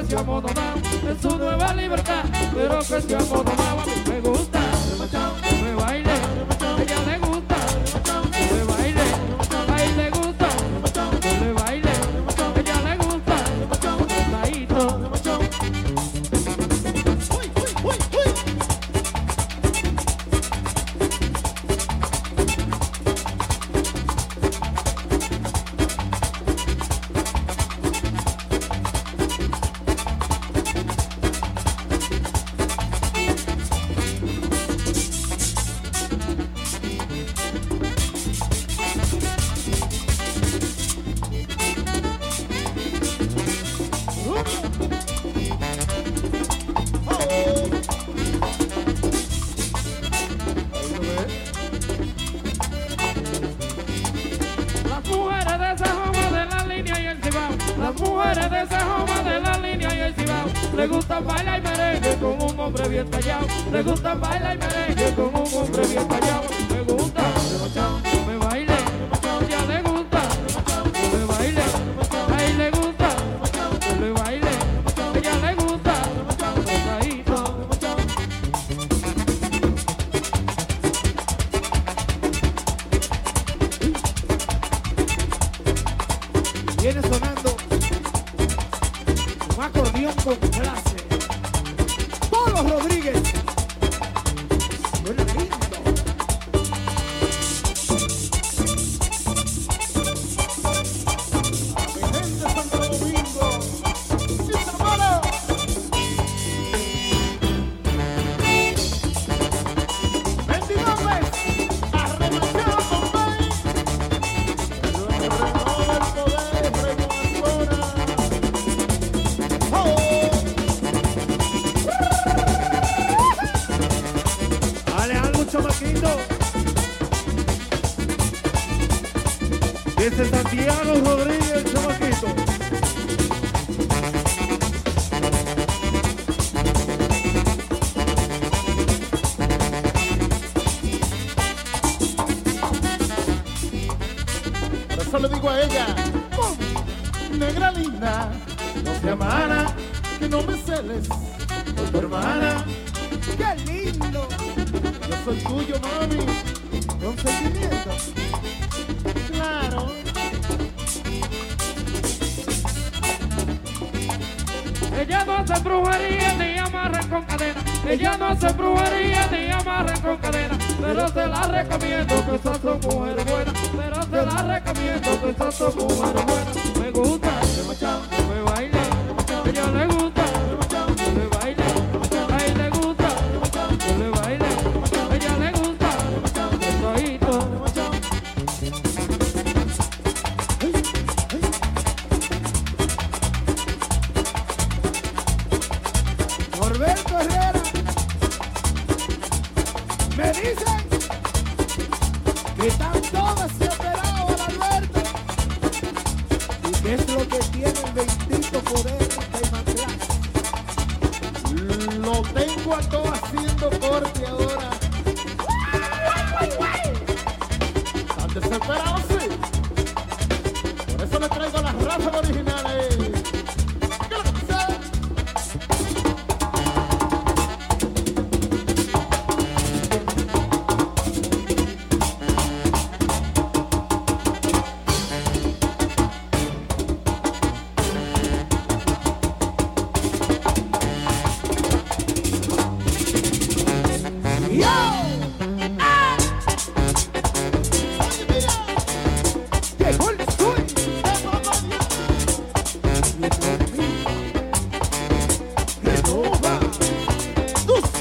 que se amodona en su nueva libertad, pero que se amodona.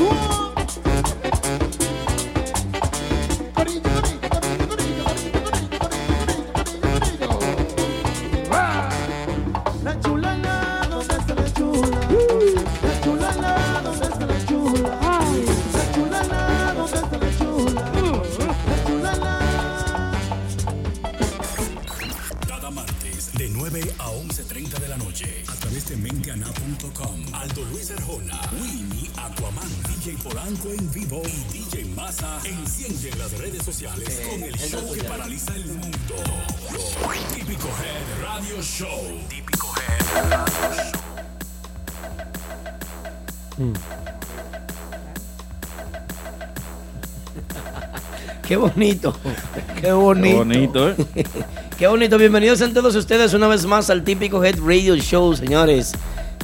呜。Qué bonito. Qué Qué bonito. bonito, ¿eh? Qué bonito. Bienvenidos a todos ustedes una vez más al típico Head Radio Show, señores.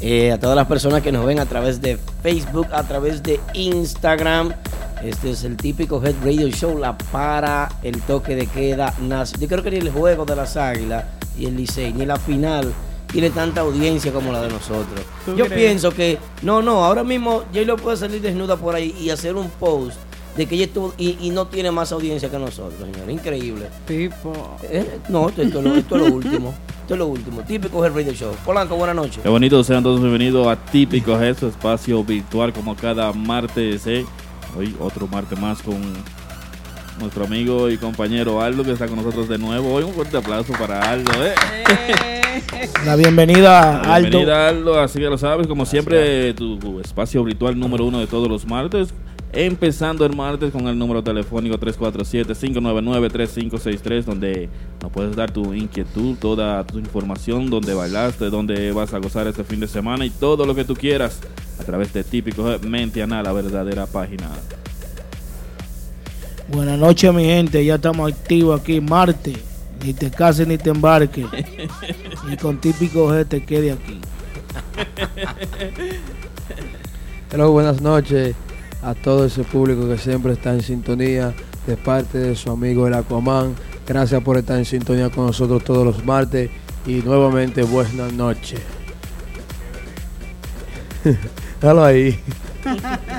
Eh, a todas las personas que nos ven a través de Facebook, a través de Instagram. Este es el típico Head Radio Show, la para, el toque de queda. Yo creo que ni el juego de las águilas y el Licey, ni la final tiene tanta audiencia como la de nosotros. ¿Tú Yo crees? pienso que, no, no, ahora mismo J-Lo puede salir desnuda por ahí y hacer un post de que ella estuvo y, y no tiene más audiencia que nosotros, señor. Increíble. Tipo. Eh, No, esto, esto es lo, esto es lo último. Esto es lo último. Típico Head Radio Show. Polanco, buenas noches. Qué bonito, sean todos bienvenidos a Típico Head, su espacio virtual como cada martes. ¿eh? Hoy otro martes más con nuestro amigo y compañero Aldo que está con nosotros de nuevo. Hoy un fuerte aplauso para Aldo. ¿eh? La bienvenida, Aldo. Bienvenida Aldo, así que lo sabes, como siempre, tu espacio virtual número uno de todos los martes. Empezando el martes con el número telefónico 347-599-3563, donde nos puedes dar tu inquietud, toda tu información, donde bailaste, donde vas a gozar este fin de semana y todo lo que tú quieras a través de Típico Mentiana, la verdadera página. Buenas noches, mi gente. Ya estamos activos aquí, Marte. Ni te cases ni te embarques. ni con típico G te quede aquí. Hello, buenas noches a todo ese público que siempre está en sintonía de parte de su amigo el Aquaman. Gracias por estar en sintonía con nosotros todos los martes y nuevamente buenas noches. Déjalo ahí.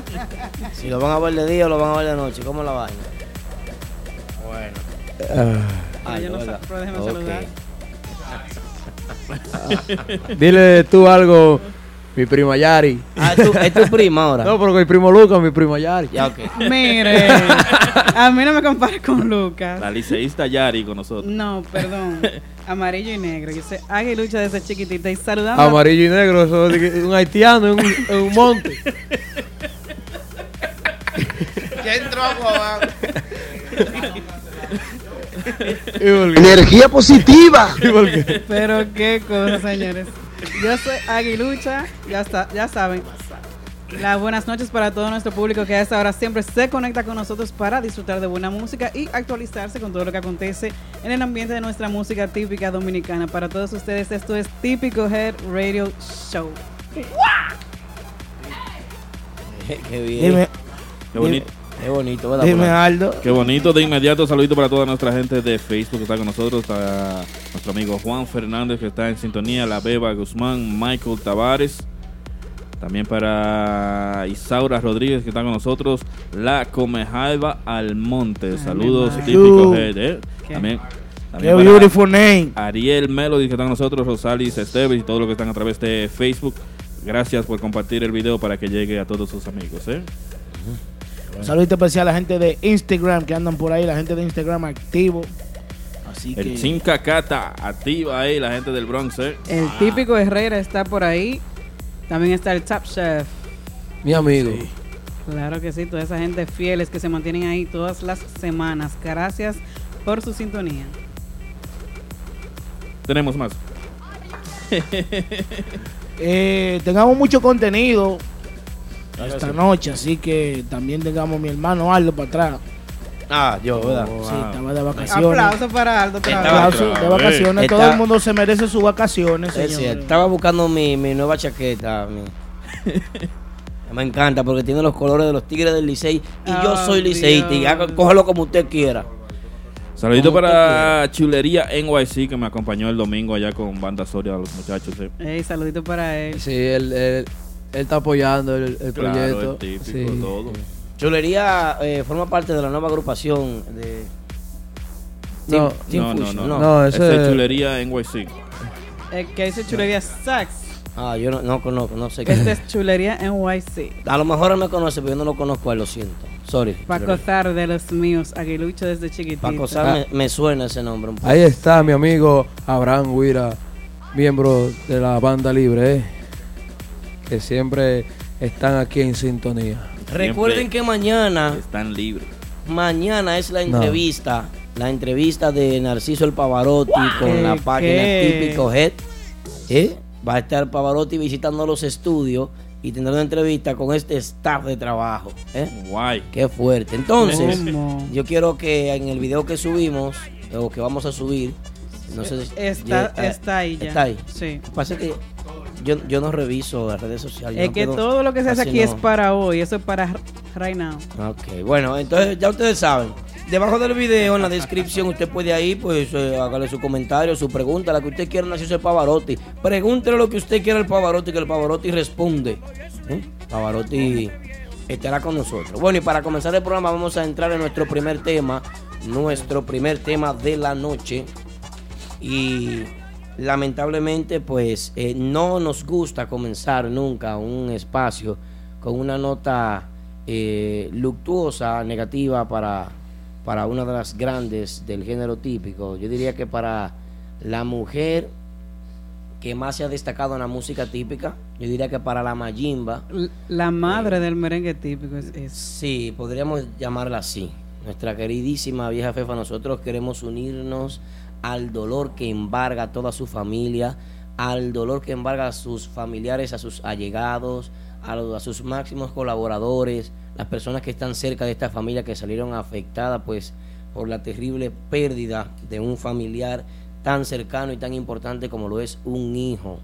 Si lo van a ver de día o lo van a ver de noche, ¿cómo la vaina? Bueno. Yo no sé, pero déjeme saludar. dile tú algo, mi prima Yari. Ah, es tu, es tu prima ahora. No, pero mi primo Lucas, mi prima Yari. Ya, ok. Mire, a mí no me compare con Lucas. La liceísta Yari con nosotros. No, perdón. Amarillo y negro. Yo soy aguilucha desde chiquitita y saludamos. Amarillo y negro, eso es un haitiano en un, en un monte. Ya entró. Energía positiva. Pero qué cosa, señores. Yo soy aguilucha, ya está, ya saben. Las buenas noches para todo nuestro público que a esta hora siempre se conecta con nosotros para disfrutar de buena música y actualizarse con todo lo que acontece en el ambiente de nuestra música típica dominicana. Para todos ustedes, esto es Típico Head Radio Show. Qué bien. Dime, Qué bonito. Qué bonito, ¿verdad? dime? Aldo. Qué bonito, de inmediato saludito para toda nuestra gente de Facebook que está con nosotros, está nuestro amigo Juan Fernández que está en sintonía, la Beba Guzmán, Michael Tavares, también para Isaura Rodríguez que está con nosotros, la Comejaiba Almonte, saludos típicos, eh, también, Qué también beautiful name. Ariel Melody que está con nosotros, Rosalis Esteves y todos los que están a través de Facebook. Gracias por compartir el video para que llegue a todos sus amigos. ¿eh? Un saludito especial a la gente de Instagram que andan por ahí, la gente de Instagram activo. Así El que Chinca Cata activa ahí, la gente del Bronx. ¿eh? El típico Herrera está por ahí. También está el Top Chef. Mi amigo. Claro que sí, toda esa gente fieles que se mantienen ahí todas las semanas. Gracias por su sintonía. Tenemos más. eh, tengamos mucho contenido esta noche, así que también tengamos mi hermano Aldo para atrás. Ah, yo, ¿verdad? Sí, estaba de vacaciones. Aplauso para Aldo. Estaba- Aplauso de vacaciones. Todo el mundo se merece sus vacaciones, Es señor. cierto. Estaba buscando mi, mi nueva chaqueta. mi- Me encanta porque tiene los colores de los Tigres del Licey. Y yo Oh, soy liceísta. Cógelo como usted quiera. Saludito para Chulería NYC que me acompañó el domingo allá con Banda Soria, los muchachos. ¿eh? Ey, saludito para él. Sí, él- él está apoyando el, el Claro, proyecto. el típico, Sí. todo. Chulería eh, forma parte de la nueva agrupación de. No, Team- Team No, no, no. No, Ese ese- es Chulería NYC. El que dice chulería Sax. Ah, yo no, no conozco, no sé qué. Este es chulería NYC. A lo mejor él me conoce, pero yo no lo conozco, a él, lo siento. Sorry. Paco Zar de los míos, aguilucho desde chiquitito. Paco me, me suena ese nombre un poco. Ahí está mi amigo Abraham Huira, miembro de la banda libre, eh, que siempre están aquí en sintonía. Recuerden que mañana, Están libres. mañana es la No. entrevista, la entrevista de Narciso el Pavarotti con ¿Qué- la página qué? Típico Head. ¿Eh? Va a estar Pavarotti visitando los estudios y tendrá una entrevista con este staff de trabajo. ¿eh? Guay. Qué fuerte. Entonces, ¿Cómo? yo quiero que en el video que subimos, o que vamos a subir, no sé si- Está, ya- está ahí ya. Está ahí. Sí. Lo que pasa es que yo, yo no reviso las redes sociales. Es no que todo lo que se hace aquí es para hoy, eso es para right now. Ok, bueno, entonces ya ustedes saben. Debajo del video, en la descripción, usted puede ahí, pues, eh, hágale su comentario, su pregunta, la que usted quiera, nació el Pavarotti. Pregúntele lo que usted quiera al Pavarotti, que el Pavarotti responde. ¿Eh? Pavarotti estará con nosotros. Bueno, y para comenzar el programa, vamos a entrar en nuestro primer tema, nuestro primer tema de la noche. Y lamentablemente, pues, eh, no nos gusta comenzar nunca un espacio con una nota eh, luctuosa, negativa para, para una de las grandes del género típico. Yo diría que para la mujer que más se ha destacado en la música típica, yo diría que para la Mayimba, La madre del merengue típico es, es- Sí, podríamos llamarla así. Nuestra queridísima vieja Fefa, nosotros queremos unirnos al dolor que embarga a toda su familia, al dolor que embarga a sus familiares, a sus allegados, a, los- sus máximos colaboradores, las personas que están cerca de esta familia que salieron afectadas pues por la terrible pérdida de un familiar tan cercano y tan importante como lo es un hijo.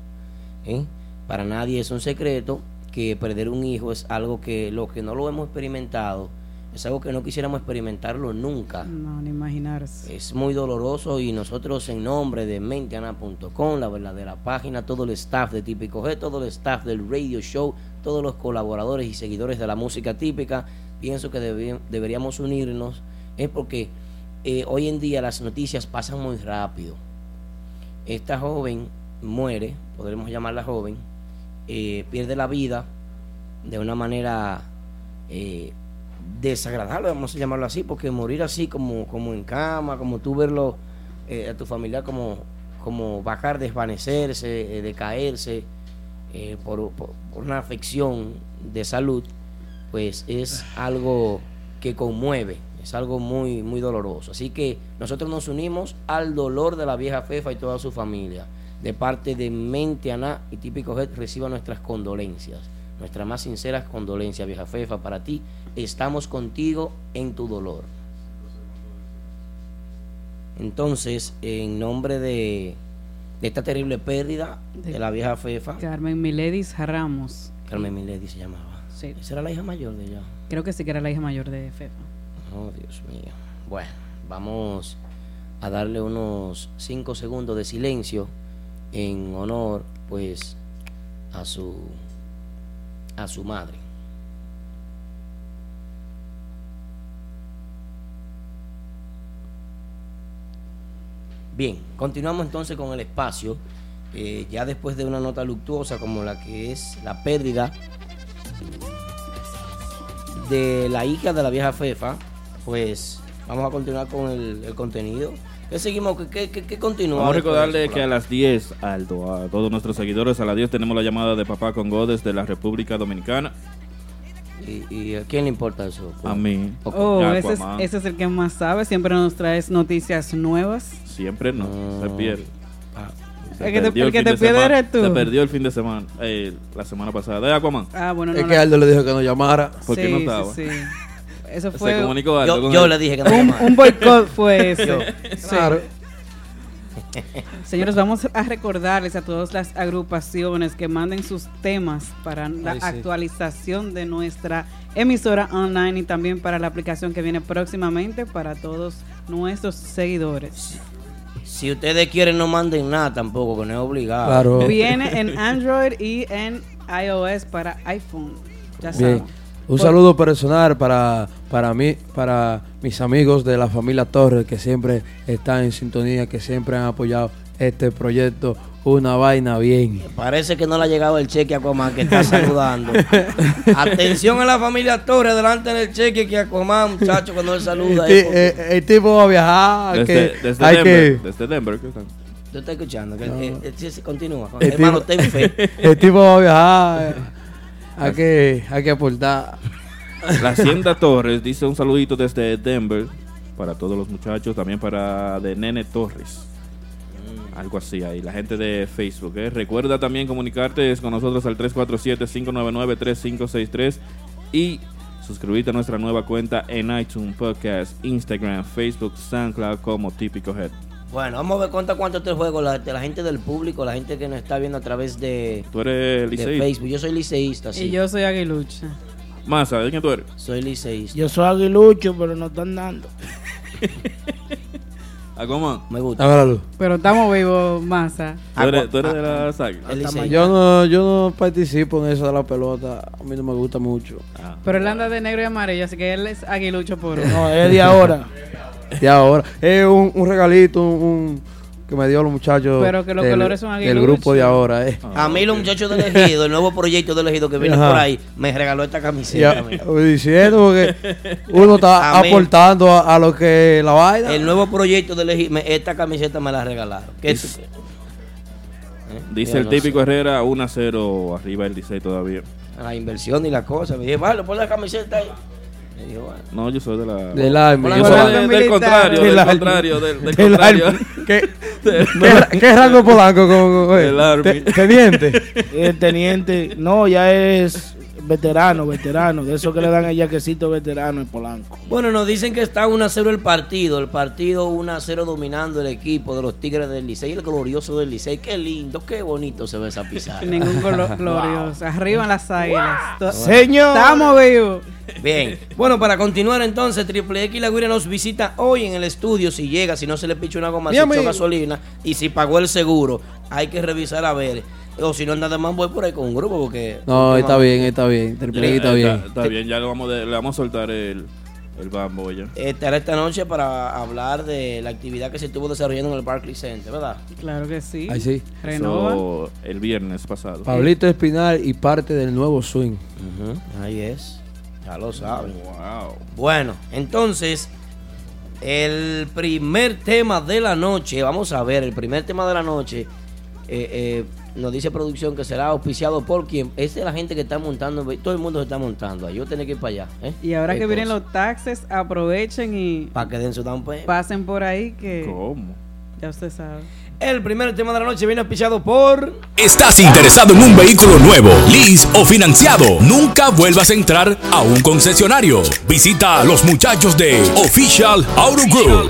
¿eh? Para nadie es un secreto que perder un hijo es algo que lo que no lo hemos experimentado, es algo que no quisiéramos experimentarlo nunca. no, ni imaginarse. Es muy doloroso y nosotros en nombre de menteana.com, la verdadera página, todo el staff de Típico G, todo el staff del radio show, todos los colaboradores y seguidores de la música típica, pienso que deberíamos unirnos, es porque eh, hoy en día las noticias pasan muy rápido. Esta joven muere, podremos llamarla joven, eh, pierde la vida de una manera eh, desagradable, vamos a llamarlo así, porque morir así como, como en cama, como tú verlo eh, a tu familiar como, como bajar, desvanecerse, eh, decaerse eh, por, por- una afección de salud, pues es algo que conmueve, es algo muy, muy doloroso. Así que nosotros nos unimos al dolor de la vieja Fefa y toda su familia. De parte de Mente Aná y Típico Head reciba nuestras condolencias, nuestras más sinceras condolencias, vieja Fefa, para ti. Estamos contigo en tu dolor. Entonces, en nombre de, de esta terrible pérdida de, De- la vieja Fefa, Carmen Miledis Ramos. Carmen Milady se llamaba. Sí. Esa era la hija mayor de ella. Creo que sí que era la hija mayor de Fefa. Oh, Dios mío. Bueno, vamos a darle unos cinco segundos de silencio en honor, pues, a su a su madre. Bien, continuamos entonces con el espacio. eh, ya después de una nota luctuosa como la que es la pérdida de la hija de la vieja Fefa, pues vamos a continuar con el, el contenido. ¿Qué seguimos? ¿Qué, qué, qué- qué continúa? Vamos a recordarle que a las 10, Aldo, a todos nuestros seguidores, a las 10 tenemos la llamada de Papá Congo desde la República Dominicana. ¿Y, y a quién le importa eso? A mí. Ok. Oh, ese es, Aquaman. ese es el que más sabe. Siempre nos traes noticias nuevas. Siempre no, se pierde. Ah, Se El que te- el que te de pierde eres tú. Se perdió el fin de semana, eh, la semana pasada. De Aquaman. Ah, bueno, Es no. que la- Aldo le dijo que nos llamara. ¿Por qué sí, no sí, estaba? sí. Eso Se fue comunicó yo con yo él. le dije que no un, un boicot fue ese. Yo. Sí. Claro. Señores, vamos a recordarles a todas las agrupaciones que manden sus temas para la Ay, sí. actualización de nuestra emisora online y también para la aplicación que viene próximamente para todos nuestros seguidores. Si ustedes quieren, no manden nada tampoco, que no es obligado. Claro. Viene en Android y en iOS para iPhone. Ya saben. Un Por- saludo personal para, para mí, para mis amigos de la familia Torres que siempre están en sintonía, que siempre han apoyado este proyecto. Una vaina bien. Parece que no le ha llegado el cheque a Aquaman que está saludando. Atención a la familia Torres, delante del cheque que Aquaman, muchacho, cuando él saluda. eh, el tipo va a viajar. Desde, que desde hay Denver. que, Desde Denver, ¿qué están? ¿Tú estás escuchando? Que, eh, eh, sí, sí, continúa. El Hermano, tipo- ten fe. el tipo va a viajar. Hay que, hay que aportar. La Hacienda Torres dice un saludito desde Denver para todos los muchachos, también para de Nene Torres. Algo así ahí, la gente de Facebook. ¿eh? Recuerda también comunicarte con nosotros al 347-599-3563 y suscribirte a nuestra nueva cuenta en iTunes, Podcast, Instagram, Facebook, SoundCloud como Típico Head. Bueno, vamos a ver cuánto cuánto te juego la, la gente del público, la gente que nos está viendo a través de, Tú eres de. Facebook. Yo soy liceísta, sí. Y yo soy aguilucha. Masa, ¿de quién tú eres? Soy liceísta. Yo soy aguilucho, pero no están dando. Aquaman. Me gusta. Dame la luz. Pero estamos vivos, masa. ¿Tú eres, tú eres de las águilas? El liceísta. Yo no, yo no participo en eso de la pelota. A mí no me gusta mucho. Ah. Pero él anda de negro y amarillo, así que él es aguilucho por. No, es de ahora. Y ahora, es un, un regalito, un, un- que me dio los muchachos. Pero que los del- colores son Del aguiluchos. grupo de ahora, eh. A mí los muchachos de elegido, el nuevo proyecto de elegido que viene Ajá. por ahí, me regaló esta camiseta. a- diciendo porque uno está A mí- aportando a, a lo que la vaina. El nuevo proyecto de elegido, me- esta camiseta me la regalaron. ¿Qué tú- ¿Eh? Dice Yo el no típico sé. Herrera 1 a 0 arriba el 16 todavía. La inversión y la cosa. Me dije, vale, pon la camiseta ahí. Bueno. No, yo soy de la. Del Army. Yo soy de- del contrario, Del contrario, del, del contrario. ¿Qué, qué, qué rango Polanco con- Del Army. te- teniente? El teniente, no, ya es veterano, veterano. De eso que le dan el yaquecito veterano en Polanco. Bueno, nos dicen que está 1 a 0 el partido. El partido 1 a 0 dominando el equipo de los Tigres del Licey. El glorioso del Licey. Qué lindo, qué bonito se ve esa pizarra. Ningún color glorioso. Arriba las águilas. To- Señor. Estamos vivos. Bien. Bueno, para continuar entonces, Triple X La Guira nos visita hoy en el estudio. Si llega, si no se le picha una goma, si amigo. echó gasolina y si pagó el seguro, hay que revisar a ver. O si no anda de más, voy por ahí con un grupo porque. No, está bien, está bien. Triple está bien. Está, bien, ya lo vamos de- le vamos a soltar el, el bambo ya. Estará esta noche para hablar de la actividad que se estuvo desarrollando en el Barclays Center, ¿verdad? Claro que sí. Ahí sí. Renova. Eso el viernes pasado. Pablito Espinal y parte del nuevo swing. Ahí es. Ya lo saben. Wow. Bueno, entonces, el primer tema de la noche, vamos a ver, el primer tema de la noche, eh, eh, nos dice producción que será auspiciado por quien, esa es la gente que está montando, todo el mundo se está montando, yo tengo que ir para allá. ¿eh? Y ahora que vienen los taxes, aprovechen y Para que den su down payment. pasen por ahí que ¿Cómo? ya usted sabe. El primer tema de la noche viene auspiciado por... ¿Estás interesado en un vehículo nuevo, lease o financiado? Nunca vuelvas a entrar a un concesionario. Visita a los muchachos de Official Auto Group.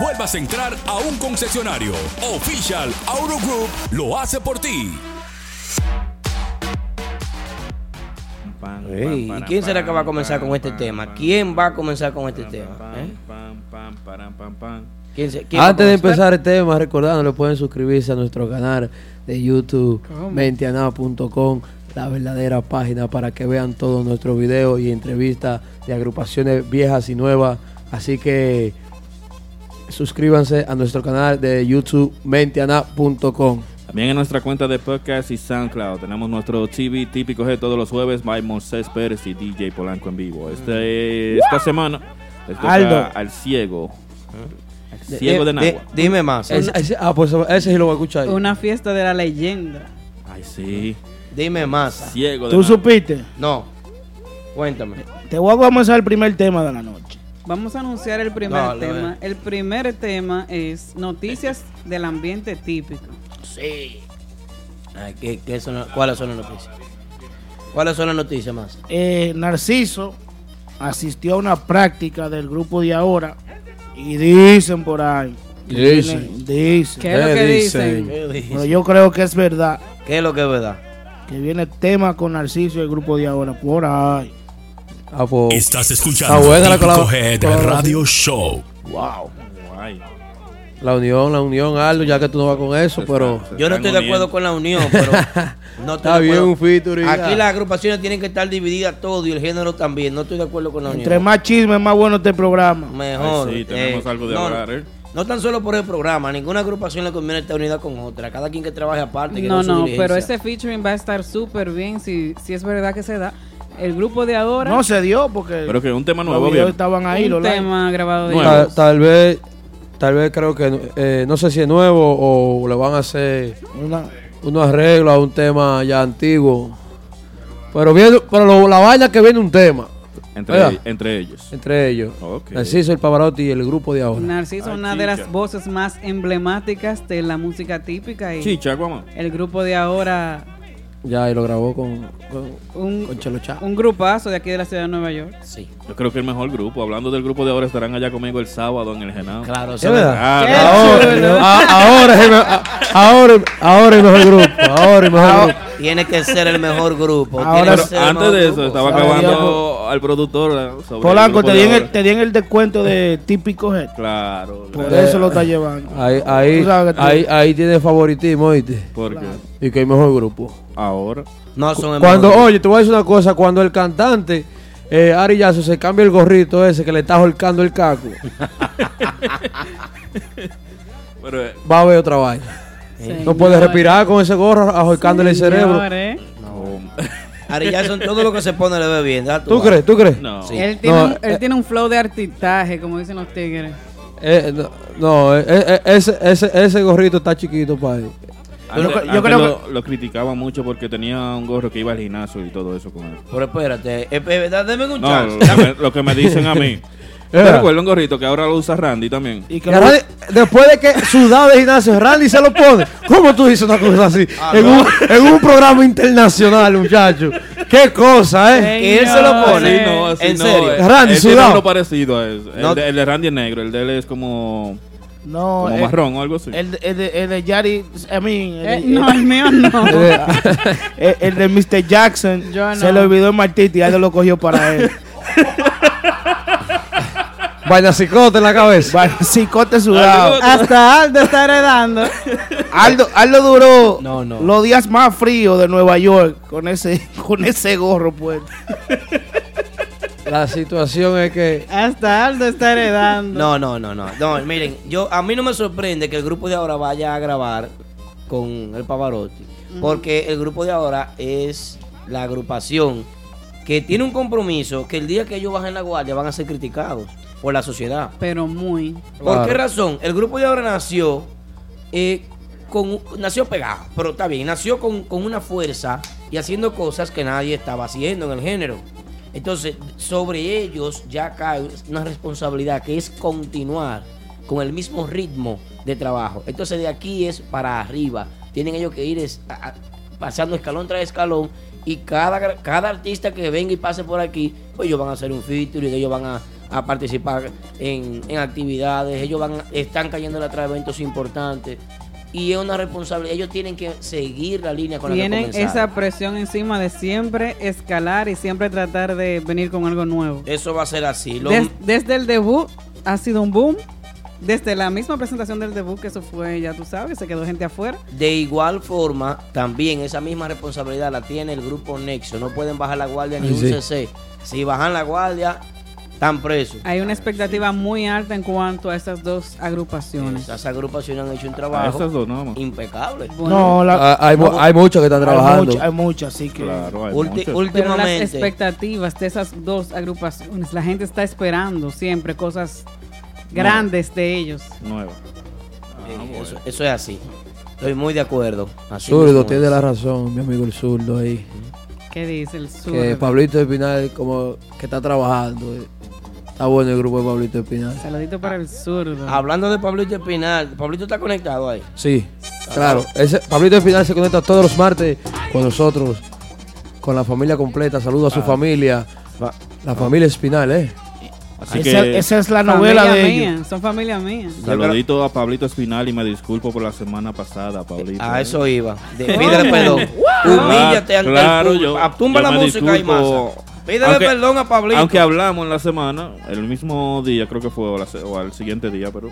vuelvas a entrar a un concesionario. Official Auto Group lo hace por ti. ¿Y quién será que va a comenzar con este tema? ¿Quién va a comenzar con este tema? ¿Eh? pam, pam, param, pam, pam, pam. ¿Quién se- quién va a Antes de empezar el tema, recordando, pueden suscribirse a nuestro canal de. YouTube, mentiana.com, la verdadera página para que vean todos nuestros videos y entrevistas de agrupaciones viejas y nuevas. Así que suscríbanse a nuestro canal de YouTube, mentiana.com. También en nuestra cuenta de podcast y SoundCloud tenemos nuestro TV típico de todos los jueves, by Moisés Pérez y DJ Polanco en vivo. Este, esta semana les toca Aldo. al ciego. Al De- ciego de de- Nagua. dime más. Ese- ese- ah, pues ese sí lo voy a escuchar. Una fiesta de la leyenda. Ay, sí. Dime más. Ciego de ¿Tú Nagua. supiste? No. Cuéntame. Te voy a comenzar el primer tema de la noche. Vamos a anunciar el primer Dale, tema. El primer tema es noticias del ambiente típico. Sí. Ay, ¿qué- qué son- ¿Cuáles son las noticias? ¿Cuáles son las noticias más? Eh, Narciso asistió a una práctica del grupo de ahora y dicen por ahí. Dicen. dicen. ¿Qué es lo ¿Qué que dicen? dicen? Pero yo creo que es verdad ¿Qué es lo que es verdad? que viene tema con Narciso y el grupo de ahora por ahí. Ah, pues, Estás escuchando la Head. Radio Show. Wow. Guay. La unión, la unión, Aldo, ya que tú no vas con eso, pero Yo no estoy de acuerdo con la unión, pero no estoy Está de bien acuerdo. un featuring, Aquí las agrupaciones tienen que estar divididas todo y el género también. No estoy de acuerdo con la unión. Entre más chisme, más bueno este programa. Mejor. Ay, sí, tenemos algo de no, hablar, ¿eh? No tan solo por el programa, ninguna agrupación le conviene estar unida con otra. Cada quien que trabaje aparte. que No, no, pero ese featuring va a estar súper bien si, si es verdad que se da. El grupo de ahora, No se dio porque Pero que un tema los nuevo, bien. estaban ahí. un los tema grabado de tal, ellos. tal vez, tal vez creo que, eh, no sé si es nuevo o le van a hacer Una- unos arreglos a un tema ya antiguo. Pero viene, pero lo- la vaina que viene un tema Entre, Oiga. entre ellos. entre ellos. Narciso, el Pavarotti y el grupo de ahora. Narciso, Ay, una de las voces más emblemáticas de la música típica y Chicha, el grupo de ahora, Ya, y lo grabó con, con, un, con Chelo Chá. un grupazo de aquí de la ciudad de Nueva York. Sí, Yo creo que el mejor grupo. Hablando del grupo de ahora, estarán allá conmigo el sábado en el Genao. claro. Ah, Qué no. chulo. Ahora, ahora, es el ahora, ahora el mejor grupo. Ahora el mejor grupo. Tiene que ser el mejor grupo. Ahora tiene que Pero ser el antes mejor de eso, grupo. estaba acabando al productor. sobre Polanco, te di, en el, te di en el descuento de típico head. Claro. Por claro. eso lo está llevando. Ahí, ahí, ahí, ahí tiene favoritismo, ¿oíste? Porque Y que el mejor grupo. ahora. No son el Cuando, mejor grupo. oye, te voy a decir una cosa, cuando el cantante eh, Ari se cambia el gorrito ese que le está holcando el caco, Pero, eh, va a haber otra vaina. No puede respirar con ese gorro ahorcándole el cerebro. Señores, no. Ari Jackson, todo lo que se pone le ve bien. ¿Tú crees? ¿Tú crees? No. Sí. Él, tiene No, un, él eh. tiene un flow de artitaje, como dicen los tigres. Eh, no, no, eh, eh, ese, ese, ese gorrito está chiquito para él. Antes, yo antes creo lo, lo criticaban mucho porque tenía un gorro que iba al gimnasio y todo eso con él. Pero espérate, eh, eh, dame un No, chance. lo que, me, lo que me dicen a mí. ¿Te recuerdas un gorrito que ahora lo usa Randy también? Y que Y Randy, después de que sudado de gimnasio, Randy se lo pone. ¿Cómo tú dices una cosa así? Ah, en, no. un, en un programa internacional, muchacho. Qué cosa, ¿eh? Y él se lo pone. Así no, así ¿En no. serio? Él- Randy él tiene sudado. uno parecido a eso. No. El, de, el de Randy es negro, el de él es como, no, como el, marrón o algo así. el, de- el de, el de Yari, I mean, el, Eh, no, el mío no. el- el de Mr. Jackson Yo se le olvidó el martito y algo lo cogió para él. Vaina cicote en la cabeza. Vaya, cicote sudado. Hasta Aldo está heredando. Aldo, Aldo duró No, no. los días más fríos de Nueva York con ese, con ese gorro puesto. La situación es que Hasta Aldo está heredando. No, no, no, no. No, miren, yo a mí no me sorprende que el grupo de ahora vaya a grabar con el Pavarotti, porque el grupo de ahora es la agrupación que tiene un compromiso que el día que ellos bajen la guardia van a ser criticados por la sociedad. Pero muy. ¿Por Claro. qué razón? El grupo de ahora nació eh, con nació pegado, pero está bien, nació con, con una fuerza y haciendo cosas que nadie estaba haciendo en el género. Entonces, sobre ellos ya cae una responsabilidad que es continuar con el mismo ritmo de trabajo. Entonces, de aquí es para arriba. Tienen ellos que ir pasando escalón tras escalón y cada, cada artista que venga y pase por aquí, pues ellos van a hacer un featuring, ellos van a, a participar en, en actividades, ellos van están cayendo atrás de eventos importantes y es una responsabilidad, ellos tienen que seguir la línea con la que Tienen esa presión encima de siempre escalar y siempre tratar de venir con algo nuevo. Eso va a ser así. Lo- Des- desde el debut ha sido un boom. Desde la misma presentación del debut, que eso fue, ya tú sabes, se quedó gente afuera. De igual forma, también esa misma responsabilidad la tiene el grupo Nexo. No pueden bajar la guardia ni Sí, un. CC. Si bajan la guardia, están presos. Hay una expectativa muy alta en cuanto a estas dos agrupaciones. Esas agrupaciones han hecho un trabajo esas dos impecable. Bueno, No, la, ah, hay, hay muchos que están trabajando. hay muchas, así que. Claro, hay Ulti- pero las últimamente, expectativas de esas dos agrupaciones, la gente está esperando siempre cosas grandes de ellos. Nueva. eh, Ah, bueno. eso, eso es así. Estoy muy de acuerdo. Así Zurdo tiene la razón, mi amigo el zurdo ahí. ¿Qué dice el sur? Que Pablito Espinal como que está trabajando. Eh. Está bueno el grupo de Pablito Espinal. Saludito para el zurdo. Hablando de Pablito Espinal, Pablito está conectado ahí. Sí, claro. Ese, Pablito Espinal se conecta todos los martes con nosotros, con la familia completa. Saludo a su familia, la familia Espinal, ¿eh? Así Esa, que esa es la novela de mía, ellos. Son familia mía. saludito a Pablito Espinal y me disculpo por la semana pasada, Pablito. A eso iba. De, pídele perdón. Humíllate ante Claro, el yo-. Tumba yo la me música y disculpo. Pídele Aunque- perdón a Pablito. Aunque hablamos en la semana, el mismo día creo que fue, o, la se- o al siguiente día, pero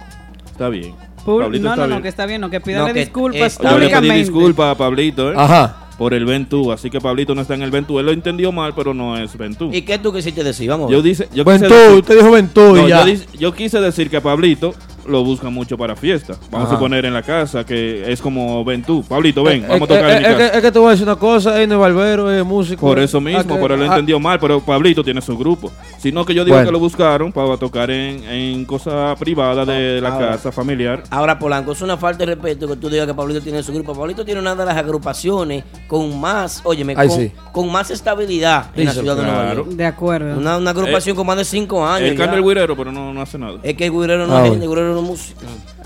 está bien. Pul- Pablito no, está no, no, bien. que está bien, no, que No, pídale que disculpas está Yo le pedí disculpas a Pablito, ¿eh? Ajá. Por el Ventú, así que Pablito no está en el Ventú. Él lo entendió mal, pero no es Ventú. ¿Y qué tú quisiste decir? Vamos. a Yo ver. dice, yo quise Ventú, decir- usted dijo Ventú No, y ya. yo, yo quise decir que a Pablito lo buscan mucho para fiesta. Vamos Ajá. a poner en la casa que es como Ventú. Pablito, ven, Eh, vamos a eh, tocar eh, en mi es, casa. que, es que te voy a decir una cosa, él no es barbero, es músico. Por eso mismo, pero él ah, entendió mal. Pero Pablito tiene su grupo. Sino que yo digo Bueno. que lo buscaron para tocar en, en cosas privadas de la Ahora. casa familiar. Ahora, Polanco, es una falta de respeto que tú digas que Pablito tiene su grupo. Pablito tiene una de las agrupaciones con más, óyeme, Ay, con, sí. con más estabilidad en la ciudad de Nueva. York. De acuerdo. Una, una agrupación con más de cinco años. El güirero, pero no, no hace nada. Es que el güirero no Ah, es el güirero músico.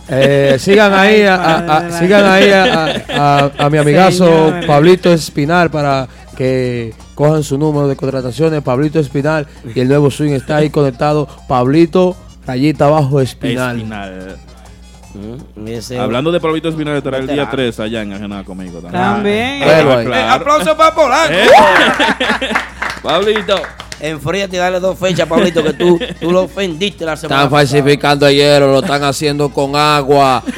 Eh, sigan ahí, a, a- a- Ay, sigan ahí a, a- a- a mi amigazo. Pablito Espinal para que cojan su número de contrataciones. Pablito Espinal y el nuevo swing está ahí conectado. Pablito, rayita abajo Espinal. Espinal. Mm, ese- Hablando de Pablito Espinal, estará el día Veterano. 3 allá en Ajenada conmigo también. Eh, aplauso para Polanco. Eh. Pablito. Enfríate y dale dos fechas, Pablito, que tú, tú lo ofendiste la semana Están falsificando el hielo, lo están haciendo con agua.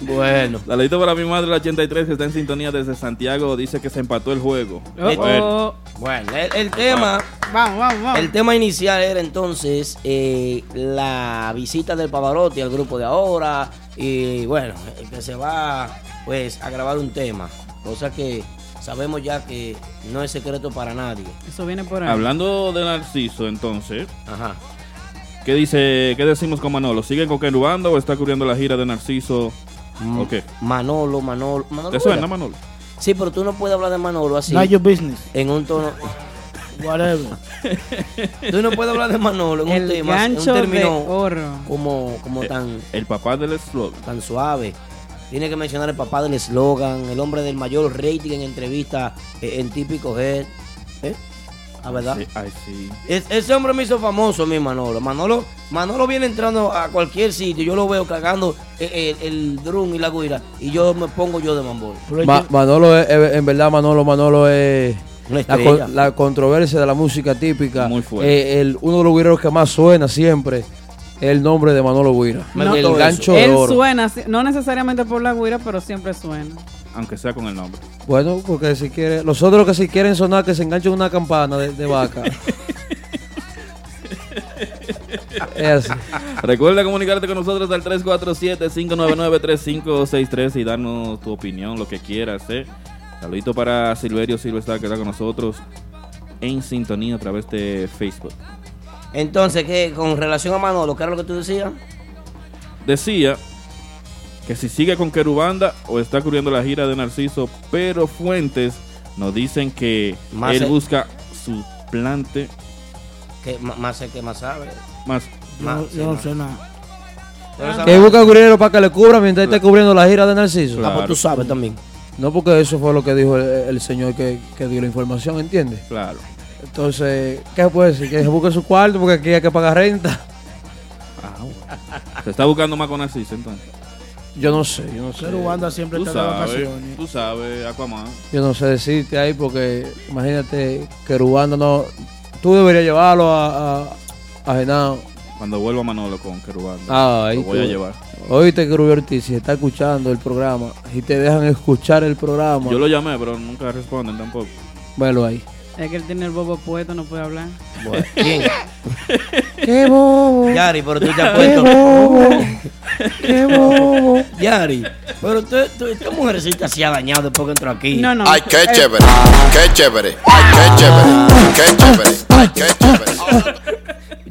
Bueno. Saludito para mi madre, la 83, que está en sintonía desde Santiago. Dice que se empató el juego. Oh, Bueno, oh. Bueno, el, el tema, Vamos, vamos, vamos. el tema inicial era entonces eh, la visita del Pavarotti al grupo de ahora y bueno, el que se va pues a grabar un tema, cosa que sabemos ya que no es secreto para nadie. Eso viene por ahí. hablando de Narciso, entonces, Ajá. ¿qué dice, qué decimos con Manolo? ¿Sigue con Querubanda o está cubriendo la gira de Narciso? Mm, ¿O qué? Manolo, Manolo, Manolo. ¿Te suena. Manolo? Sí, pero tú no puedes hablar de Manolo así. Not your business. En un tono. Whatever. Tú no puedes hablar de Manolo en un tema, en un de término oro. como, como Eh, tan, El papá del eslogan. tan suave. Tiene que mencionar el papá del eslogan, el hombre del mayor rating en entrevista eh, en típico head. ¿Eh? ¿La verdad? Sí, ay, sí. Es- ese hombre me hizo famoso a mí, Manolo. Manolo. Manolo viene entrando a cualquier sitio. Yo lo veo cagando eh, el, el drum y la guira. Y yo me pongo yo de mambol. Ma- Manolo, es- en verdad, Manolo, Manolo es la, estrella. con- la controversia de la música típica. Muy fuerte. Eh, el, uno de los guireros que más suena siempre el nombre de Manolo Guira. No, el eso. gancho de Él oro. suena, no necesariamente por la guira, pero siempre suena. Aunque sea con el nombre. Bueno, porque si quiere, los otros que si quieren sonar que se enganchen una campana de, de vaca. es así. Recuerda comunicarte con nosotros al 347-599-3563 y darnos tu opinión, lo que quieras. ¿eh? Saludito para Silverio Silvestre que está con nosotros en sintonía a través de Facebook. Entonces, ¿qué? Con relación a Manolo, ¿qué era lo que tú decías? Decía que si sigue con Querubanda o está cubriendo la gira de Narciso, pero fuentes nos dicen que Más él el- busca su plante Que más sé que más sabe. más. Más, Yo, sí, yo no sé nada. Sabes Que busca guirero para que le cubra mientras esté cubriendo la gira de Narciso. Ah, pues tú sabes también. No, porque eso fue lo que dijo el, el señor que, que dio la información, ¿entiendes? Claro. Entonces, ¿qué se puede decir? Que se busque su cuarto porque aquí hay que pagar renta. Ah, bueno. Se está buscando más con Narciso entonces. Yo no sé, yo no sé. Pero Wanda siempre Tú está de sabes, vacaciones. tú sabes, Aquaman. Yo no sé decirte ahí porque imagínate que Rubanda no. Tú deberías llevarlo a, a, a Genao. Cuando vuelva Manolo con Querubanda, Ah, ahí lo voy a tú. llevar. Oíste que Rubio Ortiz, si está escuchando el programa y te dejan escuchar el programa, Yo lo llamé, pero nunca responden tampoco. velo ahí. Es que él tiene el bobo puesto, no puede hablar. Bueno, ¿Quién? ¡Qué bobo! Yari, pero tú te has ¡Qué puesto. bobo! ¡Qué bobo! Yari, pero tú, tú, esta mujercita se ha dañado después que entró aquí. No, no. Ay, qué Eh, chévere, qué chévere, ay, qué chévere, qué chévere, ay, qué chévere.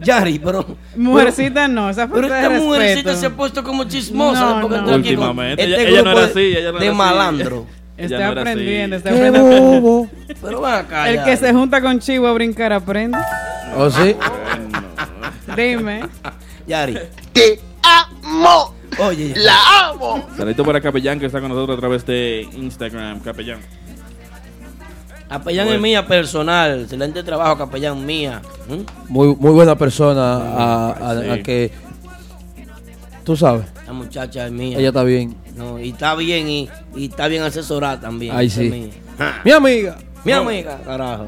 Yari, pero. Mujercita no, esa Pero esta de mujercita respeto. se ha puesto como chismosa No, después que no. entró aquí. con Últimamente, este ella- ella no grupo era de- así, ella no De era así. malandro. Está no era así. aprendiendo, está ¡Qué aprendiendo. bobo! Pero ven acá. El que se junta con Chivo a brincar aprende. ¿O sí? Dime. Yari. Te amo, Oye, la amo. Saludito para Capellán que está con nosotros a través de Instagram. Capellán. Capellán es mía personal. Excelente trabajo, capellán mía. ¿Mm? Muy, muy buena persona a, a- Sí. a que. Tú sabes, La muchacha es mía. ella está bien. No, y está bien y, y está bien asesorada también. Ay, sí. mía. Ja. Mi amiga. Mi amiga, carajo.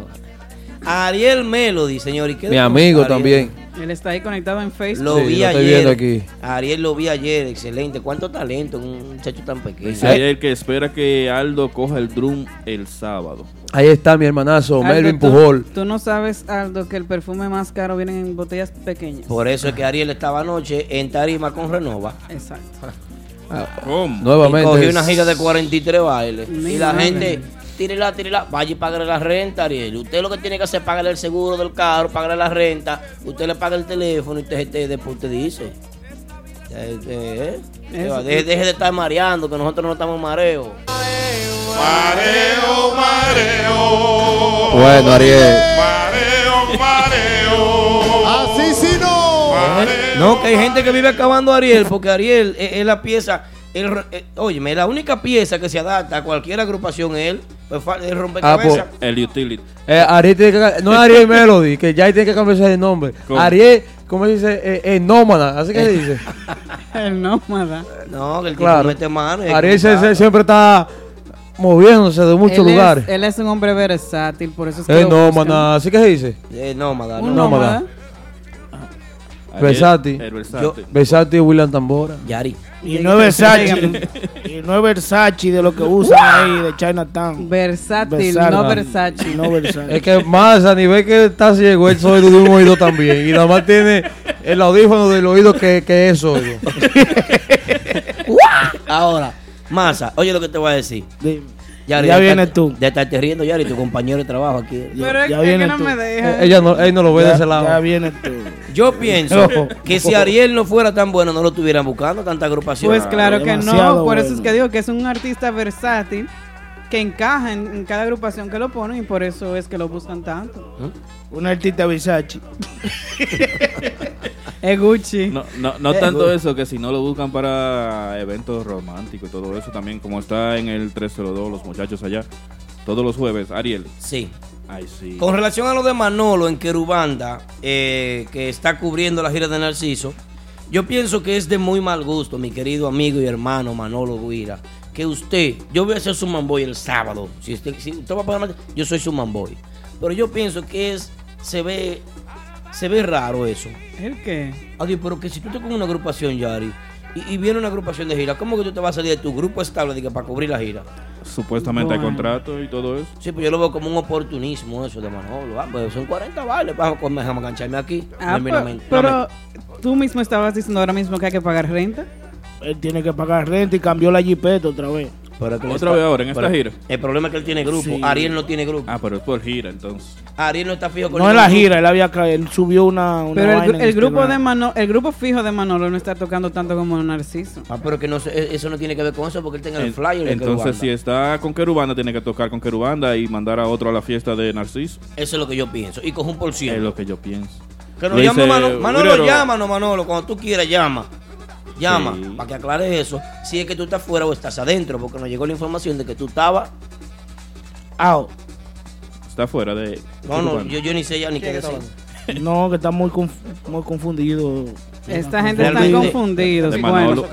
Ariel Melody, señor. ¿y qué Mi amigo Ariel? también. Él está ahí conectado en Facebook. Lo Sí, vi lo estoy viendo ayer. aquí. Ariel lo vi ayer, excelente. ¿Cuánto talento en un muchacho tan pequeño? Dice ayer que espera que Aldo coja el drum el sábado. Ahí está mi hermanazo, Aldo, Melvin tú- Pujol. Tú no sabes, Aldo, que el perfume más caro viene en botellas pequeñas. Por eso es que Ariel estaba anoche en Tarima con Renova. Exacto. ¿Cómo? Y Nuevamente. cogió una gira de 43 bailes. Y la madre. gente, tírela, tírela, vaya y págale la renta, Ariel. Usted lo que tiene que hacer es pagarle el seguro del carro, pagarle la renta. Usted le paga el teléfono y usted, usted después usted dice. Eh, eh, eh. Deje, deje de estar mareando, que nosotros no estamos mareos. Mareo, mareo. Bueno, Ariel. Mareo, mareo. Así sí no. No, que hay gente que vive acabando a Ariel, porque Ariel es, es la pieza. El, eh, óyeme, la única pieza que se adapta a cualquier agrupación es él. Pues fa- el rompecabezas. Ah, El utility. Eh, Ariel tiene que, ca- no es Ariel Melody, que ya tiene que cambiarse de nombre. ¿Cómo? Ariel, ¿cómo se dice? Eh, eh, nómada, así que se dice. El nómada. no, que el tipo Claro. mete mano. Ariel se- se- siempre está moviéndose de muchos Él es- lugares. él es un hombre versátil, por eso es que Es nómada, así que se dice. Eh, nómada, Un no. nómada. nómada. El versátil. Versátil William Tambora. Yari. Y no es Versace. y no es Versace de lo que usan ahí de Chinatown. Versátil, Versátil. no Versace. No Versace. Es que más a nivel que está ciego, él solo de un oído también. Y nada más tiene el audífono del oído que, que es sordo. Ahora, Masa, oye lo que te voy a decir. Dime. Yari, Ya vienes tú. De estarte riendo, Yari, tu compañero de trabajo aquí. Pero es, ya es que vienes no tú. me deja. Eh, Ella no, él no lo ve de Ya, ese lado. ya vienes tú. Yo pienso que si Ariel no fuera tan bueno, no lo estuvieran buscando tanta agrupación. Pues claro que no, por eso es que digo que es un artista versátil que encaja en, en cada agrupación que lo ponen y por eso es que lo buscan tanto. Un artista Versace. Es Gucci. No, no, no tanto eso, que si no lo buscan para eventos románticos y todo eso también, como está en el 302, los muchachos allá, todos los jueves, Ariel. Sí. Ay, sí. Con relación a lo de Manolo en Querubanda, eh, que está cubriendo la gira de Narciso, yo pienso que es de muy mal gusto, mi querido amigo y hermano Manolo Guira, que usted, yo voy a ser su manboy el sábado, si usted, si usted va a pagar, yo soy su manboy, pero yo pienso que es, se ve, se ve raro eso. ¿El qué? Adiós, pero que si tú estás con una agrupación, Yari, y, y viene una agrupación de gira, ¿cómo que tú te vas a salir de tu grupo estable de que para cubrir la gira? Supuestamente hay Bueno. contrato y todo eso. Sí, pues yo lo veo como un oportunismo eso de Manolo. Ah, pues son 40 vales, vamos, déjame engancharme aquí. Ah, No pero, no me- no pero tú mismo estabas diciendo ahora mismo que hay que pagar renta. Él tiene que pagar renta y cambió la jipeta otra vez. Pero que él Otra vez ahora, en esta gira. El problema es que él tiene grupo. Sí. Ariel no tiene grupo. Ah, pero es por gira, entonces. Ariel no está fijo con No ningún la grupo. gira, él había él subió una, una Pero el, el grupo de Manolo, el grupo fijo de Manolo no está tocando tanto como Narciso. Ah, pero que no, sé, eh, eso no tiene que ver con eso porque él tiene el En- flyer. de entonces, Querubanda. si está con Querubanda, tiene que tocar con Querubanda y mandar a otro a la fiesta de Narciso. Eso es lo que yo pienso. Y coge un por Es ciento. lo que yo pienso. Que nos llame Manolo. Manolo, llámanos, Manolo. Cuando tú quieras, llama. Llama, Sí. para que aclares eso. Si es que tú estás fuera o estás adentro, porque nos llegó la información de que tú estabas. Out. Está fuera de. No, no, yo, yo ni sé ya ni qué decir. No, que está muy, conf- muy confundido. Esta gente está Bueno, Manolo.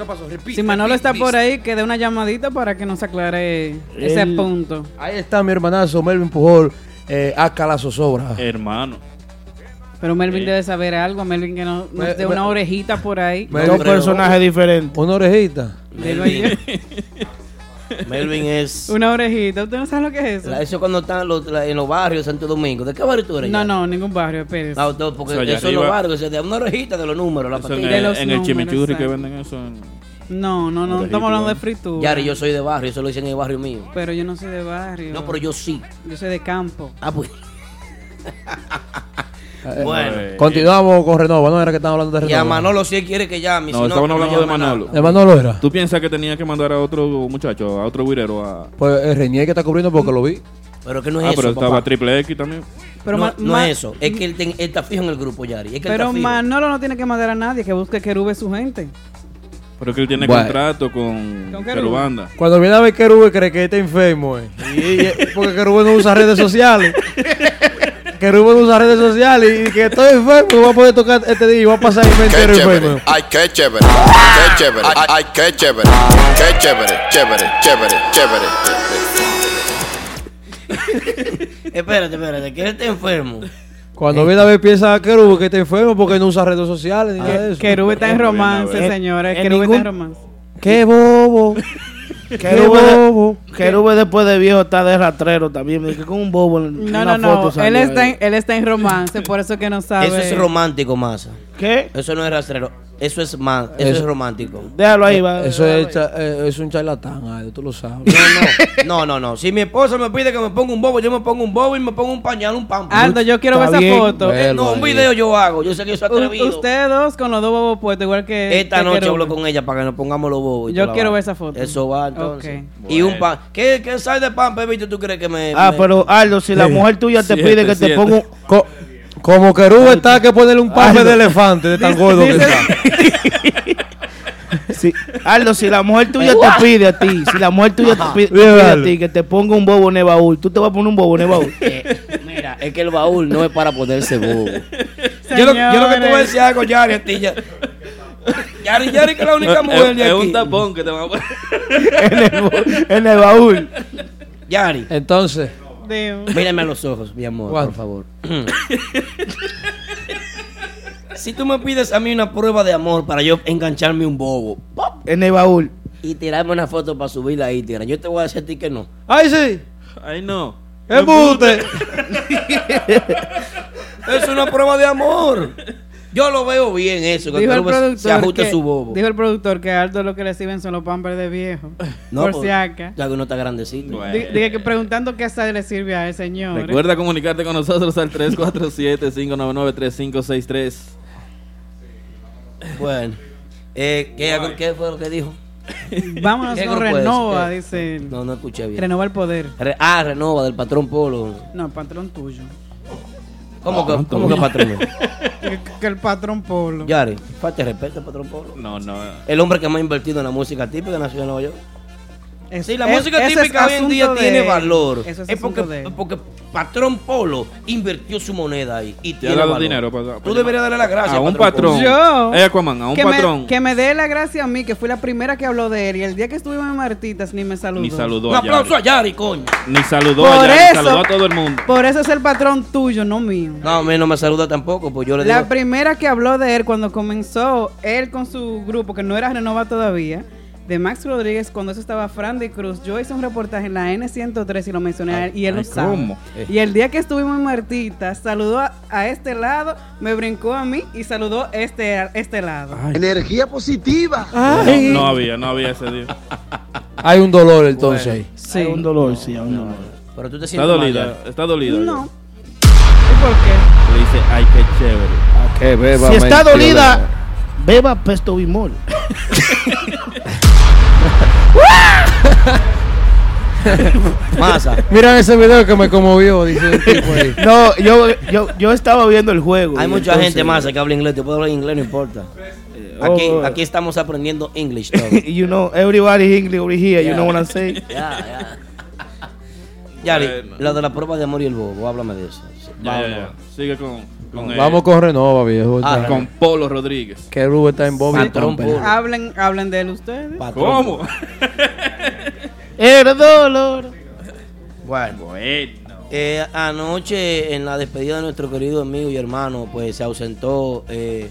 si Manolo está por ahí, que dé una llamadita para que nos aclare ese punto. Ahí está mi hermanazo Melvin Pujol, eh, acá la zozobra. Hermano. Pero Melvin debe saber algo. Melvin que no- nos Me- dé me- una orejita por ahí. Dos personajes diferentes. Una orejita. Yo. Melvin es. Una orejita. ¿Usted no sabe lo que es eso? La- eso cuando están los- la- en los barrios de Santo Domingo. ¿De qué barrio tú eres? No, ya? no, ningún barrio, espérese. No, no, porque O sea, eso en los barrios, se da una orejita de los números, la Eso en. De el, los en el números, chimichurri que venden eso. en- No, no, no, estamos hablando de fritura. Yari, yo soy de barrio, eso lo dicen en el barrio mío. Pero yo no soy de barrio. No, pero yo sí. Yo soy de campo. Ah, pues. Eh, Bueno. Eh, Continuamos con Renova, ¿no? Era que estaban hablando de Y a Renova. Manolo si él quiere que llame. No, si estaban no hablando de Manolo. ¿De Manolo era? ¿Tú piensas que tenía que mandar a otro muchacho, a otro guirero a... Pues el Reñé que está cubriendo porque lo vi. Pero que no es ah, eso, pero estaba papá. Triple X también. Pero, no, no es eso. Es que él, ten- él está fijo en el grupo, Yari. Es que Pero. Manolo no tiene que mandar a nadie que busque Querube su gente. Pero que él tiene Bueno. contrato con, ¿Con Querubanda. Cuando viene a ver Kerube cree que está enfermo, eh. Y- y- porque Kerube no usa redes sociales. Kerube no usa redes sociales y que estoy enfermo y voy a poder tocar este día y voy a pasar el entero chévere. enfermo. Ay, qué chévere. Qué chévere. Ay, qué chévere. Qué chévere. Chévere, chévere, chévere. Espérate, espérate, que él está enfermo. Cuando viene a ver piensa que Querube que está enfermo porque no usa redes sociales ni nada de eso. Querube está en romance, señores. en Querube está en romance. ¡Qué bobo! ¡Qué Querube, después de viejo está de rastrero también. Me dije con un bobo en No, una no, foto no. Él está, en, él está en romance, por eso que no sabe. Eso es romántico, Masa. ¿Qué? Eso no es rastrero. Eso es más. Eso Eso- es romántico. Déjalo ahí, va. Eso es, cha- eh, es un charlatán, Aldo, tú lo sabes. No, no, no, no. Si mi esposa me pide que me ponga un bobo, yo me pongo un bobo y me pongo un pañal, un pampo. Aldo, yo quiero ver esa bien. foto. Velo No, un ahí. video yo hago. Yo sé que U- atrevido. Ustedes dos con los dos bobos puestos, igual que. Esta que noche hablo con ella para que nos pongamos los bobos. y Yo quiero ver esa foto. Eso va entonces. Ok. Y un pan. ¿Qué, qué sal de pan, bebito, tú crees que me. Ah, me- pero Aldo, si la mujer tuya te Siete, pide que te siete. ponga un... Co- como Querube está que ponerle un pape de elefante de tan gordo que está. Si, Aldo, si la mujer tuya te pide a ti, si la mujer tuya te pide, te Bien, pide a ti que te ponga un bobo en el baúl, tú te vas a poner un bobo en el baúl. Eh, mira, es que el baúl no es para ponerse bobo. yo, lo, yo lo que te voy a decir algo, Yari, a ti. ya- Yari, Yari, que es la única Es, mujer de es aquí. un tapón que te van a poner. en, el, en el baúl. Yari, Entonces, Mírame a los ojos, mi amor, ¿Cuál? por favor. si tú me pides a mí una prueba de amor para yo engancharme un bobo ¡pop! En el baúl. y tirarme una foto para subirla ahí, tira, yo te voy a decir a ti que no. ¡ay sí! Ay, no. ¡Embute! Es una prueba de amor. Yo lo veo bien eso, que Dijo el productor. se ajuste que, su bobo. Dijo el productor que Aldo lo que reciben son los pampers de viejo. No, por pues, si acá. Ya que uno está grandecito. Bueno. Dije que preguntando qué sal le sirve a él, señor. Recuerda comunicarte con nosotros al 347-599-3563. Bueno, eh, ¿qué, qué fue lo que dijo? Vámonos ¿Qué con? Renova, dice. No, no escuché bien. Renova el poder. Re- ah, Renova, del patrón Polo. No, patrón tuyo. ¿Cómo, que, ¿cómo que patrón? Que, que el patrón Polo. Yari, falta de respeto al patrón Polo. No, no. El hombre que más ha invertido en la música típica nació en Nueva York. Es- Sí, la es- música típica hoy en día de tiene valor. Eso es, es porque, de porque Patrón Polo invirtió su moneda ahí y Te ha tiene dado valor. dinero para- Tú deberías darle las gracias A un Polo. patrón. Yo. Eh, Aquaman, a un que patrón. Me, que me dé la gracia a mí, que fui la primera que habló de él. Y el día que estuvimos en Martitas ni me saludó. Ni saludó Un a aplauso a Yari, coño. Ni saludó Por a Yari, eso- saludó a todo el mundo. Por eso es el patrón tuyo, no mío. No, a mí no me saluda tampoco, pues yo le digo. La primera que habló de él cuando comenzó él con su grupo, que no era Renova todavía, de Max Rodríguez, cuando eso estaba Frandy Cruz. Yo hice un reportaje en la N103 y lo mencioné a él, y él Ay, lo sabe. ¿cómo? Y el día que estuvimos en Martita, saludó a, a este lado, me brincó a mí y saludó este, a este lado. Energía positiva. No, no había, no había ese día. Hay un dolor entonces ahí. Sí. Hay un dolor, sí, hay un dolor. Pero tú te Está sientes mal, dolida, está dolida. No. ¿Y por qué? Le dice, ay, qué chévere. Que beba Si está dolida, beba pesto bimol. Masa. Mira ese video que me conmovió, dice el tipo ahí. No, yo, yo, yo estaba viendo el juego. Hay mucha entonces- gente más que habla inglés. Yo puedo hablar inglés, no importa. Aquí, oh. aquí estamos aprendiendo English todo. you know, everybody English over here, you Yeah. know what I'm saying? Ya, ya. Yari, Bueno. lo de la prueba de amor y el bobo, háblame de eso. Ya, ya, Vamos. ya. Sigue con, con, Vamos con Renova, viejo. Ah, con Polo Rodríguez. Querube está en Bobby Patrón Pamper. Polo. Hablen, hablen de él ustedes. Patrón. ¿Cómo? El dolor. Bueno. Bueno. Eh, anoche, en la despedida de nuestro querido amigo y hermano, pues se ausentó eh,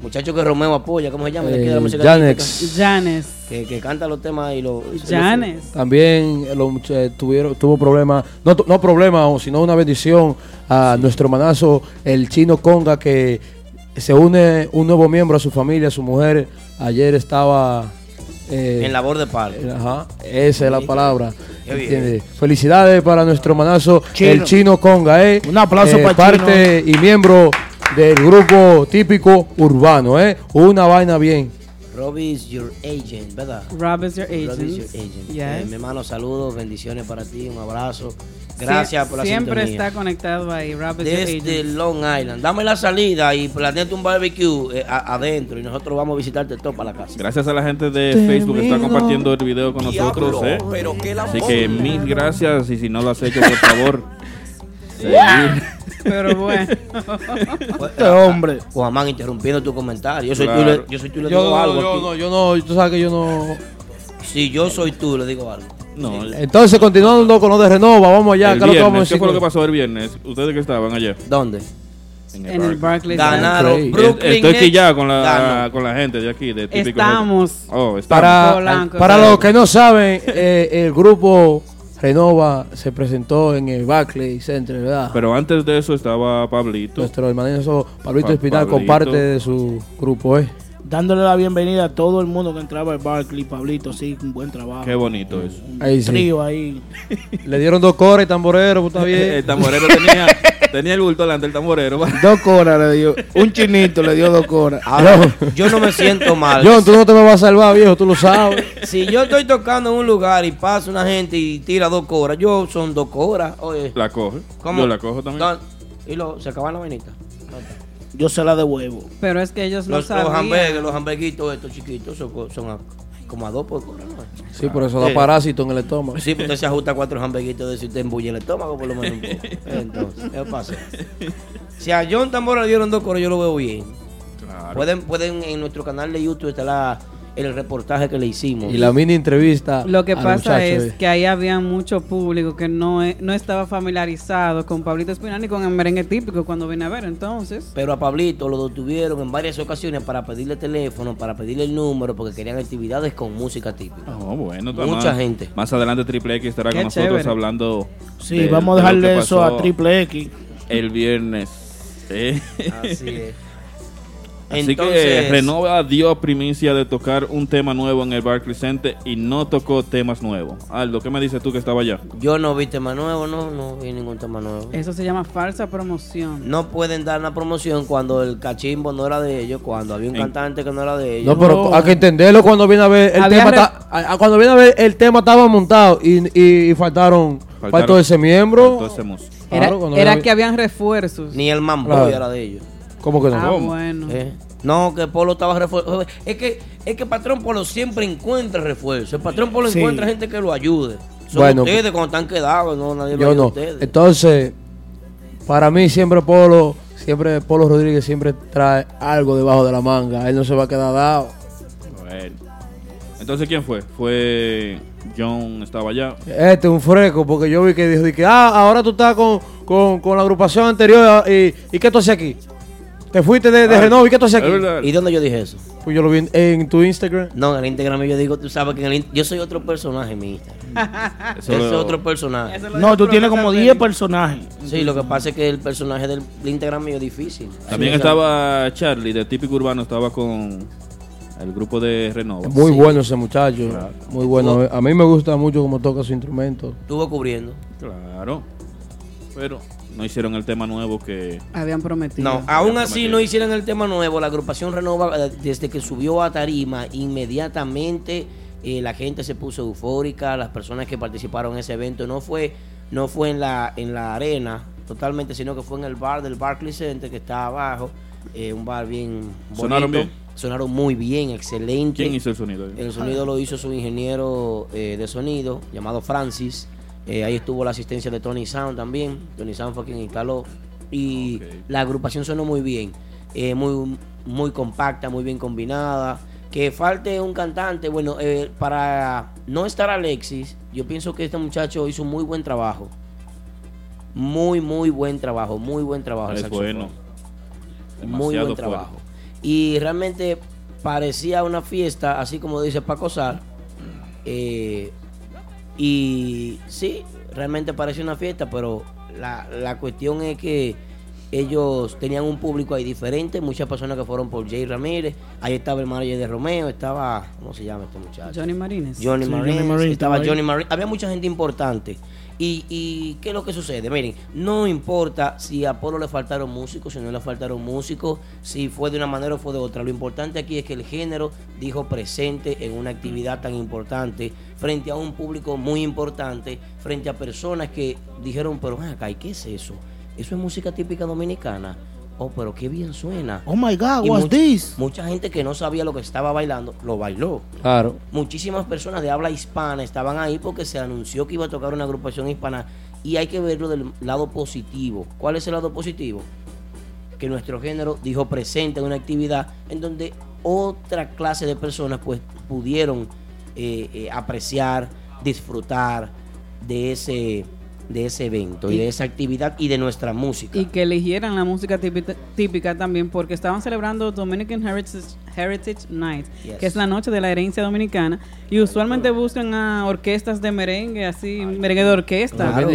muchacho que Romeo apoya, ¿cómo se llama? De aquí de la Eh, música típica, Janes. Que, que canta los temas y los... Janes. También eh, los mucha- eh, tuvieron, tuvo problemas, no, no problemas, sino una bendición a nuestro manazo, el chino Conga, que se une un nuevo miembro a su familia, a su mujer. Ayer estaba. eh, En labor de palo. Ajá, esa es la palabra. Qué bien. ¿entiende? Felicidades para nuestro manazo, Chino. el chino Conga, ¿eh? Un aplauso Eh, para Parte y miembro del grupo típico urbano, ¿eh? Una vaina bien. Robbie is your agent, ¿verdad? Rob is your agent. is your agent. Yes. Eh, mi hermano, saludos, bendiciones para ti, un abrazo. Gracias Sie- por la Siempre sintonía. está conectado ahí. Rob is your Desde agent. Long Island. Dame la salida y planeate un barbecue eh, adentro y nosotros vamos a visitarte todo para la casa. Gracias a la gente de Facebook que está compartiendo el video con nosotros. ¿eh? Así que mil gracias y si no lo has hecho, por favor, seguir. Pero bueno. Este hombre. Juan interrumpiendo tu comentario. Yo soy Claro. tú, y le- yo soy tú le Yo digo no, algo. yo aquí. no, yo no, tú sabes que yo no. Si yo soy tú, le digo algo. No, Entonces, continuando con lo de Renova, vamos allá. ¿qué fue lo que pasó el viernes? ¿Ustedes que estaban ayer? ¿Dónde? En En el Barclays Ganaron. Brooklyn Estoy Nets quillado con la, con la gente de aquí, de típico. Estamos. Oh, estamos. Para, Polanco, para claro. los que no saben, eh, el grupo Renova se presentó en el Barclays Center, ¿verdad? Pero antes de eso estaba Pablito. Nuestro hermano Pablito Pa- Espinal Pablito. comparte de su grupo, ¿eh? Dándole la bienvenida a todo el mundo que entraba al Barclay, Pablito, sí, un buen trabajo. Qué bonito eso. Ahí sí. Trío ahí. Le dieron dos coras y tamborero, pues, está bien. El tamborero tenía, tenía el bulto delante del tamborero. Dos coras le dio. Un chinito le dio dos coras. Ahora, yo no me siento mal. John, tú no te me vas a salvar, viejo, tú lo sabes. Si yo estoy tocando en un lugar y pasa una gente y tira dos coras, yo son dos coras. Oye, La coge. ¿cómo? Yo la cojo también. Y lo, se acaba la vainita. Yo se la devuelvo. Pero es que ellos no Los, los hamburgues, los hamburguitos estos chiquitos son, son a- como a dos por cora, ¿no? Sí, por eso da Sí. parásito en el estómago. Sí, pues usted se ajusta cuatro hamburguitos de si usted embulle el estómago por lo menos un poco. Entonces, ¿qué pasa? Si a John Tambora le dieron dos coros, yo lo veo bien. Claro. Pueden, pueden en nuestro canal de YouTube está la, el reportaje que le hicimos. Y la mini entrevista. Lo que pasa es que ahí había mucho público que no, e- no estaba familiarizado con Pablito Espinal ni con el merengue típico cuando vine a ver. Entonces, Pero a Pablito lo detuvieron en varias ocasiones para pedirle teléfono, para pedirle el número, porque querían actividades con música típica. Oh, bueno, Mucha más- gente. Más adelante Triple X estará Qué con nosotros chévere. hablando. Sí, de- vamos a dejarle eso a Triple X. El viernes. Eh. Así es. Así que Renova dio primicia de tocar un tema nuevo en el Barclays Center y no tocó temas nuevos. Aldo, ¿qué me dices tú que estaba allá? Yo no vi tema nuevo, no, no vi ningún tema nuevo. eso se llama falsa promoción. No pueden dar una promoción cuando el cachimbo no era de ellos, cuando había un En- cantante que no era de ellos. No, pero hay que entenderlo cuando viene a ver el Había tema. re- ta- cuando viene a ver el tema estaba montado y, y, y faltaron, Faltaron- faltó ese miembro. faltó ese músico. Era, Claro, cuando era viene a que habían refuerzos. Ni el mambo Claro. era de ellos. ¿Cómo que no? ah, bueno. Eh, No, que Polo estaba refuerzo. Es que, es que Patrón Polo siempre encuentra refuerzo. El Patrón Polo Sí. encuentra gente que lo ayude. Son Bueno, ustedes cuando están quedados, no, nadie lo Yo ayuda a no. ustedes. Entonces, para mí siempre Polo, siempre Polo Rodríguez siempre trae algo debajo de la manga. Él no se va a quedar dado. Bueno. Entonces, ¿quién fue? Fue John, estaba allá. Este un fresco, porque yo vi que dijo, di que, ah, ahora tú estás con, con, con la agrupación anterior ah, y, ¿y qué tú haces aquí? Te fuiste de, de Ah, Renova y qué tú haces es aquí? verdad. ¿Y dónde yo dije eso? Pues yo lo vi en, en tu Instagram. No, en el Instagram yo digo, tú sabes que en el yo soy otro personaje en mi Instagram. Eso Yo soy lo- otro personaje. No, tú tienes como Félix. 10 personajes. Sí, lo que pasa es que el personaje del Instagram mío es difícil. También Sí, estaba Charlie, de Típico Urbano, estaba con el grupo de Renova. Muy Sí. bueno ese muchacho. Claro. Muy bueno. A mí me gusta mucho cómo toca su instrumento. Estuvo cubriendo. Claro. Pero no hicieron el tema nuevo que... Habían prometido. No, aún así no hicieron el tema nuevo. La agrupación Renova, eh, desde que subió a Tarima, inmediatamente eh, la gente se puso eufórica. Las personas que participaron en ese evento no fue, no fue en la, en la arena totalmente, sino que fue en el bar del Barclays Center que está abajo. eh, un bar bien bonito. ¿Sonaron bien? Sonaron muy bien, excelente. ¿Quién hizo el sonido? El sonido lo hizo su ingeniero eh, de sonido llamado Francis. Eh, ahí estuvo la asistencia de Tony Sound también. Tony Sound fue quien instaló. Y la agrupación sonó muy bien. Eh, muy, muy compacta, muy bien combinada. Que falte un cantante. Bueno, eh, para no estar Alexis, yo pienso que este muchacho hizo un muy buen trabajo. Muy, muy buen trabajo. Muy buen trabajo. Es bueno. Muy buen fuerte. trabajo. Y realmente parecía una fiesta, así como dice Paco Sal. Eh, y sí, realmente parecía una fiesta, pero la, la cuestión es que ellos tenían un público ahí diferente, muchas personas que fueron por Jay Ramírez, ahí estaba el manager de Romeo, estaba, ¿cómo se llama este muchacho? Johnny Marines. Johnny Sí, Marines, Johnny Marines estaba. Johnny Marines, había mucha gente importante. Y, y qué es lo que sucede? Miren, no importa si a Apolo le faltaron músicos, si no le faltaron músicos, si fue de una manera o fue de otra. Lo importante aquí es que el género dijo presente en una actividad tan importante, frente a un público muy importante, frente a personas que dijeron, pero acá, ¿y qué es eso? Eso es música típica dominicana. Oh, pero qué bien suena. Oh my God, Y what's much- this? Mucha gente que no sabía lo que estaba bailando, lo bailó Claro. muchísimas personas de habla hispana estaban ahí porque se anunció que iba a tocar una agrupación hispana y hay que verlo del lado positivo. ¿Cuál es el lado positivo? Que nuestro género dijo presente en una actividad en donde otra clase de personas pues pudieron eh, eh, apreciar, disfrutar de ese de ese evento y de esa actividad y de nuestra música. Y que eligieran la música típica, típica también porque estaban celebrando Dominican Heritage, Heritage Night, Yes. que es la noche de la herencia dominicana. Y usualmente buscan a orquestas de merengue, así, merengue de orquesta. Claro.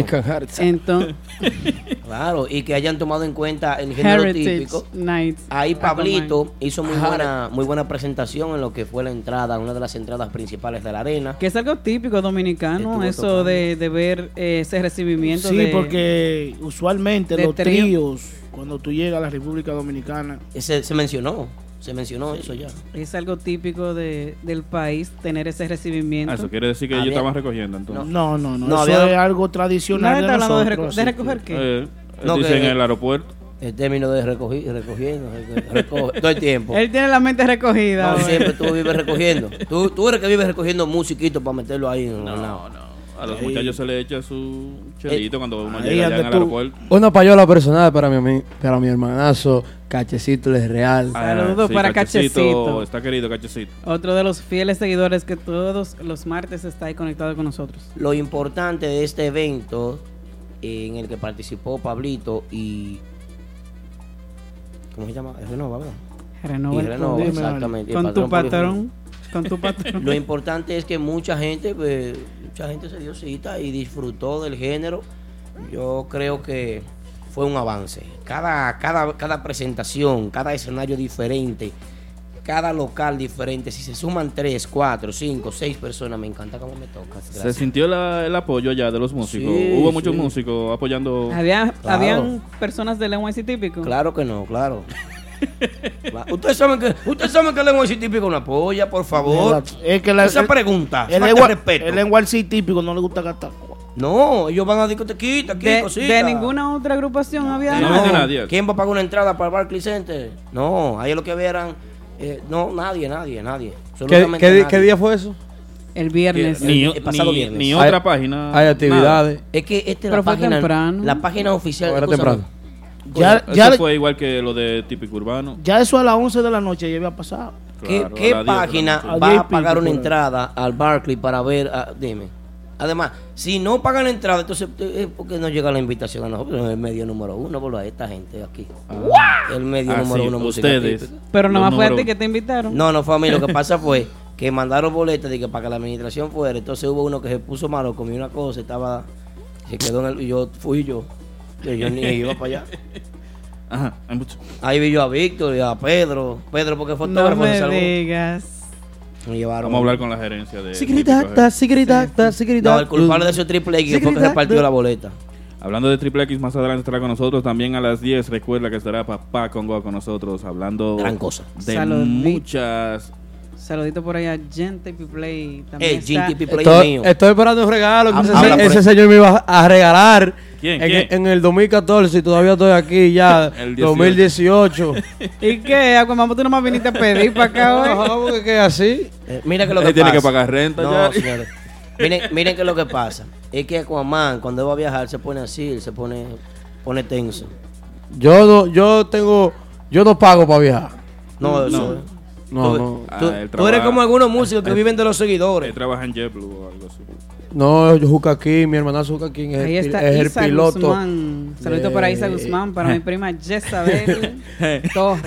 Entonces, Claro, y que hayan tomado en cuenta el género Heritage típico. Night. Ahí. Pablito hizo muy buena, muy buena presentación en lo que fue la entrada, una de las entradas principales de la arena. Que es algo típico dominicano, eso de, de ver eh, ese recibimiento. Sí, de- porque usualmente de los trío. tríos, cuando tú llegas a la República Dominicana, Ese, se mencionó, se mencionó eso ya. Es algo típico de, del país tener ese recibimiento. Ah, Eso quiere decir que ellos estaban recogiendo entonces. no, no, no, No, eso había- es algo tradicional de hablando de, nosotros. reco- de recoger qué. Eh, No, dicen que- en el aeropuerto. El término de recogi- recogiendo, recoge, todo el tiempo. Él tiene la mente recogida. No, siempre tú vives recogiendo. Tú, tú eres que vives recogiendo musiquito para meterlo ahí en No, lado. no. A los muchachos se les echa su chelito cuando uno llega allá en el aeropuerto. Una payola personal para mi, para mi hermanazo, Cachecito es real. Ah, Saludos para Cachecito. Está querido Cachecito. Otro de los fieles seguidores que todos los martes está ahí conectado con nosotros. Lo importante de este evento en el que participó Pablito y. ¿Cómo se llama? Renova, ¿verdad? Renova Y Renova, exactamente. Con tu patrón patrón. Con tu patrón. Lo importante es que mucha gente, pues, mucha gente se dio cita y disfrutó del género. Yo creo que fue un avance. Cada, cada, cada presentación, cada escenario diferente, cada local diferente. Si se suman tres, cuatro, cinco, seis personas, me encanta cómo me toca. Se sintió la- el apoyo ya de los músicos. Sí, Hubo muchos músicos apoyando. Había, Claro. Habían personas del NYC típico. Claro que no, claro. Ustedes saben que, ustedes saben que el lenguaje típico una polla, por favor. Es que la, Esa el- pregunta, el, el lenguaje típico no le gusta gastar. No, ellos van a discotequita, aquí, De, cosita. de ninguna otra agrupación había No, nadie. ¿Quién va a pagar una entrada para el Barclays Center? No, ahí lo que había eran. eh, no, nadie, nadie, nadie. ¿Qué, Absolutamente qué di- nadie. qué día fue eso? El viernes. Ni, el pasado ni- viernes. ni Hay- otra página. Hay actividades. Es que esta es la fue página, temprano. la página oficial. No, era escúchame. temprano. Ya, Eso ya, fue igual que lo de típico urbano. ya eso a las 11 de la noche ya había pasado. ¿Qué, Claro, qué a las 10 de la página va a pagar una entrada al Barclay para ver? a- dime. Además, si no pagan la entrada, entonces, eh, ¿por qué no llega la invitación a nosotros? Es el medio número uno, por esta gente aquí. El medio Ah, número sí, uno ustedes. típica. Pero Los nada más fue a ti que te invitaron. No, no fue a mí. Lo que pasa fue que mandaron boletas de que para que la administración fuera. Entonces hubo uno que se puso malo, comió una cosa, estaba. Se quedó en el. Y yo fui yo. Yo, yo ni iba para allá. Ajá, hay mucho. Ahí vi yo a Víctor y a Pedro. Pedro, porque No fotógrafo se me digas. Me llevaron. Vamos a hablar con la gerencia de. Sigridacta, sigridacta, sigridacta. No, el culpable de ese triple X fue que repartió la boleta. Hablando de Triple X, más adelante estará con nosotros. También a las 10, recuerda que estará Papá Congo con nosotros hablando Gran cosa. de Saludito. muchas. Saludito por ahí a Gente Play. También Eh, está- Play Estoy, mío. estoy esperando un regalo que ese, ese señor me iba a regalar ¿Quién, en, quién? en el 2014 y todavía estoy aquí ya, El 18. 2018. ¿Y qué? Aquaman, tú nomás viniste a pedir para acá hoy. No, porque que así. Eh, mira que lo Él que tiene que pagar renta no, ya. señores. Miren, miren que lo que pasa. Es que Aquaman, cuando va a viajar, se pone así, se pone, pone tenso. Yo no, yo tengo, yo no pago para viajar. No, eso. No. No, tú, no. tú- Ah, tú eres como algunos músicos que él- viven de los Él seguidores. trabaja en JetBlue o algo así. No, yo Juca aquí, mi hermanazo Juca aquí es, Ahí el, está es el Isa piloto. Guzmán. Saludito para Isa de- Guzmán, para mi prima Jezabel Torres.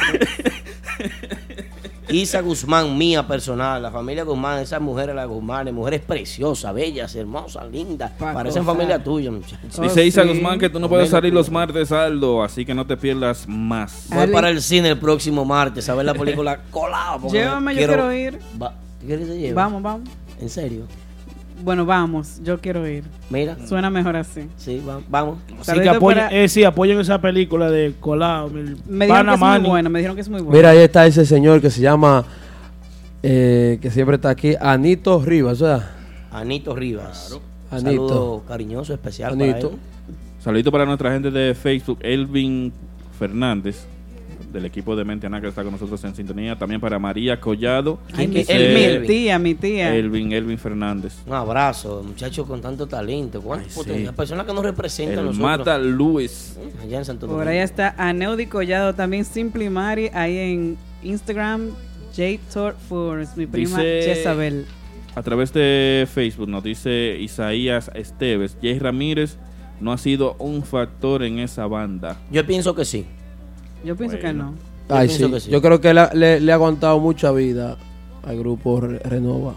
Isa Guzmán, mía personal, la familia Guzmán, esas mujeres, las Guzmán, mujeres preciosas, bellas, hermosas, lindas. Pa' Parecen familia tuya, muchachos. Oh, Dice Isa sí. Guzmán que tú no puedes salir los martes, Aldo, así que no te pierdas más. Voy Ali. para el cine el próximo martes a ver la película Colado. Llévame, yo quiero ir. Va- ¿Tú quieres que te lleve? Vamos, vamos. ¿En serio? Bueno, vamos. Yo quiero ir. Mira. Suena mejor así. Sí, va- vamos. Así que apoyen, para- eh, sí, apoyen esa película de Colado. Me dijeron que es muy buena. Me dijeron que es muy buena. Mira, ahí está ese señor que se llama, eh, que siempre está aquí, Anito Rivas, ¿verdad? Anito Rivas. Anito. Saludo cariñoso, especial Anito. para él. Saludito para nuestra gente de Facebook, Elvin Fernández, del equipo de Mente Ana que está con nosotros en sintonía. También para María Collado. Ay, mi, Dice- el- mi tía, mi tía. Elvin, Elvin Fernández. Un abrazo, muchachos con tanto talento. ¿Cuántas sí. Personas que nos representan El nosotros. Mata Luis. Allá en Santo Por Domingo. ahí está Aneudi Collado, también Simply Mari, ahí en Instagram, J Tor Force, mi prima Dice- Jezabel. A través de Facebook nos dice Isaías Esteves, Jay Ramírez no ha sido un factor en esa banda. Yo pienso que sí. Yo pienso que no. Yo Ay, pienso sí. que sí. Yo creo que le, le- le ha aguantado mucha vida al grupo Re- Renova.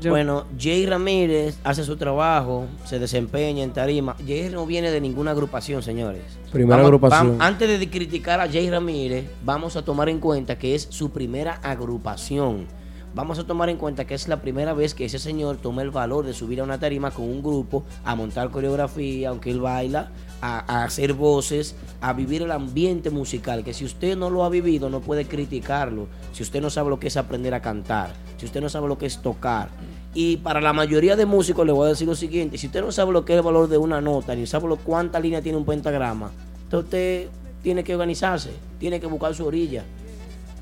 Yo- Bueno, Jay Ramírez hace su trabajo, se desempeña en tarima. Jay no viene de ninguna agrupación, señores. Primera Vamos- agrupación. antes de criticar a Jay Ramírez, vamos a tomar en cuenta que es su primera agrupación. Vamos a tomar en cuenta que es la primera vez que ese señor toma el valor de subir a una tarima con un grupo, a montar coreografía, aunque él baila, a, hacer voces, a vivir el ambiente musical. Que si usted no lo ha vivido, no puede criticarlo. Si usted no sabe lo que es aprender a cantar, si usted no sabe lo que es tocar. Y para la mayoría de músicos le voy a decir lo siguiente: si usted no sabe lo que es el valor de una nota, ni sabe lo, cuánta línea tiene un pentagrama, entonces usted tiene que organizarse, tiene que buscar su orilla.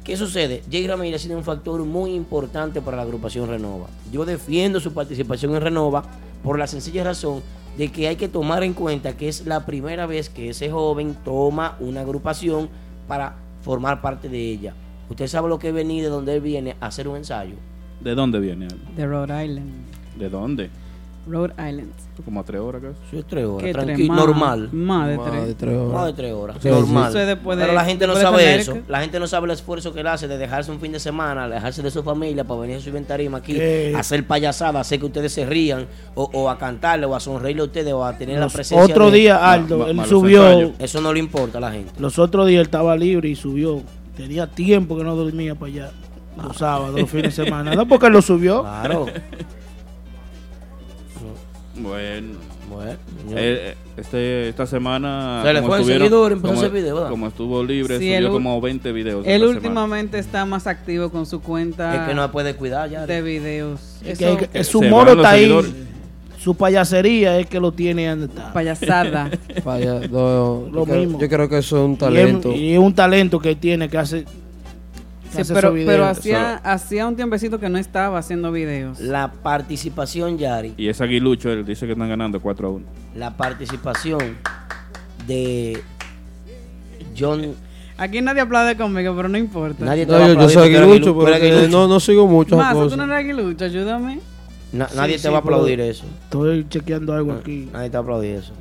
¿Qué sucede? Jay Ramírez ha sido un factor muy importante para la agrupación Renova. Yo defiendo su participación en Renova por la sencilla razón de que hay que tomar en cuenta que es la primera vez que ese joven toma una agrupación para formar parte de ella. Usted sabe lo que venir de donde él viene a hacer un ensayo. ¿De dónde viene? De Rhode Island. ¿De dónde? Rhode Island. Como a tres horas casi. Es tres horas, tranquilo, normal. Más de Más tres. de tres horas. Más de tres horas, Sí, normal. sí. Después de- Pero la gente no sabe eso. La gente no sabe el esfuerzo que él hace de dejarse un fin de semana, alejarse de su familia para venir a subir en tarima aquí, Eh. hacer payasada, hacer que ustedes se rían, o, o a cantarle, o a sonreírle a ustedes, o a tener la presencia. otro de- día, Aldo, Ma- ma- él subió. ensayos. Eso no le importa a la gente. Los otros días él estaba libre y subió. Tenía tiempo que no dormía para allá. Los sábados, los fines de semana. No porque él lo subió. Claro. Bueno. Bueno. Eh, eh, este, esta semana. Se le como fue el seguidor, empezó como- video, ¿verdad? Como estuvo libre, Sí, subió como 20 videos. Él semana. últimamente está más activo con su cuenta es que no puede cuidar ya. de videos. Es Eso, que, que su moro está ahí. Su payasería es que lo tiene donde está. payasada. No, Lo yo, creo, mismo. yo creo que eso es un Y es- talento. Y es, un talento que él tiene que hace. Sí, pero hacía, hacía un tiempecito que no estaba haciendo videos. La participación, Yari, Y ese aguilucho, él dice que están ganando 4 a 1. la participación de John. Aquí nadie aplaude conmigo, pero no importa. Nadie te No, va a yo, yo soy aguilucho, aguilu- pero no, no sigo mucho Más, tú no eres aguilucho, ayúdame. Na- nadie sí, te va a aplaudir eso. Estoy chequeando algo aquí. Nadie te va a aplaudir eso.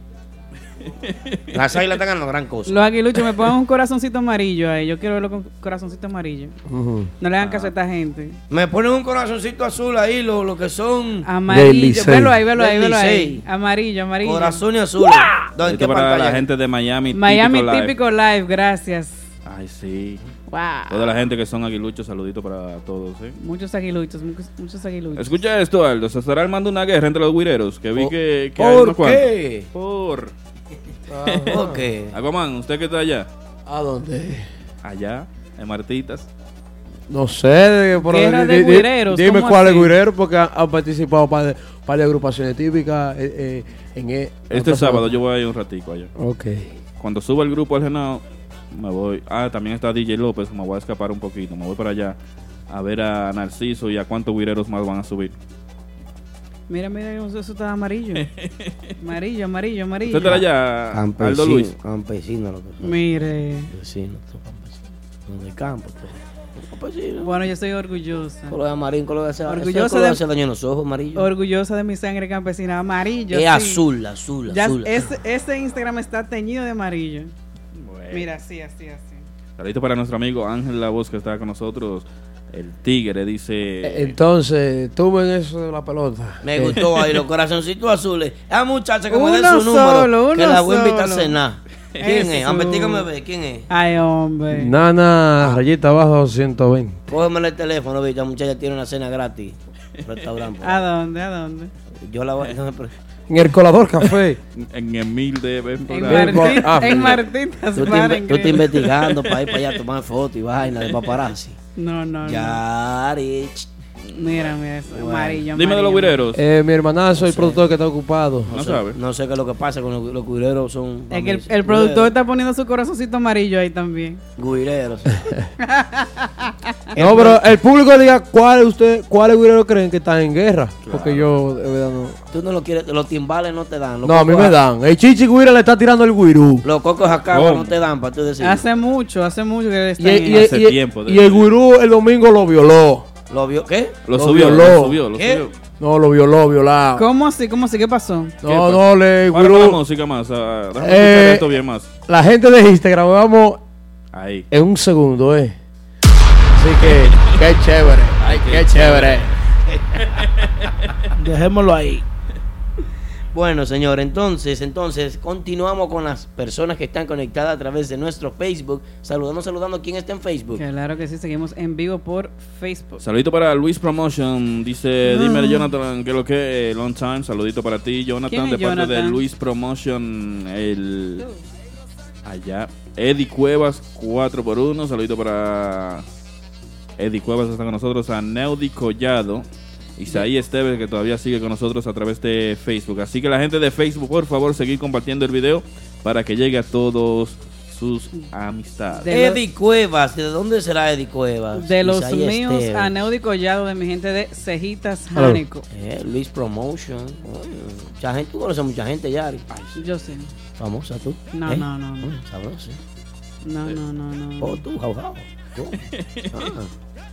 Las águilas están ganando gran cosa. Los aguiluchos me ponen un corazoncito amarillo ahí. Yo quiero verlo con corazoncito amarillo. No le hagan caso a esta gente. Me ponen un corazoncito azul ahí, lo, lo que son Amarillo. Velo ahí, velo ahí, velo ahí. Amarillo, amarillo. corazones azules. ¿Dónde Esto para pantalla? la gente de Miami. Miami Típico Live. típico live, gracias. Ay, sí. Wow. Toda la gente que son aguiluchos, saludito para todos. ¿eh? Muchos aguiluchos, muchos, muchos aguiluchos. Escucha esto, Aldo. Se estará armando una guerra entre los guireros. Que vi que, ¿Por qué? Por. ¿Por qué? Aquaman, usted que está allá. ¿A dónde? Allá, en Martitas. No sé, de, pero Guerra di- de di- guireros, Dime ¿cómo cuáles así? guireros, porque han, han participado par de, par de agrupaciones típicas eh, eh, en e- Este otras- sábado yo voy a ir un ratico allá. Ok. Cuando suba el grupo al Genao, me voy. Ah, también está DJ López, me voy a escapar un poquito. Me voy para allá a ver a Narciso y a cuántos guireros más van a subir. Mira, mira, eso está amarillo. amarillo, amarillo, amarillo. ¿Usted está allá, Aldo Luis? Campesino, lo que son. Mire. Campesino, todo campesino. De campo, todo. Campesino. Bueno, yo soy orgullosa. Color amarillo, color de Orgullosa color de- hace daño en los ojos, amarillo. Orgullosa de mi sangre campesina. Amarillo. es sí. azul, azul, Ya azul. ese, ese Instagram está teñido de amarillo. Mira, así, así, así. Saludito para nuestro amigo Ángel La Voz que está con nosotros. El Tigre dice. Eh, Entonces, tuve en eso de la pelota. Me Eh, gustó ahí los corazoncitos azules. Esa muchacha que me dé Uno su número. solo, que uno la voy a invitar a cenar. ¿Quién es? Ver, ¿quién es? Ay, hombre. Nana, rayita abajo, 120. Cógeme el teléfono, ve, la muchacha tiene una cena gratis. Restaurante. ¿A dónde? ¿A dónde? Yo la voy no, pero- En el colador café. En el mil de En, Martín, ah, en. Martitas Tú te, tú estás investigando para ir para allá a tomar fotos y vaina de paparazzi. No, no, no. Mira, mira, eso. Bueno. Amarillo, Dime de los guireros. Eh, mi hermanazo, el sé. productor que está ocupado. no sé, sabe. No sé qué es lo que pasa con los, los guireros. Son. Es que el, el productor está poniendo su corazoncito amarillo ahí también. Guireros. No, pero el público diga cuáles usted, cuáles guireros creen que están en guerra. Porque yo, de verdad, no. Tú no lo quieres. Los timbales no te dan. Los No, a mí me dan. El chichi guira le está tirando el guirú. Los cocos acá ¿Cómo? no te dan para tú decir. Hace mucho, hace mucho que Y, está y- en y- Hace y- tiempo y el gurú el domingo lo violó. ¿Lo vio? ¿Qué? Lo, Lo subió, violó. lo subió, lo ¿Qué? subió. No, lo violó, violado. ¿Cómo así? ¿Cómo así? ¿Qué pasó? No, no, le Para la música más. ah, déjame Eh, esto bien más. La gente de Instagram, vamos Ahí. en un segundo, eh. Así que, qué chévere. Ay, qué chévere. Dejémoslo ahí. Bueno, señor, entonces, entonces, continuamos con las personas que están conectadas a través de nuestro Facebook. Saludando, saludando. ¿Quién está en Facebook? Claro que sí, seguimos en vivo por Facebook. Saludito para Luis Promotion. Dice, dime Jonathan, que lo que eh, long time. Saludito para ti, Jonathan, ¿Quién de parte de? Luis Promotion. El allá. Eddie Cuevas, 4 por 1 Saludito para Eddie Cuevas está con nosotros. A Neudi Collado. Isaí Esteves, que todavía sigue con nosotros a través de Facebook. Así que la gente de Facebook, por favor, seguir compartiendo el video para que llegue a todos sus amistades. De Eddie Cuevas. ¿De dónde será Eddie Cuevas? De los míos, Esteves. a Neudi Collado, de mi gente de Cejitas. Jánico. Eh, Luis Promotion. Mucha gente, tú conoces a mucha gente, Yari. Yo sé. Famosa tú. No, ¿Eh? no, no, no. Sabrosa. No, no, no, no. Oh, tú, jau, jau. Tú. Ah,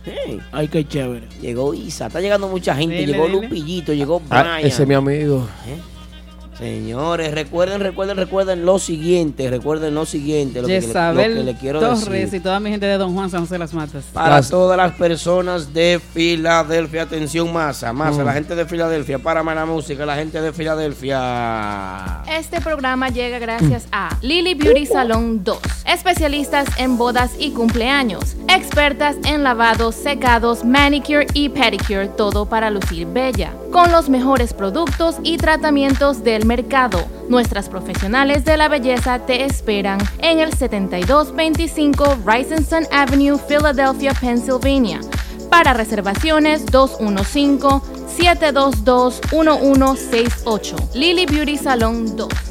hey. Ay, qué chévere. Llegó Isa, está llegando mucha gente. Llegó dile. Lupillito, llegó Ah, Brian. ese es mi amigo. ¿Eh? Señores, recuerden, recuerden, recuerden lo siguiente, recuerden lo siguiente, lo que, le- lo que le quiero Torres decir. y toda mi gente de Don Juan San José de las Matas. Para Gracias. todas las personas de Filadelfia, atención masa, masa, Mm. la gente de Filadelfia, párame la música, la gente de Filadelfia. Este programa llega gracias a Lily Beauty Salon 2, especialistas en bodas y cumpleaños, expertas en lavados, secados, manicure y pedicure, todo para lucir bella, con los mejores productos y tratamientos del mercado. Nuestras profesionales de la belleza te esperan en el 7225 Rising Avenue, Philadelphia, Pennsylvania. Para reservaciones 215-722-1168. Lily Beauty Salon 2.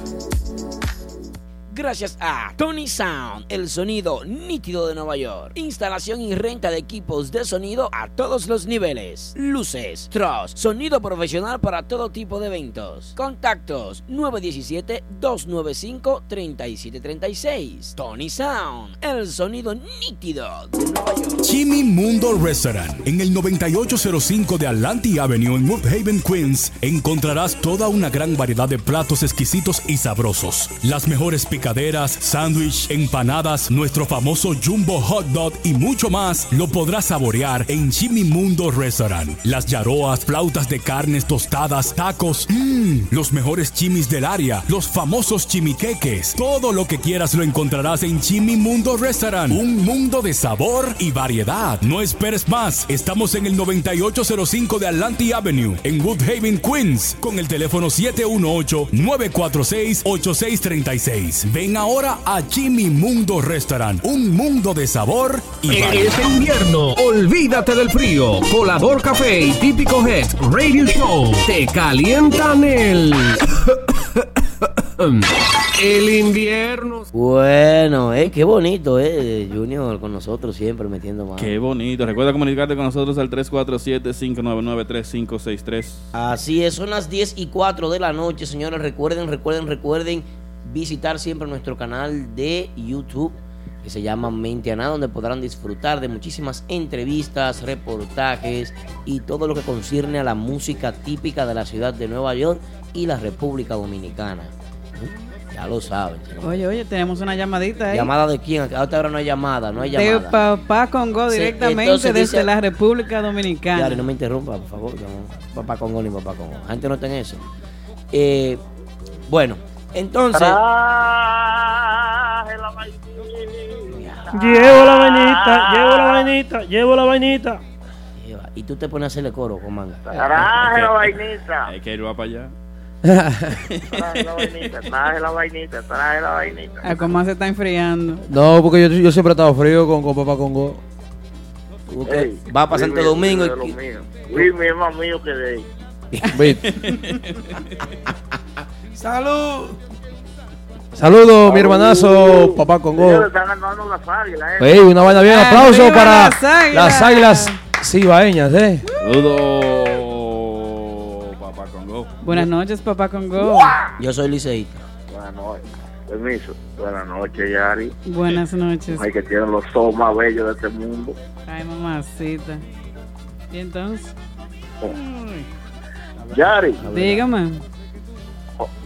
Gracias a Tony Sound, el sonido nítido de Nueva York. Instalación y renta de equipos de sonido a todos los niveles. Luces, truss, sonido profesional para todo tipo de eventos. Contactos 917-295-3736. Tony Sound, el sonido nítido de Nueva York. Jimmy Mundo Restaurant en el 9805 de Atlantic Avenue en Woodhaven, Queens encontrarás toda una gran variedad de platos exquisitos y sabrosos. Las mejores picaderas, sándwich, empanadas, nuestro famoso Jumbo Hot Dog y mucho más lo podrás saborear en Jimmy Mundo Restaurant. Las yaroas, flautas de carnes tostadas, tacos, mmm, los mejores chimis del área, los famosos chimiqueques. Todo lo que quieras lo encontrarás en Jimmy Mundo Restaurant. Un mundo de sabor y variedad. No esperes más. Estamos en el 9805 de Atlantic Avenue, en Woodhaven, Queens, con el teléfono 718-946-8636. Ven ahora a Jimmy Mundo Restaurant. Un mundo de sabor y variedad. Este invierno, olvídate del frío. Colador Café y Típico Head Radio Show te calientan el. el invierno. Bueno, eh, qué bonito, eh, Junior con nosotros siempre metiendo mano. Qué bonito. Recuerda comunicarte con nosotros al 347-599-3563. Así es, son las 10 y 4 de la noche, señores. Recuerden, recuerden, recuerden visitar siempre nuestro canal de YouTube que se llama Mente donde podrán disfrutar de muchísimas entrevistas, reportajes y todo lo que concierne a la música típica de la ciudad de Nueva York y la República Dominicana. ¿Eh? Ya lo saben. Oye, oye, tenemos una llamadita ahí. ¿Llamada de quién? A esta hora no hay llamada, no hay de llamada. Papá Congo directamente desde dice- la República Dominicana. Yari, no me interrumpa, por favor. no. Papá Congo ni papá Congo. La gente no está en eso. Eh, bueno, entonces. Llevo la vainita, llevo la vainita, llevo la vainita. Y tú te pones a hacerle coro, comando. Traje la vainita. Hay que ir va para allá. Traje la vainita, traje la vainita, traje la vainita. Ah, ¿Cómo se está enfriando? No, porque yo, yo siempre he estado frío con, con papá Congo. Ey, Va para Santo Domingo de lo y- mío. Luis, mi más mío que de él. ¡Salud! Saludos, mi hermanazo, papá Congo. están ganando las águilas, eh. Ey, una vaina bien. Aplauso Arriba para las águilas. las águilas cibaeñas, ¿eh? Saludos, papá Congo. Buenas noches, Papá Congo. Yo soy liceísta. Buenas noches. Permiso. Buenas noches, Yari. Buenas noches. Hay que tiene los ojos más bellos de este mundo. Ay, mamacita. ¿Y entonces? Yari, Dígame.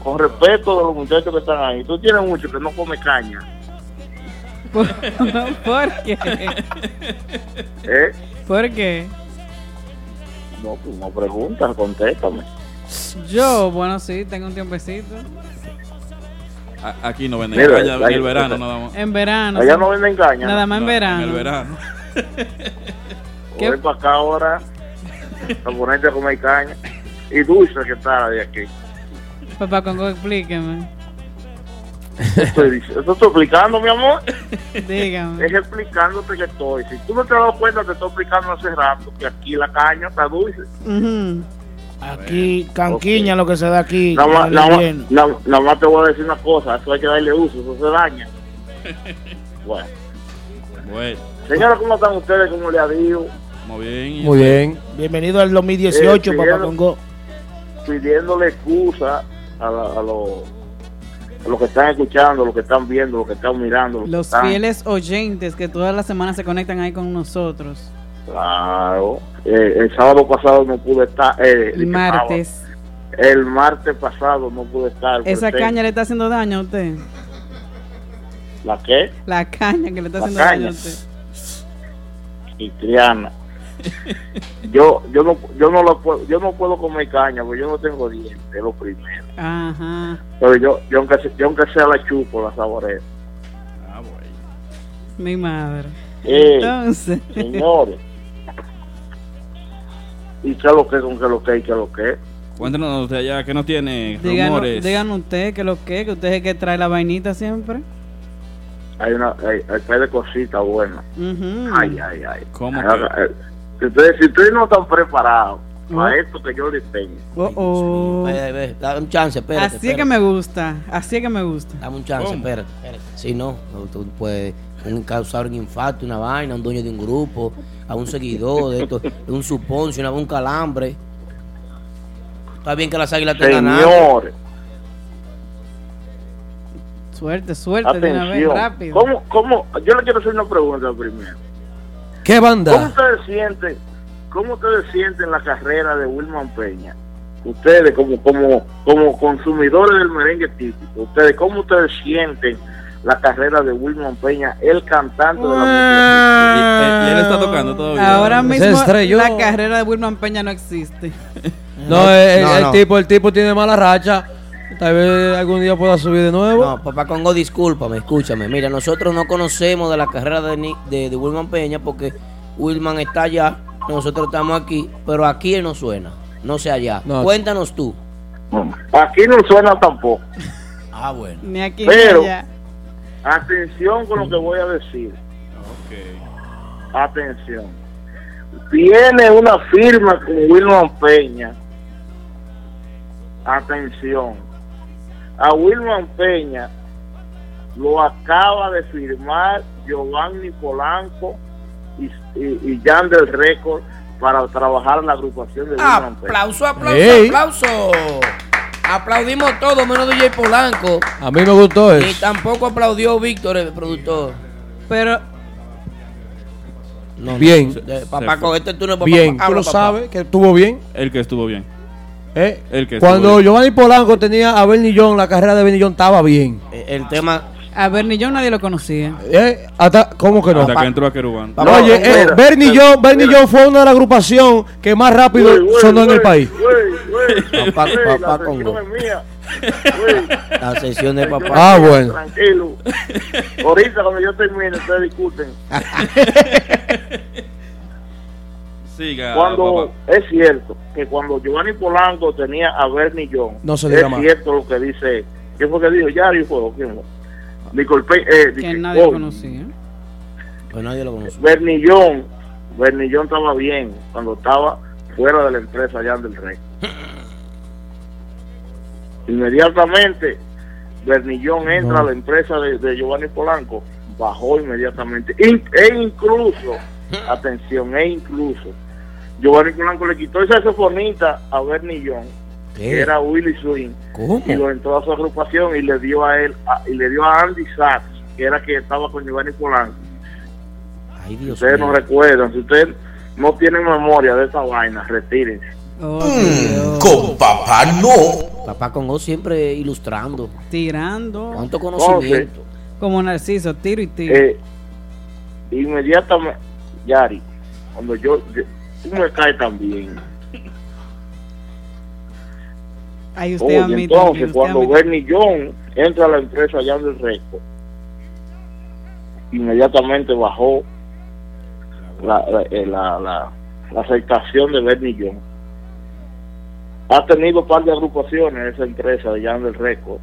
Con respeto de los muchachos que están ahí, tú tienes mucho que no come caña. ¿Por, ¿por qué? ¿Eh? ¿Por qué? No, pues no preguntas, contéstame. Yo, bueno, sí, tengo un tiempecito. A- Aquí no venden Mira, caña en ahí- el verano nada más. En verano. Allá sí. no venden caña. Nada más en No, verano. En el verano. ¿Qué? Voy para acá ahora a ponerte a comer caña. Y dulce que está de aquí. Papá Congo, explíqueme. Estoy, estoy explicando, mi amor. Dígame. Es explicándote que estoy. Si tú no te has dado cuenta, te estoy explicando hace rato que aquí la caña está dulce. Aquí, canquiña lo que se da aquí. Nada más, nada, más, nada- nada más te voy a decir una cosa, eso hay que darle uso, eso se daña. Bueno, Bueno, señora, ¿cómo están ustedes? ¿Cómo le ha dicho? muy bien. Muy bien. Bienvenido al 2018, Eh, papá pidiendo- Congo. Pidiéndole excusa a, la- a los a los que están escuchando, los que están viendo, los que están mirando. los que Los están- fieles oyentes que todas las semanas se conectan ahí con nosotros. Claro. Eh, el sábado pasado no pude estar. eh, El martes. sábado. El martes pasado no pude estar. ¿Esa presente. caña le está haciendo daño a usted? ¿La qué? La caña que le está La haciendo daño a usted. y Triana. Yo yo no yo no lo puedo yo no puedo comer caña porque yo no tengo dientes es lo primero Ajá. pero yo yo aunque se- yo aunque sea la chupo la saboreo Ah, bueno. Mi madre. Eh, Entonces. señores y qué es lo que con qué es lo que y qué es lo que Cuéntanos de allá que no tiene Díganos, rumores. digan usted que lo que, que usted es el que trae la vainita siempre. hay una hay, hay par de cositas buenas ay ay ay ¿Cómo Ay, que? ay, si ustedes si ustedes no están preparados para esto que yo les tengo Oh, oh. Ve, ve, dame un chance, espérate. Así es que espérate. me gusta. Así es que me gusta. Dame un chance, ¿Cómo? espérate, espérate. Si no, no, tú puedes un, causar un infarto, una vaina, un dueño de un grupo, a un seguidor de esto, un suponcio, una, un calambre. Está bien que las águilas tengan nada. señores Suerte, suerte de una vez, atención rápido. ¿Cómo, cómo? yo le quiero hacer una pregunta primero ¿Qué ¿Cómo banda? ustedes sienten, cómo ustedes sienten la carrera de Wilman Peña? Ustedes como como como consumidores del merengue típico, ustedes cómo ustedes sienten la carrera de Wilman Peña, el cantante de la Y, y- y él está tocando todavía. Ahora mismo estrelló. la carrera de Wilman Peña no existe. No, el, No, el no. tipo, el tipo tiene mala racha. Tal vez algún día pueda subir de nuevo. No, papá Congo, discúlpame, escúchame. Mira, nosotros no conocemos de la carrera de, Ni- de, de Wilman Peña porque Wilman está allá, nosotros estamos aquí, pero aquí él no suena, no sé allá. No. Cuéntanos tú. Aquí no suena tampoco. Ah, bueno. Ni aquí Pero- ni allá. Atención con lo que voy a decir. Ok. Atención. Tiene una firma con Wilman Peña. Atención. A Wilman Peña lo acaba de firmar Giovanni Polanco y, y, y Jan del Record para trabajar en la agrupación de Wilman Peña. Aplauso, aplauso, aplauso. Aplaudimos todo menos DJ Polanco. A mí me gustó Ni eso. tampoco aplaudió Víctor, el productor. Pero No, no, Bien. papá, con este turno, papá. Bien, tú habla, lo papá. sabes, que estuvo bien. El que estuvo bien. ¿Eh? El que estuvo Cuando bien. Giovanni Polanco tenía a Bernie John, la carrera de Bernie John estaba bien. Eh, El tema. a yo nadie lo conocía. ¿eh? Hasta, ¿Cómo que no? Hasta que entró a Querubán. Papá, Oye, No, eh, mira, Bernie mira, John, Bernie mira. John fue una de las agrupaciones que más rápido sonó en el país. Papá- la papá es mía. Güey. La sesión de papá. Ah, bueno. Tranquilo. Ahorita cuando yo termine, ustedes discuten. Siga, Cuando papá. es cierto que cuando Giovanni Polanco tenía a Bernie John, No se diga es más. cierto lo que dice. ¿Quién fue que dijo? Yari fue quién fue? Nicole Pe- eh, Que nadie lo oh, conocía. Pues nadie lo conoce. Bernie John, Bernie John estaba bien cuando estaba fuera de la empresa allá del Rey. Inmediatamente, Bernie John entra No. a la empresa de, de Giovanni Polanco, bajó inmediatamente. In- e incluso, atención, e incluso, Giovanni Polanco le quitó esa saxofonista a Bernie John, que era Willy Swing, ¿Cómo? y lo entró a su agrupación y le dio a él, a- y le dio a Andy Sachs, que era que estaba con Giovanni Polanco. Ay, Si Dios ustedes no recuerdan, si ustedes no tienen memoria de esa vaina, retírense. Mm, con papá no. Papá con O siempre ilustrando. Tirando. ¿Cuánto conocimiento? Como Narciso, tiro y tiro. Eh, inmediatamente, Yari, cuando yo, tú me caes también. Ahí usted Oye, entonces, usted cuando Bernie John entra a la empresa allá en el Reco, inmediatamente bajó la, la, eh, la, la- la aceptación de Bernie John. Ha tenido un par de agrupaciones esa empresa de Jan del Record,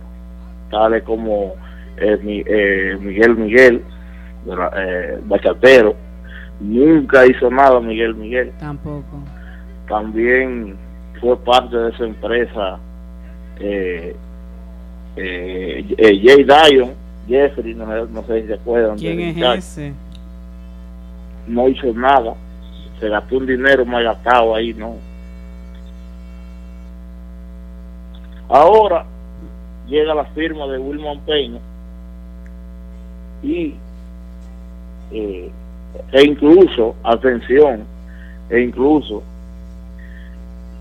tales como eh, Mi- eh, Miguel Miguel, eh, bachatero. Nunca hizo nada Miguel Miguel. Tampoco. También fue parte de esa empresa eh, eh, eh, Jay Dion, Jeffrey, no, sé- no sé si se acuerdan. ¿Quién es ese? No hizo nada. Se gastó un dinero mal gastado ahí, ¿no? Ahora llega la firma de Wilman Peña y eh, e incluso, atención, e incluso,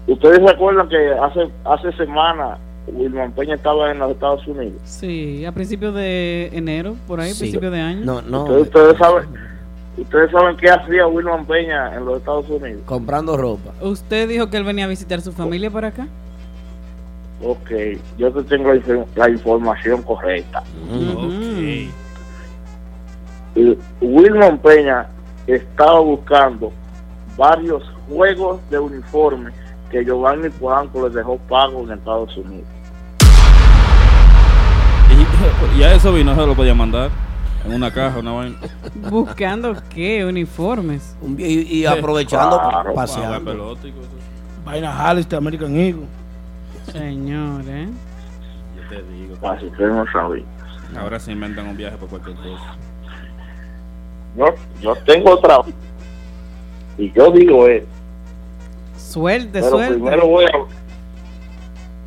ustedes se acuerdan que hace hace semana Wilman Peña estaba en los Estados Unidos. Sí, a principios de enero, por ahí, Sí. principios de año. No, no. Ustedes, ustedes saben, ustedes saben qué hacía Wilman Peña en los Estados Unidos. Comprando ropa. ¿Usted dijo que él venía a visitar su familia para acá? Ok, yo te tengo la, infor- la información correcta. Y Wilman Peña estaba buscando varios juegos de uniforme que Giovanni Polanco les dejó pago en Estados Unidos. Y, y a eso vino, se lo podía mandar. En una caja, una vaina. ¿Buscando qué? Uniformes. Y, y aprovechando, Claro, paseando. Jugar pelota y cosas. Vaina Hollister, American Eagle. Señor, ¿eh? Yo te digo. Así que no sabía. Ahora se inventan un viaje por cualquier cosa. Yo, yo tengo otra. Y yo digo es, Suelte, pero suelte. primero voy a.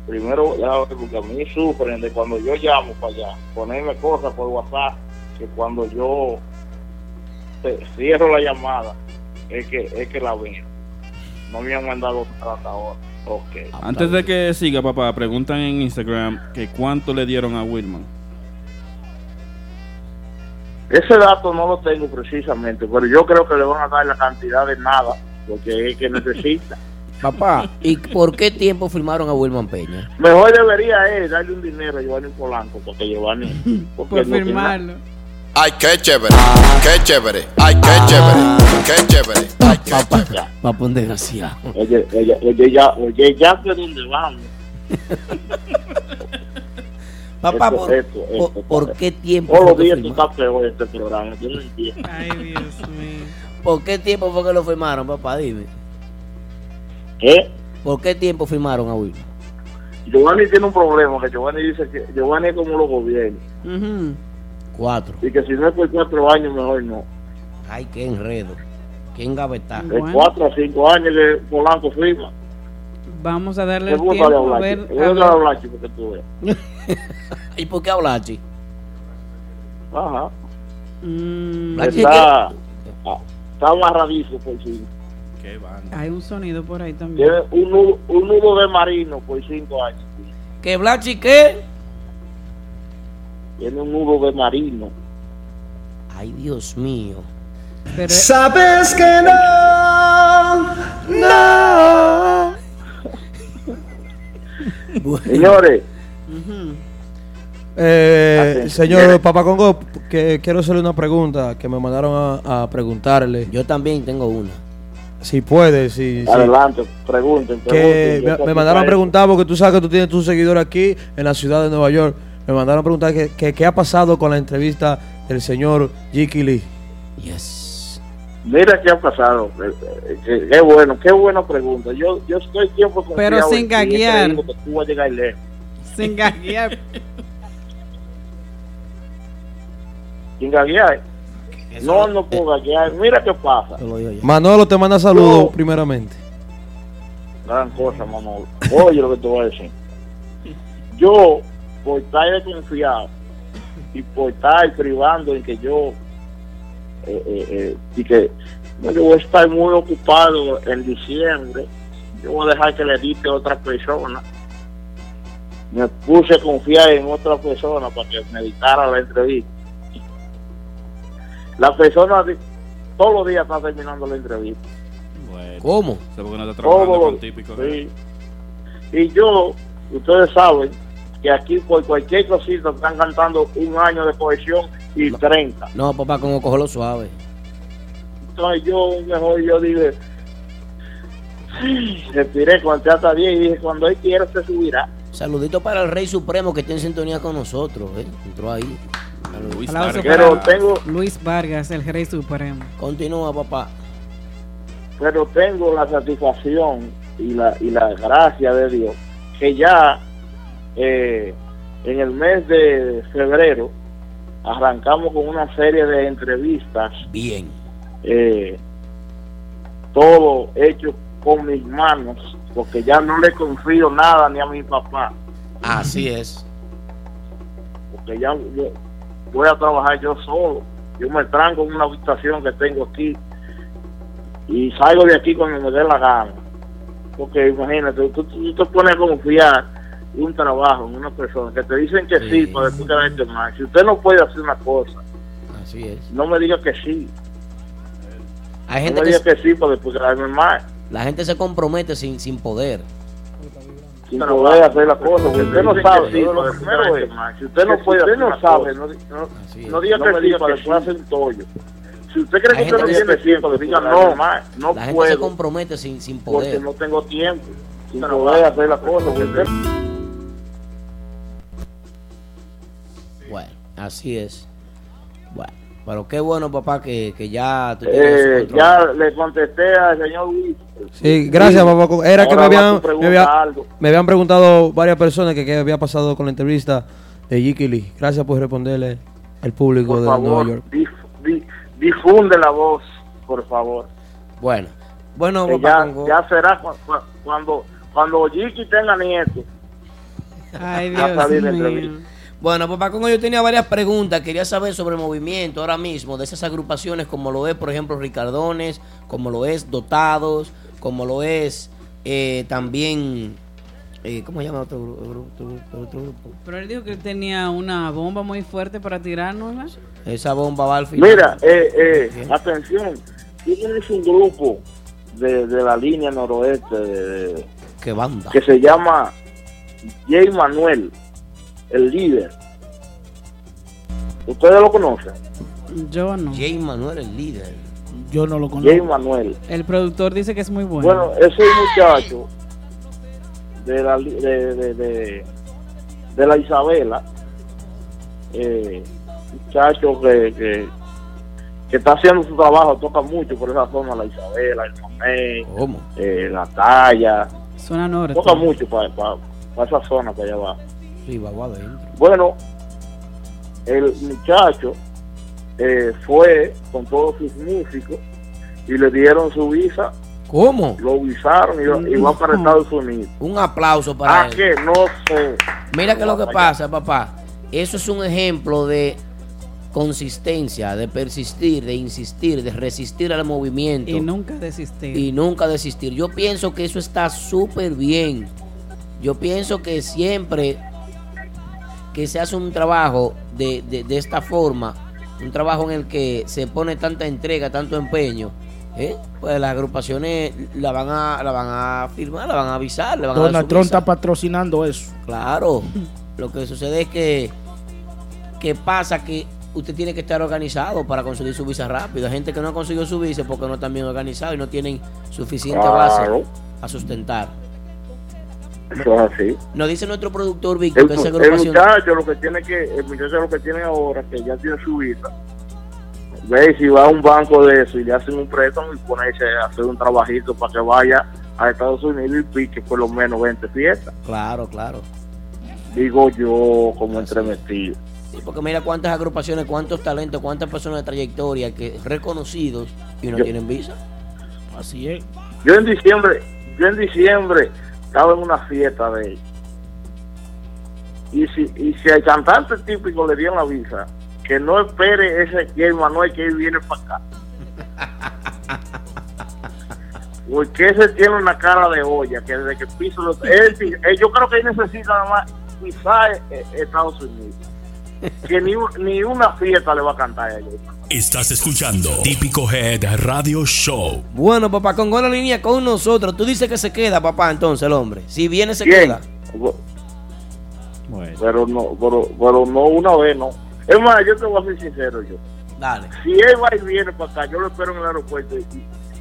Primero voy a ver, porque a mí sufren de cuando yo llamo para allá, ponerme cosas por WhatsApp, que cuando yo eh, cierro la llamada, es que, es que la veo. No me han mandado hasta ahora. Ok. Antes de que siga, papá, preguntan en Instagram que cuánto le dieron a Wilman. Ese dato no lo tengo precisamente, pero yo creo que le van a dar la cantidad de nada, porque es que necesita. Papá, ¿y por qué tiempo firmaron a Wilman Peña? Mejor debería él darle un dinero a Giovanni Polanco, porque Giovanni. Porque Por no tiene firmarlo. Ay, qué chévere, qué chévere, ay, qué chévere, qué chévere, ay, qué chévere. Papá, un desgraciado. Oye, oye, oye, ya, oye, ya de dónde vamos. Papá, Esto- ¿por, esto- por- esto, por qué tiempo Todos los días está peor este programa, yo no entiendo. Ay, Dios mío. ¿Por qué tiempo fue que lo firmaron, papá? Dime. ¿Qué? ¿Por qué tiempo firmaron a Wilman? Giovanni tiene un problema, que Giovanni dice que Giovanni es como los gobiernos, Ujú. Cuatro. y que si no es por cuatro años, mejor no. Ay, qué enredo. Qué engavetar. De Bueno. cuatro a cinco años que Polanco firma. Vamos a darle el de tiempo a ver. a de ver. ¿Y por qué hablar, chi? Ajá. Mm, Está, ah, está amarradizo por cinco. Qué banda. hay un sonido por ahí también. Tiene un nudo, un nudo de marino por cinco años. ¿Que Blachi qué? Tiene un nudo de marino. Ay, Dios mío. Pero Sabes que no, no. Señores, Eh, Atención. señor Papá Congo, que quiero hacerle una pregunta que me mandaron a, a preguntarle. Yo también tengo una. Si puede, si, si- adelante, pregunten. que pregunten. Yo me, mandaron a preguntar porque tú sabes que tú tienes tus seguidores aquí en la ciudad de Nueva York. Me mandaron a preguntar que, que- qué ha pasado con la entrevista del señor Jiki Lee. Yes. Mira qué ha pasado. Eh, eh, Qué, qué bueno, qué buena pregunta. Yo, yo estoy tiempo confiado Pero sin gaguear. que tú vas a llegar lejos. Sin gaguear. Sin gaguear. No, no puedo gaguear. Mira qué pasa. Manolo te manda saludos primeramente. Gran cosa, Manolo. Oye lo que te voy a decir. Yo, por estar desconfiado y por estar privando en que yo, eh, eh, eh, y que no, yo voy a estar muy ocupado en diciembre, yo voy a dejar que le edite a otra persona. Me puse a confiar en otra persona para que me editara la entrevista. La persona todos los días está terminando la entrevista. ¿Cómo? Sé por qué no está trabajando Todos con los- típico. sí. Y yo, ustedes saben que aquí por cualquier cosita están cantando un año de cohesión y 30. No, papá, como cogerlo suave. Entonces yo mejor yo dije, respiré, conté hasta 10 y dije, cuando él quiera se subirá. Saludito para el Rey Supremo que está en sintonía con nosotros. ¿eh? Entró ahí. Luis para tengo- Luis Vargas, el Rey Supremo. Continúa, papá. Pero tengo la satisfacción y la, y la gracia de Dios que ya eh, en el mes de febrero arrancamos con una serie de entrevistas. Bien. Eh, todo hecho con mis manos, porque ya no le confío nada ni a mi papá. Así es. porque ya yo voy a trabajar yo solo. Yo me tranco en una habitación que tengo aquí y salgo de aquí cuando me dé la gana. Porque imagínate, tú, tú te pones a confiar en un trabajo, en una persona que te dicen que sí, para después quedarte mal. Si usted no puede hacer una cosa, Así es. no me diga que sí. Hay no gente me que diga que sí para después quedarme mal. La gente se compromete sin, sin poder. sin poder hacer la cosa. Si usted no sabe, sí, lo primero es, si usted no puede, usted no sabe, no, no, diga que me sí para que después sí. hacer un tollo. Si usted cree que usted no tiene tiempo, diga no, no La gente se compromete sin, sin porque poder. no tengo tiempo, sin poder hacer la cosa. porque usted- Bueno, así es. Bueno, pero qué bueno, papá, que, que ya tú Eh, ya le contesté al señor Luis. Sí, gracias, papá. Era que me habían, me, había- algo. me habían preguntado varias personas que qué había pasado con la entrevista de Jiki Lee. Gracias por responderle al público Por de favor, Nueva York. dif- di- difunde la voz, por favor. Bueno, bueno, Que papá, ya, ya será cu- cu- cuando cuando Jiki tenga nieto. Ay, la entrevista. Bueno, papá Congo, yo tenía varias preguntas. Quería saber sobre el movimiento ahora mismo de esas agrupaciones, como lo es, por ejemplo, Ricardones, como lo es Dotados, como lo es eh, también. eh, ¿Cómo se llama otro gru- grupo? Otro grupo, otro grupo? Pero él dijo que él tenía una bomba muy fuerte para tirarnos. ¿verdad? Esa bomba va al final. Mira, eh, eh, atención, tú tienes un grupo de, de la línea noroeste de- de- ¿Qué banda? que se llama Jay Manuel, el líder. ¿Ustedes lo conocen? Yo no. Jay Manuel, el líder. Yo no lo Jay Manuel. El productor dice que es muy bueno. Bueno, ese muchacho de la, de, de, de, de la Isabela, eh, muchacho que, que, que está haciendo su trabajo, toca mucho por esa zona, la Isabela, el Mamey, eh, la Talla, Zona norte. toca mucho para esa zona para allá abajo. Sí, va va adentro. Bueno, el muchacho eh, fue con todos sus músicos y le dieron su visa. ¿Cómo? Lo visaron y, y va para Estados Unidos. Un aplauso para ¿A él. qué? No sé. Mira que lo que pasa, papá. Eso es un ejemplo de consistencia, de persistir, de insistir, de resistir al movimiento. Y nunca desistir. y nunca desistir. Yo pienso que eso está súper bien. Yo pienso que siempre que se hace un trabajo de, de- de esta forma, un trabajo en el que se pone tanta entrega, tanto empeño, ¿eh? pues las agrupaciones la van a la van a firmar, la van a avisar, le van a dar Donald Trump está patrocinando eso. Claro. Lo que sucede es que que pasa que usted tiene que estar organizado para conseguir su visa rápido. Hay gente que no ha conseguido su visa porque no están bien organizados y no tienen suficiente Claro. base a sustentar. Eso es así. Nos dice nuestro productor Víctor El, que esa el agrupación muchacho lo que tiene que, el muchacho lo que tiene ahora, que ya tiene su visa, ve si va a un banco de eso y le hacen un préstamo y ponerse a hacer un trabajito para que vaya a Estados Unidos y pique por lo menos 20 fiestas. Claro, claro. Digo yo como entremetido. Sí, porque mira cuántas agrupaciones, cuántos talentos, cuántas personas de trayectoria que reconocidos y no Yo- tienen visa. Así es. Yo en diciembre, yo en diciembre estaba en una fiesta de él. Y si, y si al cantante típico le dieron la visa, que no espere ese Jay Manuel que él viene para acá. porque ese tiene una cara de olla que desde que piso él, él- yo creo que él necesita nada más pisar eh, Estados Unidos que ni, un- ni una fiesta le va a cantar a ellos Estás escuchando Típico Head Radio Show. Bueno, papá, con la línea con nosotros. Tú dices que se queda, papá, entonces el hombre. Si viene, se ¿Quién? queda. pero no pero, pero no una vez no es más yo te voy a ser sincero yo Dale. si él va y viene para acá yo lo espero en el aeropuerto y,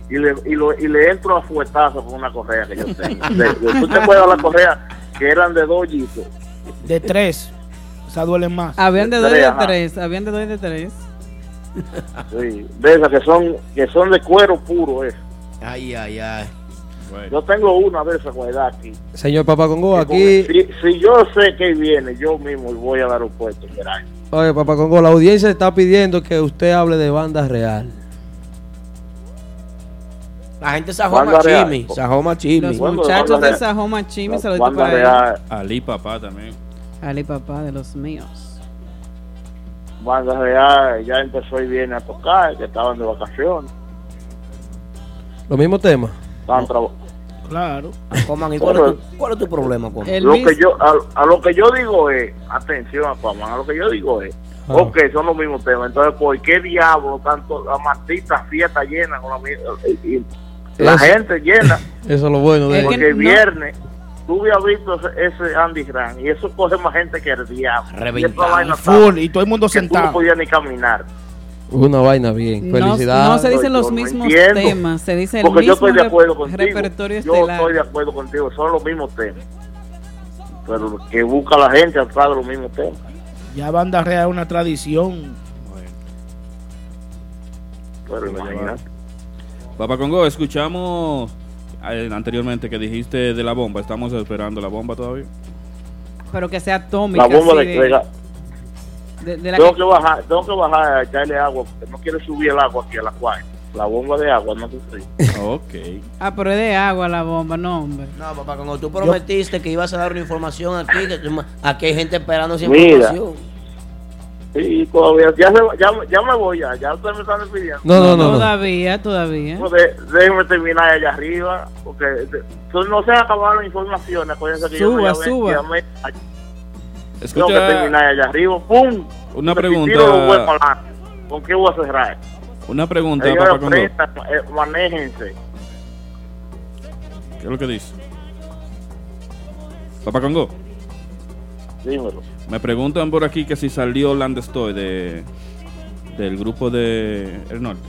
y le, y, lo- y le entro a fuetazo con una correa que yo tengo tú te acuerdas la correa que eran de dos hoyitos De tres. Esa duele más. Habían de dos y Tres, de ajá. tres. Habían de dos y de tres. Sí, de esas que son que son de cuero puro eh. Ay, ay, ay. Yo tengo una de esas guardadas aquí. Señor Papá Congo, aquí, Si, si yo sé que viene, yo mismo voy al aeropuerto. verá. oye, Papá Congo, la audiencia está pidiendo que usted hable de banda real. La gente sajoma Banda real. chimi. Sajoma chimi. Los Bueno, muchachos de. Sajoma Chimi, No, saludito banda para real. Ali papá también. Ali, papá de los míos. Banda Real ya empezó y viene a tocar, que estaban de vacaciones. Los mismos temas. Traba- Claro. Coman, ¿y cuál, es tu, cuál es tu problema, Coman? Lo que yo, a, a lo que yo digo es, atención, Aquaman, a lo que yo digo es, Ah. ok, son los mismos temas. Entonces, ¿por qué diablo tanto la maldita fiesta llena con la, y- y la gente llena? Eso es lo bueno de Porque el viernes tú habías visto ese, Andy Grant y eso coge más gente que el diablo. Y esa vaina Full, y todo el mundo tú no sentado. podías ni caminar. Una vaina bien. No, Felicidades. no se dicen los Yo no mismos temas, se dice el Porque yo mismo estoy de acuerdo contigo. repertorio Yo estelar. estoy de acuerdo contigo, son los mismos temas. Pero que busca la gente atrás de los mismos temas. Ya banda real es una tradición. Pero imagínate. Papá Congo, escuchamos anteriormente que dijiste de la bomba. Estamos esperando la bomba todavía. Pero que sea atómica. La bomba de de- de la Tengo que- que bajar, tengo que bajar a echarle agua porque no quiere subir el agua aquí a la cual. La bomba de agua no te sé. ok. Ah, pero es de agua la bomba, no, hombre. No, papá, como tú prometiste que ibas a dar una información aquí, que tú- aquí hay gente esperando esa Mira. Sí, todavía, ya, se, ya, ya me voy ya, ya ustedes me están despidiendo. No, no, no, no. Todavía, todavía. Pues de- déjenme terminar allá arriba, porque de- so- no se acabaron informaciones. Acuérdense que yo Suba, me llamé- suba. llamé- Escucha- Tengo que terminar allá arriba. ¡Pum! Una pregunta. ¿Con qué voy a cerrar? Una pregunta, Señores, Papá Congo. prestan, eh, manéjense. ¿Qué es lo que dice? Papá Congo. Dímelo. Me preguntan por aquí que si salió Land Stoy de del grupo de El Norte.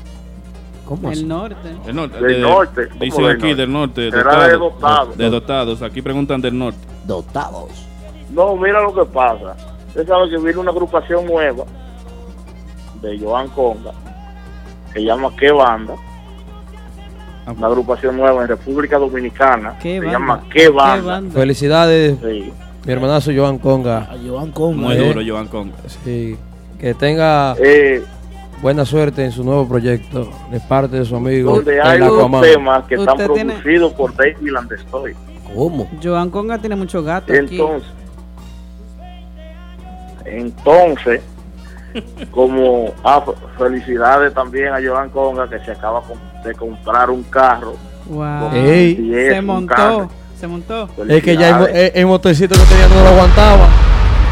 ¿Cómo El norte. El norte. Del de- norte, ¿cómo Dice del aquí norte? del norte. Será de dotado, dotados. De dotados. Aquí preguntan del norte. Dotados. No, mira lo que pasa. Usted sabe que viene una agrupación nueva de Joan Conga, que se llama ¿Qué Banda? Una agrupación nueva en República Dominicana. ¿Qué se banda? llama ¿Qué Banda? Felicidades, Sí. Mi hermanazo Joan Conga. Joan Conga. Muy Eh, duro, Joan Conga. Sí. Que tenga Eh, buena suerte en su nuevo proyecto de parte de su amigo. donde el hay unos temas que están tiene- producidos por David Landestoy. ¿Cómo? Joan Conga tiene mucho gato aquí. Entonces, entonces, como ah, felicidades también a Joan Conga que se acaba de comprar un carro. Wow. Ey. Se un montó, carro. Se montó. Es que ya el, el- el motorcito que tenía no lo aguantaba.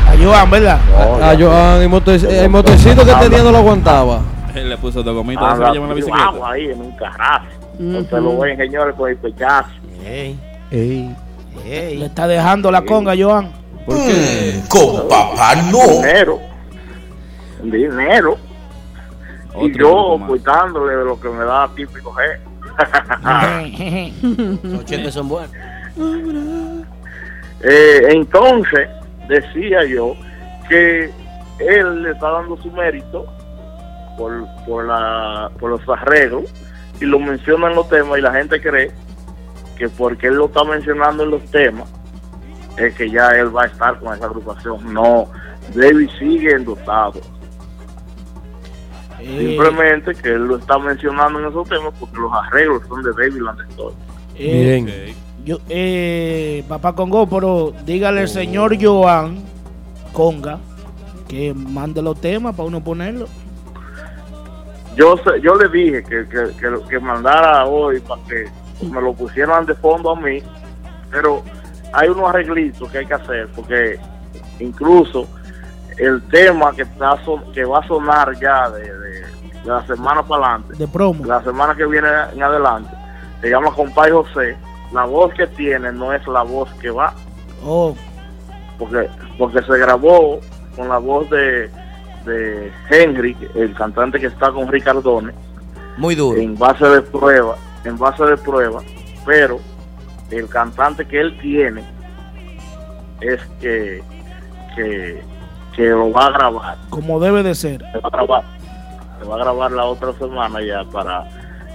A Joan, ¿verdad? No, A ya- Joan, el, motor- el motorcito que tenía no lo aguantaba. Él le puso dos gomitas lleva en la bicicleta. agua ahí en un carrazo. Entonces Ujú. lo ven, señores, con el pechazo. Ey, Ey. ey. Le está dejando la conga, Joan. ¿Por qué? Con papá no. Dinero. Dinero. y Otro yo grupo más. cuidándole de lo que me da típico G. Los cheques son buenos. Eh, entonces, decía yo que él le está dando su mérito por, por, la, por los arreglos y lo menciona en los temas y la gente cree que porque él lo está mencionando en los temas es que ya él va a estar con esa agrupación. No, David sigue endotado. Eh, Simplemente que él lo está mencionando en esos temas porque los arreglos son de David Landestoy. eh, Bien. Yo, eh, papá Congo, pero dígale al señor Joan Conga que mande los temas para uno ponerlo. yo sé- yo le dije que, que, que, que mandara hoy para que me lo pusieron de fondo a mí, pero hay unos arreglitos que hay que hacer, porque incluso el tema que está que va a sonar ya de, de- de la semana para adelante, De promo. la semana que viene en adelante, se llama Compay José, la voz que tiene no es la voz que va, Oh, porque porque se grabó con la voz de, de Henry, el cantante que está con Ricardone, Muy duro. en base de prueba, en base de prueba, pero el cantante que él tiene es que que, que lo va a grabar, como debe de ser. se va a grabar, se va a grabar la otra semana ya para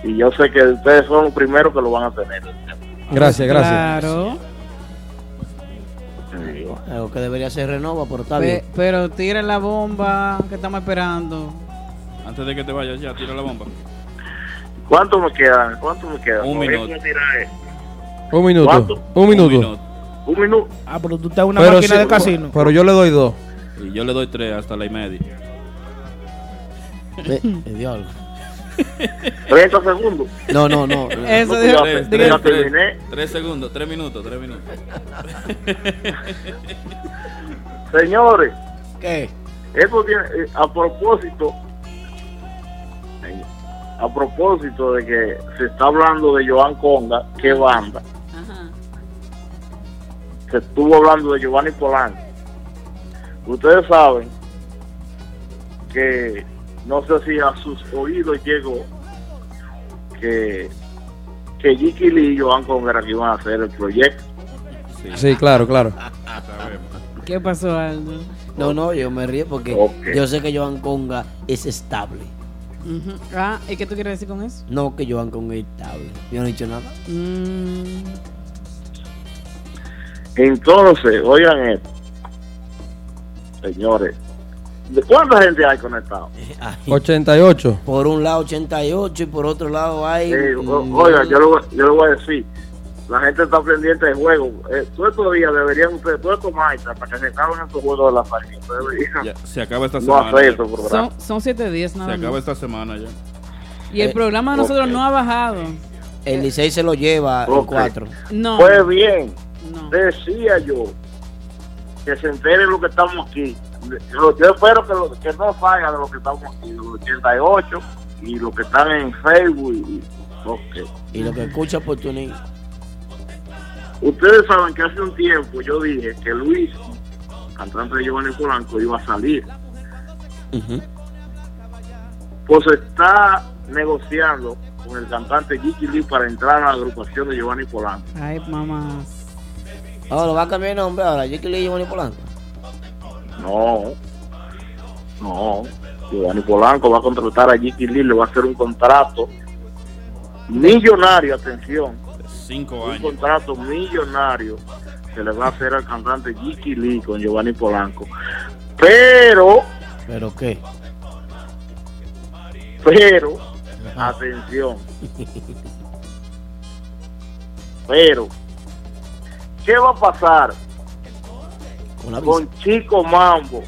y yo sé que ustedes son los primeros que lo van a tener. Gracias, gracias. Claro. Algo que debería ser renova, pero está Pe- bien. pero tire la bomba que estamos esperando. Antes de que te vayas ya, tira la bomba. ¿Cuánto me quedan? ¿Cuánto me quedan? Un minuto. tiraré. Un minuto. ¿Cuánto? Un minuto. Un minuto. Ah, pero tú estás en una Pero máquina sí, de casino. Pero yo le doy dos. Y yo le doy tres hasta la y media. Ve, me dio algo. 30 segundos. No, no, no. Eso No, dijo- Tres, segundos, tres minutos, tres minutos. Señores, ¿Qué? Eso tiene, eh, a propósito, a propósito de que se está hablando de Joan Conga, qué banda, se estuvo hablando de Giovanni Polanco. Ustedes saben que, no sé si a sus oídos llegó, que, que Jiki Lee y Joan Conga era que iban a hacer el proyecto. Sí, claro, claro. ¿Qué pasó, Aldo? No, no, yo me río porque yo sé que Joan Conga es estable. Ah, ¿y qué tú quieres decir con eso? No que Joan Conga es estable. Yo no he dicho nada. Mm, Entonces, oigan esto, señores, ¿de cuánta gente hay conectado? Ay, 88. Por un lado 88 y por otro lado hay... Eh, o- mm, oiga, yo le, voy- yo le voy a decir, la gente está pendiente del juego. Eh, todos estos días deberían ustedes, todos estos maestros, para que se acaben estos juegos de la familia, Ya, se acaba esta no semana. estos programas. son, son siete días Se nada acaba más. esta semana ya. Y el Eh, programa de nosotros ok. no ha bajado. El 16 se lo lleva en Ok. 4. No. Pues bien, no. decía yo que se enteren lo que estamos aquí. Yo, yo espero que, lo- que no salga de lo que estamos aquí, los 88 y los que están en Facebook. Y, ok. Y lo que escucha por tu niño. Ustedes saben que hace un tiempo yo dije que Luis, cantante de Giovanni Polanco, iba a salir. Ujú. Pues se está negociando con el cantante Jiki Lee para entrar a la agrupación de Giovanni Polanco. Ay, mamá. Ahora va a cambiar el nombre ahora. Jackie Lee y Giovanni Polanco. No, no. Giovanni Polanco va a contratar a Jiki Lee, le va a hacer un contrato millonario, atención, Cinco un años. contrato millonario que le va a hacer al cantante Jiki Lee con Giovanni Polanco. Pero, ¿Pero qué? pero, atención, pero, ¿qué va a pasar Con Chico Mambo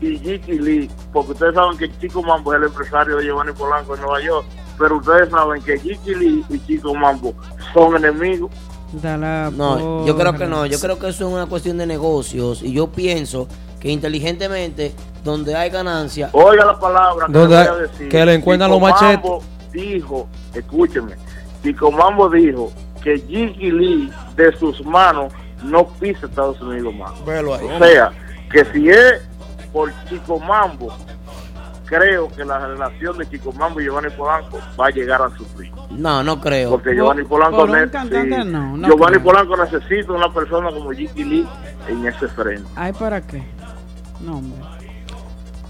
y Jiki Lee, porque ustedes saben que Chico Mambo es el empresario de Giovanni Polanco en Nueva York, pero ustedes saben que Jiki Lee y Chico Mambo son enemigos. No, yo creo que no. Yo creo que eso es una cuestión de negocios. Y yo pienso que inteligentemente, donde hay ganancia, Oiga la palabra que le Donde voy a hay- decir. que le encuentran Chico los machetes. Mambo dijo, escúcheme, Chico Mambo dijo que Jiki Lee de sus manos no pisa Estados Unidos más. Velo ahí. O sea, que si es por Chico Mambo, creo que la relación de Chico Mambo y Giovanni Polanco va a llegar a sufrir. no, no creo. Porque Por- Giovanni Polanco, por un ne- cantante, sí, no, no Giovanni creo. Polanco necesita una persona como Jiki Lee en ese frente. Ay, ¿para qué? No, hombre.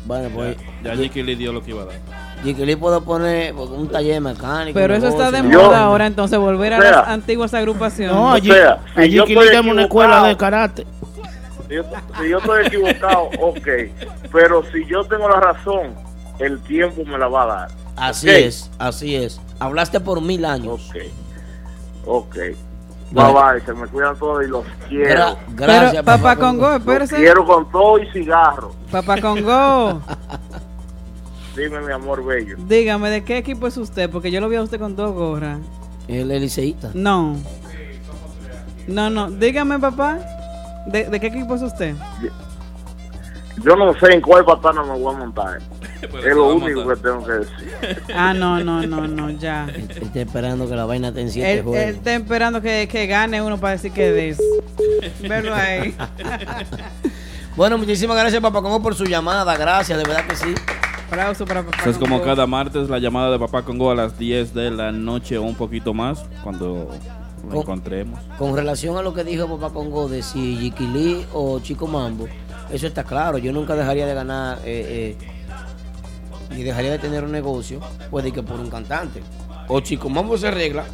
Bueno, pues Ya Jiki Lee dio lo que iba a dar. Jackie Lee puede poner un taller mecánico. Pero eso está de Yo- moda ahora, entonces volver a O sea, las antiguas agrupaciones. No, O allí, sea, si allí yo que estoy le damos una escuela de karate. Si yo, si yo estoy equivocado, ok. Pero si yo tengo la razón, el tiempo me la va a dar. Así es, así es. Hablaste por mil años. Ok. Ok. Bye bye, se me cuidan todos y los quiero. Gra- gracias, Pero, papá Congo, los espérese. quiero con todo y cigarro. Papá Congo, Dime, mi amor bello. dígame, ¿de qué equipo es usted? Porque yo lo vi a usted con dos gorras. El liceísta. No. No, no. Dígame, papá. ¿De, de qué equipo es usted? Yo no sé en cuál patana me voy a montar. Pero es te lo único que tengo que decir. Ah, no, no, no, no, ya. Está esperando que la vaina esté en siete Él, él está esperando que, que gane uno para decir que des. Verlo ahí. Bueno, muchísimas gracias, Papá Congo, por su llamada. Gracias, de verdad que sí. Aplauso para papá. Eso es como Congo. cada martes la llamada de Papá Congo a las 10 de la noche o un poquito más cuando lo Con- encontremos. Con relación a lo que dijo Papá Congo de si Yiquilí o Chico Mambo, eso está claro. Yo nunca dejaría de ganar eh, eh, y dejaría de tener un negocio, puede que por un cantante. O Chico Mambo se arregla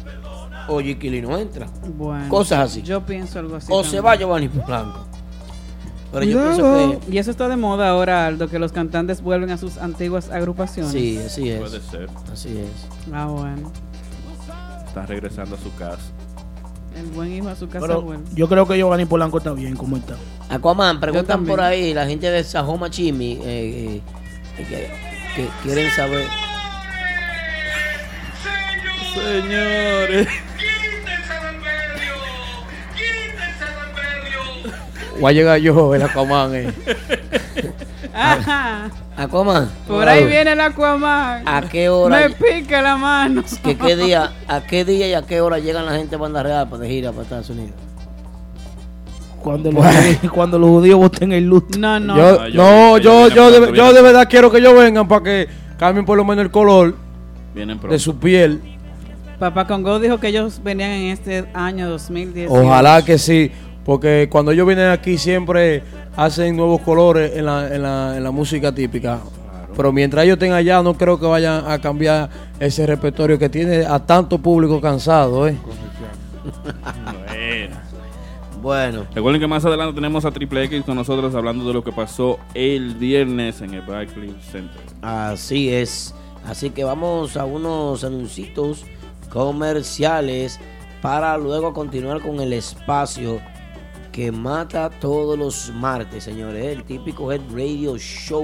o Yiquilí no entra. Bueno, Cosas así. Yo pienso algo así. O se va Giovanni Blanco. Pero yo pienso que Y eso está de moda ahora, Aldo, que los cantantes vuelven a sus antiguas agrupaciones. sí, así es. Puede ser. Así es. Ah, bueno. Está regresando a su casa. El buen hijo a su casa Pero vuelve. yo creo que Giovanni Polanco está bien como está. Aquaman, preguntan por ahí, la gente de Sajoma Chimi, eh, eh, que, que quieren saber. Señores. Voy a llegar yo, el Aquaman. Eh. Ajá. Aquaman. Por ahí viene el Aquaman. ¿A qué hora? Me pica la mano. ¿Que qué día, ¿A qué día y a qué hora llegan la gente a Banda Real para de gira para Estados Unidos? Cuando los, cuando los judíos voten el luto. No, no. Yo, Ah, no, yo- yo, yo- de, yo de verdad quiero que ellos vengan para que cambien por lo menos el color Vienen de su piel. Papá Congo dijo que ellos venían en este año 2010. Ojalá que sí, porque cuando ellos vienen aquí siempre hacen nuevos colores en la, en la, en la música típica. Pero mientras ellos estén allá, no creo que vayan a cambiar ese repertorio que tiene a tanto público cansado. ¿eh? Bueno. Bueno, Recuerden que más adelante tenemos a Triple X con nosotros hablando de lo que pasó el viernes en el Barclays Center. así es. Así que vamos a unos anuncios comerciales para luego continuar con el espacio que mata todos los martes, señores. El típico Head Radio Show.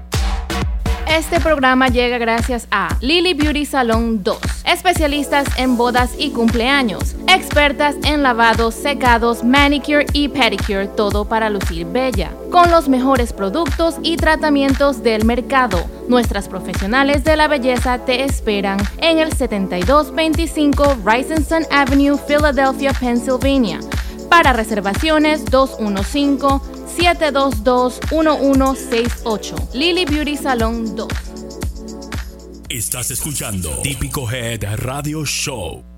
Este programa llega gracias a Lily Beauty Salon 2, especialistas en bodas y cumpleaños, expertas en lavados, secados, manicure y pedicure, todo para lucir bella, con los mejores productos y tratamientos del mercado. Nuestras profesionales de la belleza te esperan en el 7225 Rising Avenue, Philadelphia, Pennsylvania. Para reservaciones 215-722-1168. Lily Beauty Salon 2. Estás escuchando Típico Head Radio Show.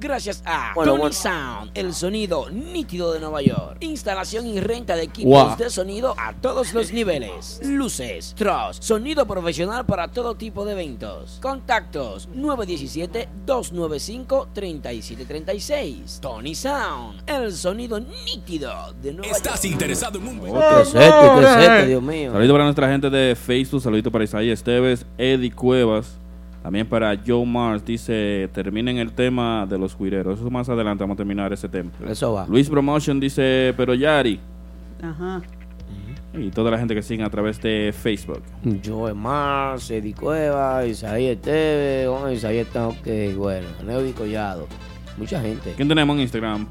Gracias a Bueno, Tony bueno. Sound, el sonido nítido de Nueva York. Instalación y renta de equipos Wow. de sonido a todos los niveles. Luces, truss, sonido profesional para todo tipo de eventos. Contactos 917-295-3736. Tony Sound, el sonido nítido de Nueva ¿Estás York. interesado en un Oh, qué seco, qué seco, Dios mío. Saludito para nuestra gente de Facebook, saludito para Isaías Esteves, Eddie Cuevas, también para Joe Mars, dice, terminen el tema de los cuireros. Eso más adelante vamos a terminar ese tema. Eso va. Luis Promotion dice, pero Yari, Ajá. y toda la gente que sigue a través de Facebook. Joe Mars, Eddie Cueva, Isaías Esteves, oh, Isaías está ok, bueno, Neudi Collado, mucha gente. ¿Quién tenemos en Instagram?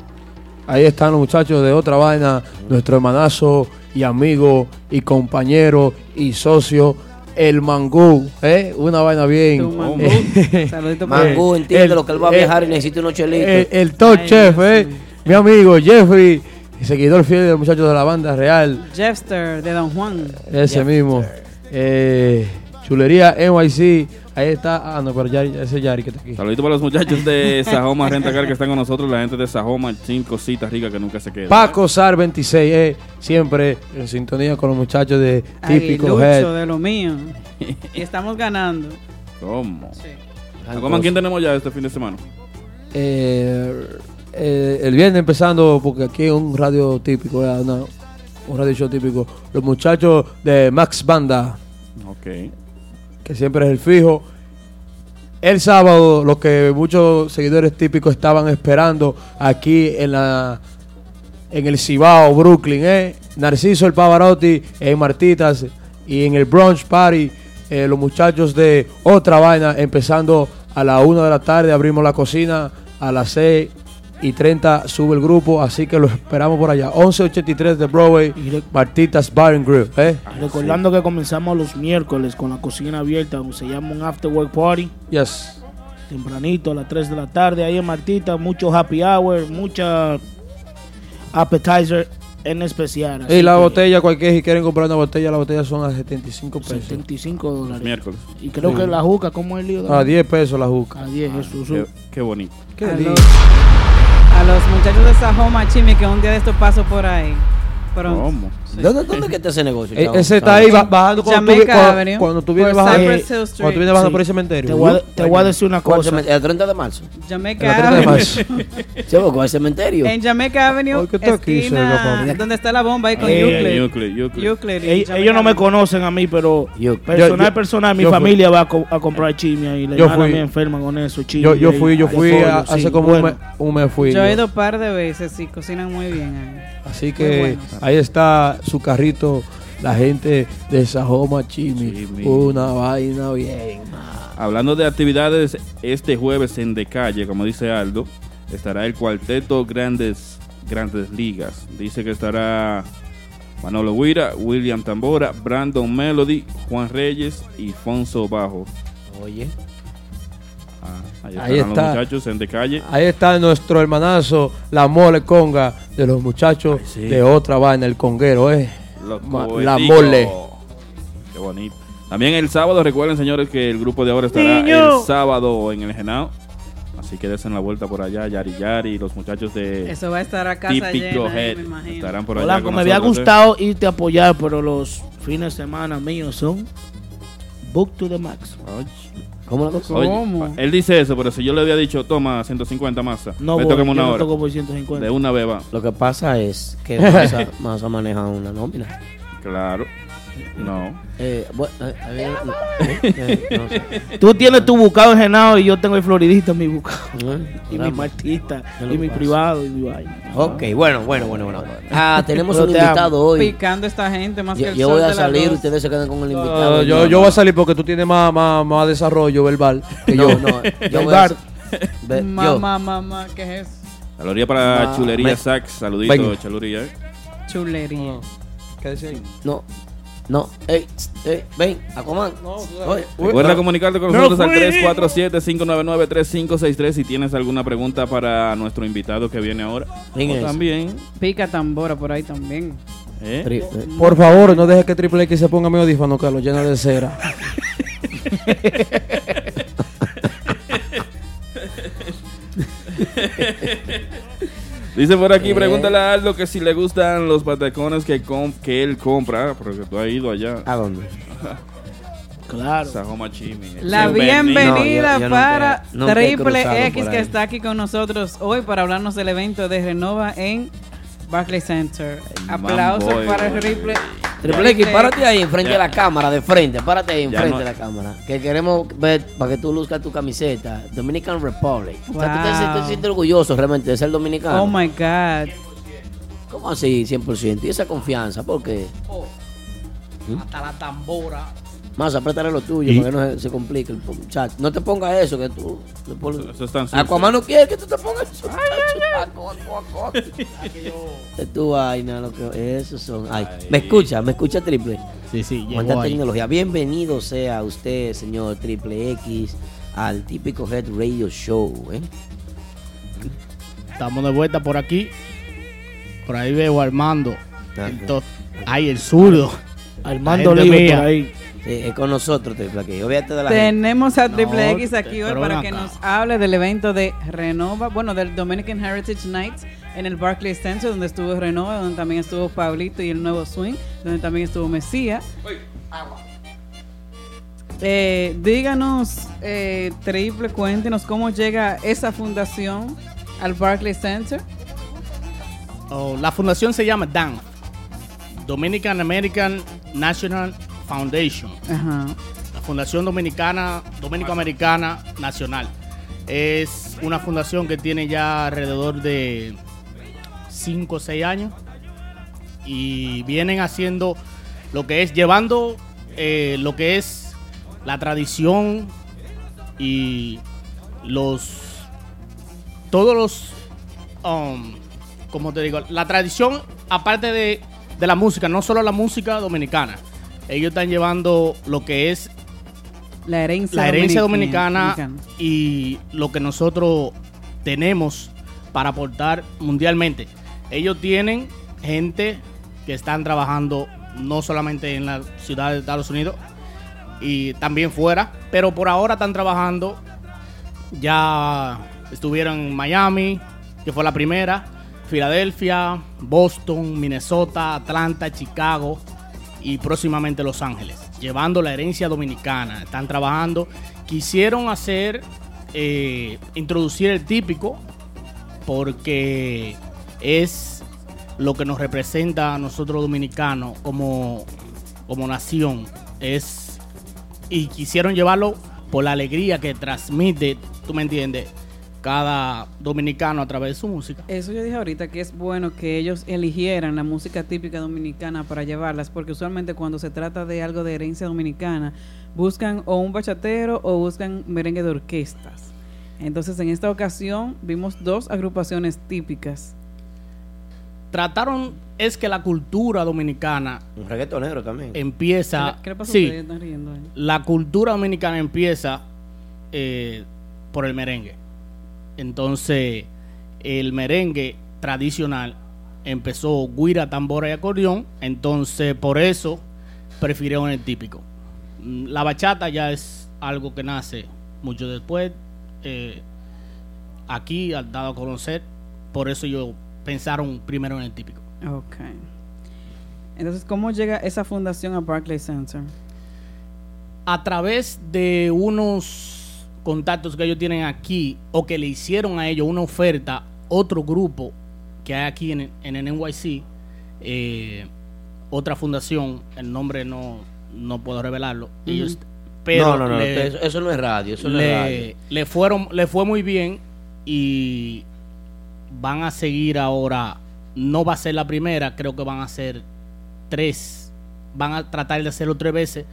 Ahí están los muchachos de otra vaina, nuestro hermanazo y amigo y compañero y socio, el Mangú, ¿eh? Una vaina bien. Tu Mangú. Eh, Saludito para Mangú eh, entiende el- lo que él va a eh, viajar y necesita unos chelitos. el, el top Ay, chef, ¿eh? Mi amigo Jeffrey, seguidor fiel de los muchachos de la banda real. Jeffster de Don Juan. Ese mismo. Eh, Chulería NYC. Ahí está. Ah, no, pero Yari, ese Yari que está aquí. Saludito para los muchachos de Sajoma Rentacar que están con nosotros, la gente de Sajoma, cinco cositas ricas que nunca se quedan. Paco Sar 26, eh, siempre en sintonía con los muchachos de Ay, Típico Lucho, Head. de lo mío. y estamos ganando. ¿Cómo? Sajoma, ¿quién tenemos ya este fin de semana? Eh, eh, el viernes empezando, porque aquí es un radio típico. Una- un radio show típico. Los muchachos de Max Banda, Ok. Que siempre es el fijo. El sábado, lo que muchos seguidores típicos estaban esperando aquí en la en el Cibao, Brooklyn, ¿eh? Narciso el Pavarotti en Martitas y en el Brunch Party, eh, los muchachos de Otra Vaina, empezando a la una de la tarde, abrimos la cocina, a las 6 y 30 sube el grupo, así que los esperamos por allá. 1183 de Broadway, Martitas Bar and Grill, ¿eh? Recordando que comenzamos los miércoles con la cocina abierta, donde se llama un after work party. Yes. Tempranito, a las 3 de la tarde, ahí en Martita, mucho happy hour, mucha appetizer en especial. Y la que botella, cualquier, si quieren comprar una botella, la botella son a 75 pesos. 75 dólares. Miércoles. Y creo Sí. que la juca, ¿cómo es el lío? de la A 10 pesos la juca. A 10, Jesús. Qué, qué bonito. Qué a, lindo. los, a los muchachos de Sajoma Chimi que un día de estos paso por ahí. Pronto. ¿Cómo? ¿Dónde, ¿Dónde que está ese negocio? Eh, chavo? ese está ahí ba- bajando cuando tú, Jamaica cuando, Avenue, cuando tú vienes por bajando, Cypress Hill cuando tú vienes bajando Sí. por el cementerio. Te voy a, te voy a decir una ¿Cuál cosa. cementerio? El 30 de marzo. Jamaica En la 30 de Avenue. marzo. Chavo, ¿cuál cementerio? En Jamaica Avenue, Ay, ¿qué está aquí, esquina, cerca, papi? donde está la bomba ahí con Eh, Euclid. Euclid, Euclid. Euclid y Ell- Jamaica ellos no me Avenue. conocen a mí, pero Yo- personal, yo- personal, mi yo fui. familia va a, co- a comprar chimia y la Yo hermana fui. me enferma con eso, chimia. Yo, yo y- fui, yo fui pollo, a- hace sí, como bueno. un, mes, un mes fui. Yo he ido un par de veces y cocinan muy bien ahí. Así Muy que bueno. ahí está su carrito, la gente de Sajoma Chimi. Chimi. Una vaina bien. Hablando de actividades, este jueves en De Calle, como dice Aldo, estará el cuarteto Grandes, Grandes Ligas. Dice que estará Manolo Guira, William Tambora, Brandon Melody, Juan Reyes y Fonso Bajo. Oye. Ah, ahí, está. los muchachos en De Calle. Ahí está nuestro hermanazo, la mole conga de los muchachos Ay, sí. de otra vaina, el conguero, eh. La mole. Qué bonito. También el sábado, recuerden señores que el grupo de ahora estará Niño. el sábado en el Genao. Así que desen la vuelta por allá, Yari Yari y los muchachos de Eso va a estar a casa Típico llena, Head me imagino. estarán por allá. Con me había nosotros, gustado irte a apoyar, pero los fines de semana míos son Book to the Max. Oye. ¿Cómo la cosa? Oye, ¿Cómo? él dice eso, pero si yo le había dicho, toma 150 masa, No, me voy, toca yo una no hora. toco por 150. De una beba. Lo que pasa es que Masa, Masa maneja una nómina. Claro. No. Eh, bueno, eh, eh, eh, no sé. Tú tienes tu bucado engenado y yo tengo el floridista en mi bucado. Eh, Y mi martista, ¿Qué es lo y que mi pasa? privado, y mi vaina. Ok, bueno, bueno, bueno, bueno. Ah, tenemos un invitado hoy. Picando esta gente más que Yo, el yo sol voy a salir, ustedes se quedan con el invitado. yo, yo voy a salir porque tú tienes más, más, más desarrollo verbal que No, yo. no, yo voy a yo. Mamá, mamá, ¿qué es eso? Saludaría para Ma- Chulería Sax. Saludito. Chaluría. eh. Chulería. ¿Qué decía ahí? No, no, ey, tst, ey, ven, Aquaman. Oye, Recuerda comunicarte con nosotros al fui. 347-599-3563 si tienes alguna pregunta para nuestro invitado que viene ahora. También. Pica tambora por ahí también. ¿eh? tri- eh, Por favor, no dejes que Triple X se ponga mi audífono que lo llena de cera. Dice por aquí, Eh. pregúntale a Aldo que si le gustan los patacones que, com- que él compra, porque tú has ido allá. ¿A dónde? Claro. La bienvenida No, yo- yo nunca- para nunca Triple X que está aquí con nosotros hoy para hablarnos del evento de Renova en Barclays Center. Aplausos para güey. Triple Triple X, párate ahí enfrente de la cámara, de frente, párate ahí enfrente no- de la cámara. Que queremos ver para que tú luzcas tu camiseta. Dominican Republic. O sea, tú te, Wow. te sientes orgulloso realmente de ser dominicano. Oh my God. ¿Cómo así, 100%? ¿Y esa confianza? ¿Por qué? Hasta la tambora. Más, apretaré lo tuyo para que no se, se complique el muchacho. No te pongas eso, que tú. pones- Eso es tan sucio. Aquaman no quiere que tú te pongas eso. Es tu vaina, lo que. Esos son. Ay, me escucha, me escucha Triple. Sí, sí, Cuánta ahí. tecnología. Bienvenido sea usted, señor Triple X, al típico Head Radio Show. ¿eh? Estamos de vuelta por aquí. Por ahí veo a Armando. Entonces, ay, el zurdo. Armando por ahí. Eh, con nosotros, Triple X. Gente. Tenemos a Triple No, X aquí hoy para que acá. nos hable del evento de Renova, bueno, del Dominican Heritage Nights en el Barclays Center, donde estuvo Renova, donde también estuvo Pablito y el nuevo Swing, donde también estuvo Mesía. Eh, díganos, eh, Triple, cuéntenos cómo llega esa fundación al Barclays Center. Oh, la fundación se llama DAN, Dominican American National Foundation. Ajá. La Fundación Dominicana, Dominico-Americana Nacional. Es una fundación que tiene ya alrededor de 5 o 6 años y vienen haciendo lo que es, llevando eh, lo que es la tradición y los, todos los, um, como te digo, la tradición aparte de, de la música, no solo la música dominicana, ellos están llevando lo que es La herencia, la herencia dominicana. dominicana y lo que nosotros tenemos para aportar mundialmente. Ellos tienen gente que están trabajando no solamente en la ciudad de Estados Unidos y también fuera, pero por ahora están trabajando. Ya estuvieron en Miami, que fue la primera, Filadelfia, Boston, Minnesota, Atlanta, Chicago y próximamente Los Ángeles, llevando la herencia dominicana. Están trabajando. Quisieron hacer, eh, introducir el típico, porque es lo que nos representa a nosotros dominicanos como, como nación. Es, y quisieron llevarlo por la alegría que transmite, tú me entiendes, cada dominicano a través de su música. Eso yo dije ahorita que es bueno que ellos eligieran la música típica dominicana para llevarlas, porque usualmente cuando se trata de algo de herencia dominicana, buscan o un bachatero o buscan merengue de orquestas. Entonces en esta ocasión vimos dos agrupaciones típicas. Trataron, es que la cultura dominicana Un reggaetonero también. empieza... ¿Qué le- a riendo ahí. la cultura dominicana empieza eh, por el merengue. Entonces, el merengue tradicional empezó guira, tambora y acordeón. Entonces, por eso prefirieron el típico. Mm, La bachata ya es algo que nace mucho después. eh, aquí, al dado a conocer. Por eso ellos pensaron primero en el típico. Ok. Entonces, ¿cómo llega esa fundación a Barclays Center? a través de unos contactos que ellos tienen aquí o que le hicieron a ellos una oferta, otro grupo que hay aquí en, en el NYC, eh, otra fundación, el nombre no, no puedo revelarlo. Ellos, pero no, no, no, le- eso, eso no es radio, eso no es radio. le fueron le fue muy bien y van a seguir ahora no va a ser la primera creo que van a ser tres van a tratar de hacerlo tres veces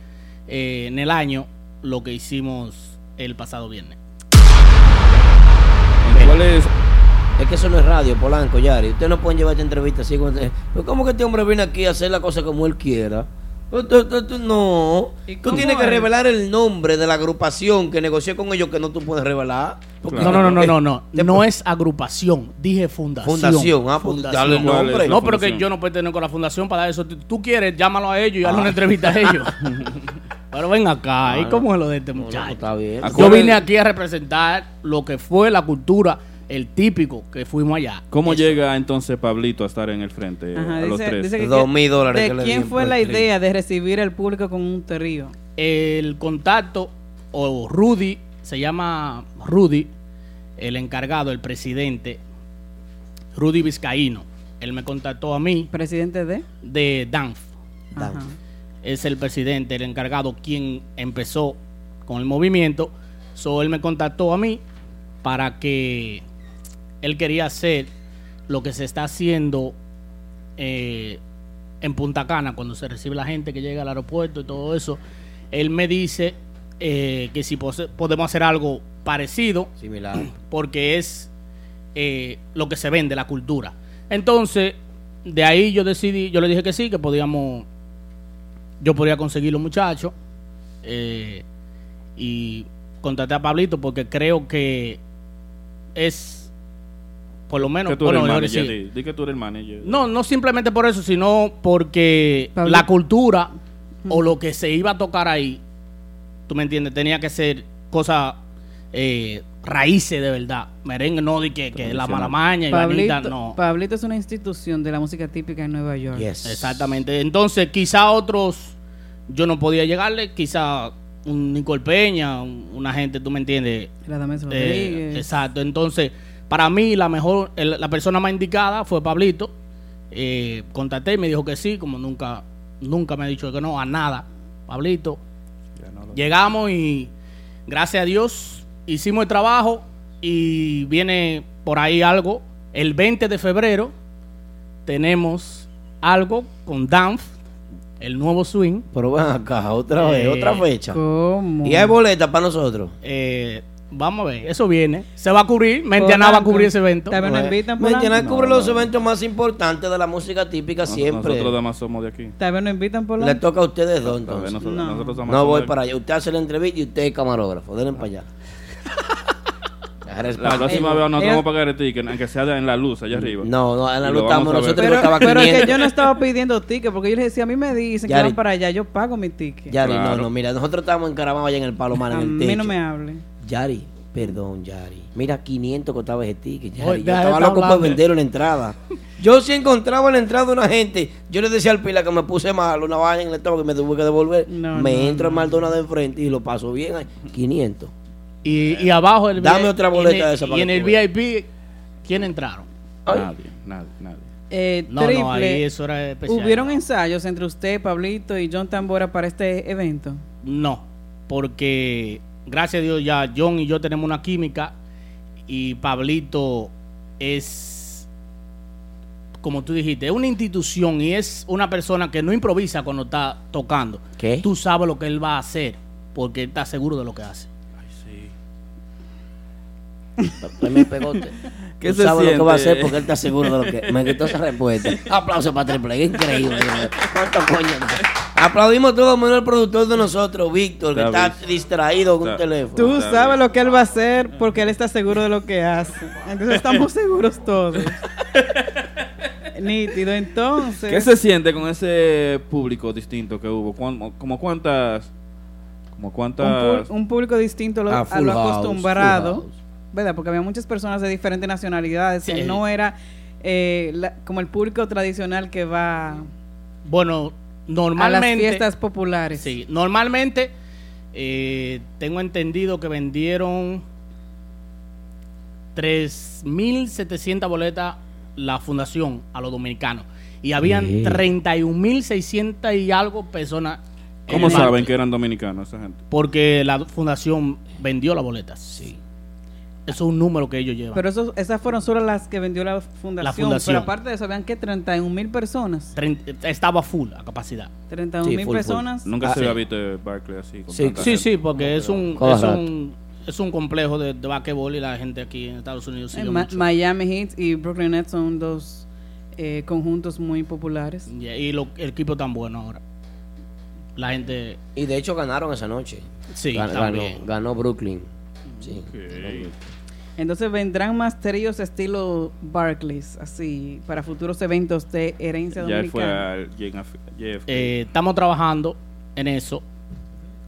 eh, en el año lo que hicimos el pasado viernes ¿Cuál es? Es que eso no es radio, Polanco, Yari. Ustedes no pueden llevar esta entrevista así. Como, Pero ¿Cómo que este hombre viene aquí a hacer la cosa como él quiera? No. Tú tienes que revelar el nombre de la agrupación que negoció con ellos que no tú puedes revelar. No no no no eh, no no no es agrupación dije fundación Fundación, ah, pues dale el nombre. no pero que yo no puedo tener con la fundación para dar eso tú tú quieres llámalo a ellos y hazle una entrevista a ellos pero ven acá ¿y Ah, cómo es lo de este muchacho está bien. Yo vine aquí a representar lo que fue la cultura, el típico que fuimos allá. ¿Cómo llega entonces Pablito a estar en el frente Ajá, a los tres? dice que- Dos mil dólares ¿De que le quién fue la idea de recibir al público con un trío? El contacto, o Rudy, se llama Rudy, el encargado, el presidente, Rudy Vizcaíno. Él me contactó a mí. ¿Presidente de? De DANF. Ajá. Es el presidente, el encargado, quien empezó con el movimiento. So, él me contactó a mí para que él quería hacer lo que se está haciendo eh, en Punta Cana cuando se recibe la gente que llega al aeropuerto y todo eso. Él me dice eh, que si podemos hacer algo parecido, Similar. porque es eh, lo que se vende, la cultura. Entonces, de ahí yo decidí, yo le dije que sí, que podíamos, yo podía conseguir los muchachos eh, y contacté a Pablito porque creo que es, por lo menos, Que tú eres bueno, el manager, sí. di, di que tú eres el manager. No, no simplemente por eso, sino porque Pablo- la cultura o lo que se iba a tocar ahí, tú me entiendes, tenía que ser cosas eh, raíces de verdad. Merengue no de que, que la malamaña y vanita, Pablito, no. Pablito es una institución de la música típica en Nueva York. Exactamente. Entonces, quizá otros yo no podía llegarle, quizá un Nicole Peña, un- una gente, tú me entiendes. Eh, exacto. Entonces, para mí la mejor, el- la persona más indicada fue Pablito. Eh, contacté y me dijo que sí, como nunca, nunca me ha dicho que no a nada. Pablito. Llegamos y gracias a Dios hicimos el trabajo y viene por ahí algo. El 20 de febrero tenemos algo con Danf, el nuevo swing. Pero ven acá, otra vez, Eh, otra fecha. ¿Cómo? Y hay boletas para nosotros. Eh, vamos a ver, eso viene. Se va a cubrir. Mentiana va a cubrir ese evento. Mentiana cubre los eventos más importantes de la música típica siempre. Nosotros además somos de aquí. Tal vez nos invitan por la... Le toca a ustedes dos, entonces. nosotros- No. nosotros No voy para allá. Usted hace la entrevista y usted es camarógrafo. Denle para allá. La próxima vez nosotros vamos a pagar el ticket, aunque sea de- en la luz, allá arriba. No, no, en la luz estamos a nosotros. Pero, estaba pero es que 500. yo no estaba pidiendo ticket, porque yo les decía, a mí me dicen que van para allá, yo pago mi ticket. Yari, no, Claro. no, mira, nosotros estamos encaramados allá en el Palomar, en A el mí techo. no me hable. Yari, perdón, Yari. Mira, 500 costaba ese ticket, Yari. Oye, Yo de estaba loco hablando. venderlo en la entrada. Yo si encontraba en la entrada una gente, yo le decía al pila que me puse mal, una vaina en el estómago que me tuve que devolver. No, me no, entro al Maldonado de enfrente y lo paso bien ahí. 500. Y, y abajo el Dame otra y en boleta el- de esa para Y en el. VIP, ¿quién entraron? Nadie, nadie, nadie. Eh, No, no, ahí eso era especial. ¿Hubieron ensayos entre usted, Pablito y John Tambora para este evento? No, porque gracias a Dios ya John y yo tenemos una química y Pablito es, como tú dijiste, es una institución y es una persona que no improvisa cuando está tocando. ¿Qué? Tú sabes lo que él va a hacer porque él está seguro de lo que hace. Pegote. ¿Qué Tú se sabes lo que va a hacer porque él está seguro de lo que. Me quitó esa respuesta. Aplauso para Triple, es increíble. ¿Cuánto coño? Aplaudimos todo menos el productor de nosotros, Víctor, que Está distraído con un teléfono. Tú sabes lo que él va a hacer porque él está seguro de lo que hace. Entonces estamos seguros todos. Nítido, entonces. ¿Qué se siente con ese público distinto que hubo? ¿Cuán- ¿Como cuántas? ¿Como un, cuántas? pu- un público distinto a lo, Ah, a lo House, acostumbrado, Full House. ¿Verdad? Porque había muchas personas de diferentes nacionalidades, no era eh, la- como el público tradicional que va Bueno, a las normalmente... fiestas populares. Sí, normalmente eh, tengo entendido que vendieron 3.700 boletas la fundación a los dominicanos y habían Sí. 31.600 y algo personas. ¿Cómo saben que eran dominicanos esa gente? Porque la fundación vendió las boletas. Sí. Eso es un número que ellos llevan. Pero eso, esas fueron solo las que vendió la fundación. La fundación. Pero aparte de eso, habían que 31 mil personas. Trein- estaba full a capacidad. 31 Sí, mil full, personas. Nunca Ah, se sí. había visto Barclay así. Con Sí, Sí, sí, porque es un, es un, es un complejo de, de basquetbol y la gente aquí en Estados Unidos sigue Eh, Ma- mucho. Miami Heat y Brooklyn Nets son dos eh, conjuntos muy populares. Y, y lo- el equipo tan bueno ahora. La gente. Y de hecho ganaron esa noche. Sí, Gan- ganó, también. ganó Brooklyn. Sí. Entonces vendrán más tríos estilo Barclays, así, para futuros eventos de herencia Ya él fue dominicana. al JF- JFK. eh, estamos trabajando en eso.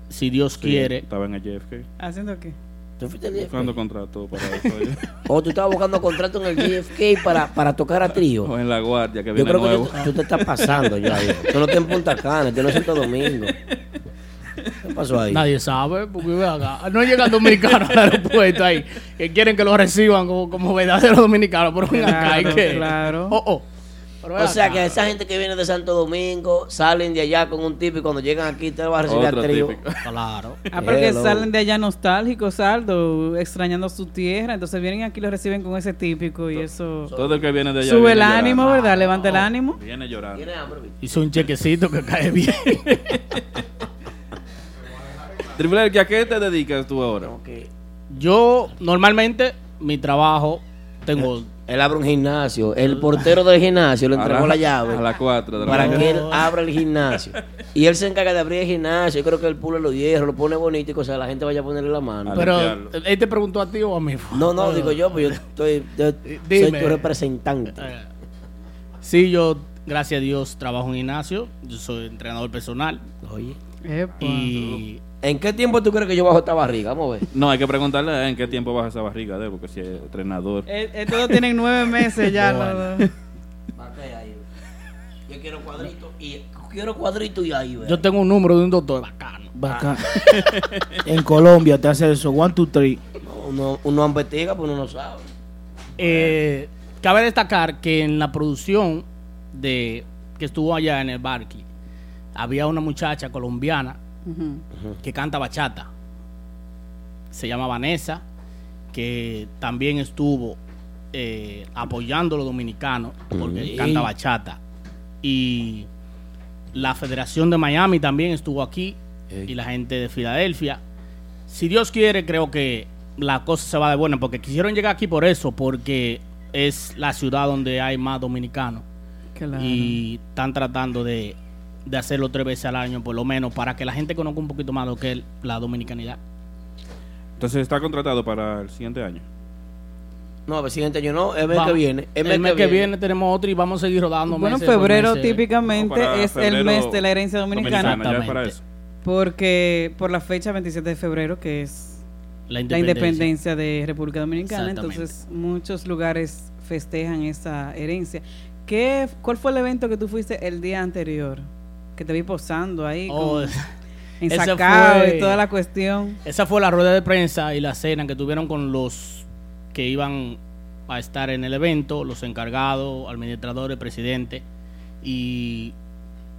Si Dios Sí, quiere. Estaba en el JFK. ¿Haciendo qué? ¿Tú fuiste al Buscando JFK? contrato para eso. O tú estabas buscando contrato en el JFK para, para tocar a trío. o en la guardia que Yo viene creo que nuevo. tú, tú te estás pasando ya. hijo. Tú no estás en Punta Cana, tú no en Santo Domingo. ¿Qué pasó ahí? Nadie sabe, porque ve acá, no llegan dominicanos al aeropuerto ahí, que quieren que los reciban como, como verdaderos dominicanos, pero ven acá, hay Claro, que. claro. Oh, oh. Pero O sea acá. que esa gente que viene de Santo Domingo salen de allá con un tipo y cuando llegan aquí te va a recibir Otro al trío. Claro. Ah, porque Hello. salen de allá nostálgicos, Aldo, extrañando su tierra. Entonces vienen aquí y los reciben con ese típico y eso Todo el que viene de allá. sube viene el llorando. ánimo, ¿verdad? Levanta el ánimo. Viene llorando. Tiene hambre, Vic. Hizo un chequecito que cae bien. Triple ¿a qué te dedicas tú ahora? Yo, normalmente, mi trabajo, tengo. Él abre un gimnasio. El portero del gimnasio le entregó la- la llave A las 4 de la para que él abra el gimnasio. Y él se encarga de abrir el gimnasio. Yo creo que él pule los hierros, lo pone bonito y cosas. La gente vaya a ponerle la mano. Pero. ¿él te preguntó a ti o a mí? No, no, digo yo, pues yo estoy, yo soy tu representante. Eh, Sí, yo gracias a Dios, trabajo en gimnasio. Yo soy entrenador personal. Oye. Y ¿En qué tiempo tú crees que yo bajo esta barriga? Vamos a ver. No, hay que preguntarle en qué tiempo baja esa barriga de porque si es entrenador. Eh, eh, todos tienen nueve meses ya. Bueno. Yo quiero cuadrito y quiero cuadrito y ahí, yo tengo un número de un doctor bacano. Bacán. en Colombia te hace eso. One, two, three. Uno, uno investiga, pues uno no sabe. Eh, cabe destacar que en la producción de que estuvo allá en el Barclay había una muchacha colombiana Que canta bachata. Se llama Vanessa, que también estuvo eh, apoyando a los dominicanos porque canta bachata. Y la Federación de Miami también estuvo aquí y la gente de Filadelfia. Si Dios quiere, creo que la cosa se va de buena porque quisieron llegar aquí por eso, porque es la ciudad donde hay más dominicanos. Claro. Y están tratando de, de hacerlo tres veces al año, por lo menos, para que la gente conozca un poquito más lo que es la dominicanidad. Entonces está contratado para el siguiente año. No, el siguiente año no, el mes Vamos. que viene. El, mes que viene. tenemos otro y vamos a seguir rodando Bueno, meses febrero meses. típicamente No, es el mes de la herencia dominicana. dominicana, ya es para eso. Porque por la fecha 27 de febrero, que es La la independencia. independencia, de República Dominicana, entonces muchos lugares festejan esa herencia. ¿Qué, ¿Cuál fue el evento que tú fuiste el día anterior? Que te vi posando ahí, Oh, con- fue- y toda la cuestión. Esa fue la rueda de prensa y la cena que tuvieron con los que iban a estar en el evento, los encargados, administradores, presidente. Y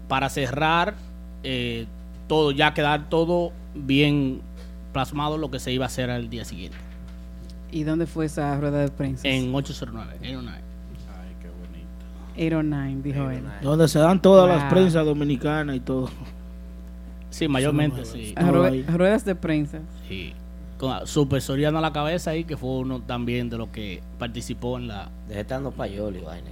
para cerrar eh, todo, ya quedar todo bien plasmado lo que se iba a hacer al día siguiente. ¿Y dónde fue esa rueda de prensa? En 809, en una. 809, dijo él. Donde se dan todas las prensas dominicanas y todo. Sí, mayormente sí. Rue- ruedas de prensa. Sí. Con su Soriano a la cabeza ahí, que fue uno también de los que participó en la. Deje estando payol y vaina.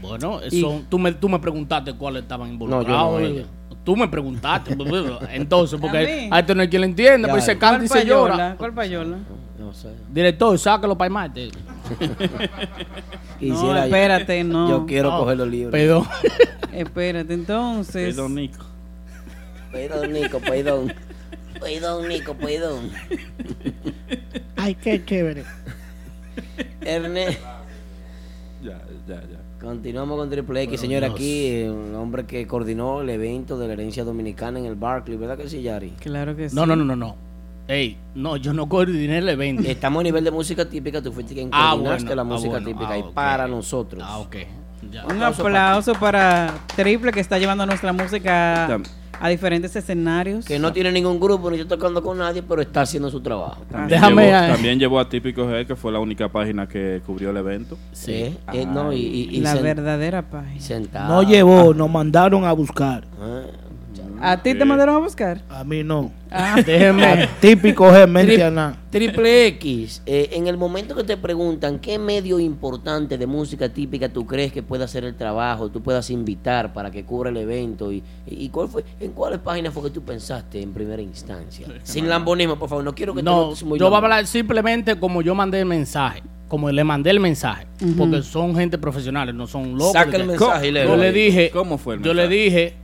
Bueno, Y- eso, tú, me, tú me preguntaste cuáles estaban No, involucrados. yo no. Tú me preguntaste. entonces, ¿A porque mí? a esto no hay quien le entienda, pero se canta y ¿Cuál se llora. payola? ¿Cuál payola? No sé. Director, sácalo para el martes. No, espérate, no. Yo quiero No, coger los libros. Perdón. Espérate, entonces. Perdón, Nico. Perdón, Nico, perdón. Perdón, Nico, perdón. Ay, qué chévere. Ernest. Ya, ya, ya. Continuamos con Triple X, Bueno, señor. Dios. Aquí, un hombre que coordinó el evento de la herencia dominicana en el Barclay, ¿verdad que sí, Yari? Claro que No, no, no, no, no. Ey, no, yo no coordiné el evento. Estamos a nivel de música típica, tú fuiste quien Ah, coordinaste bueno, la ah, música bueno, típica ah, y para nosotros. Ah, ok. Ya. Un aplauso para Triple que está llevando nuestra música a diferentes escenarios. Que no tiene ningún grupo, ni está tocando con nadie, pero está haciendo su trabajo. También Déjame, llevó, eh. también llevó a Típico G, que fue la única página que cubrió el evento. Sí. Eh, no, y, y- y la sen- verdadera página. sentado. No llevó, nos mandaron a buscar. Ah, ¿A ti te mandaron a buscar? A mí no. Ah. Déjeme. Típico Tri-. Triple X, eh, en el momento que te preguntan qué medio importante de música típica tú crees que pueda hacer el trabajo, tú puedas invitar para que cubra el evento y, y cuál fue, en cuáles páginas fue que tú pensaste en primera instancia. Sin lambonismo, por favor, no quiero que No, muy yo voy a hablar simplemente como yo mandé el mensaje. Como le mandé el mensaje. Porque son gente profesional, no son locos. Saca el mensaje y léelo Yo le dije. ¿Cómo fue el Yo le dije,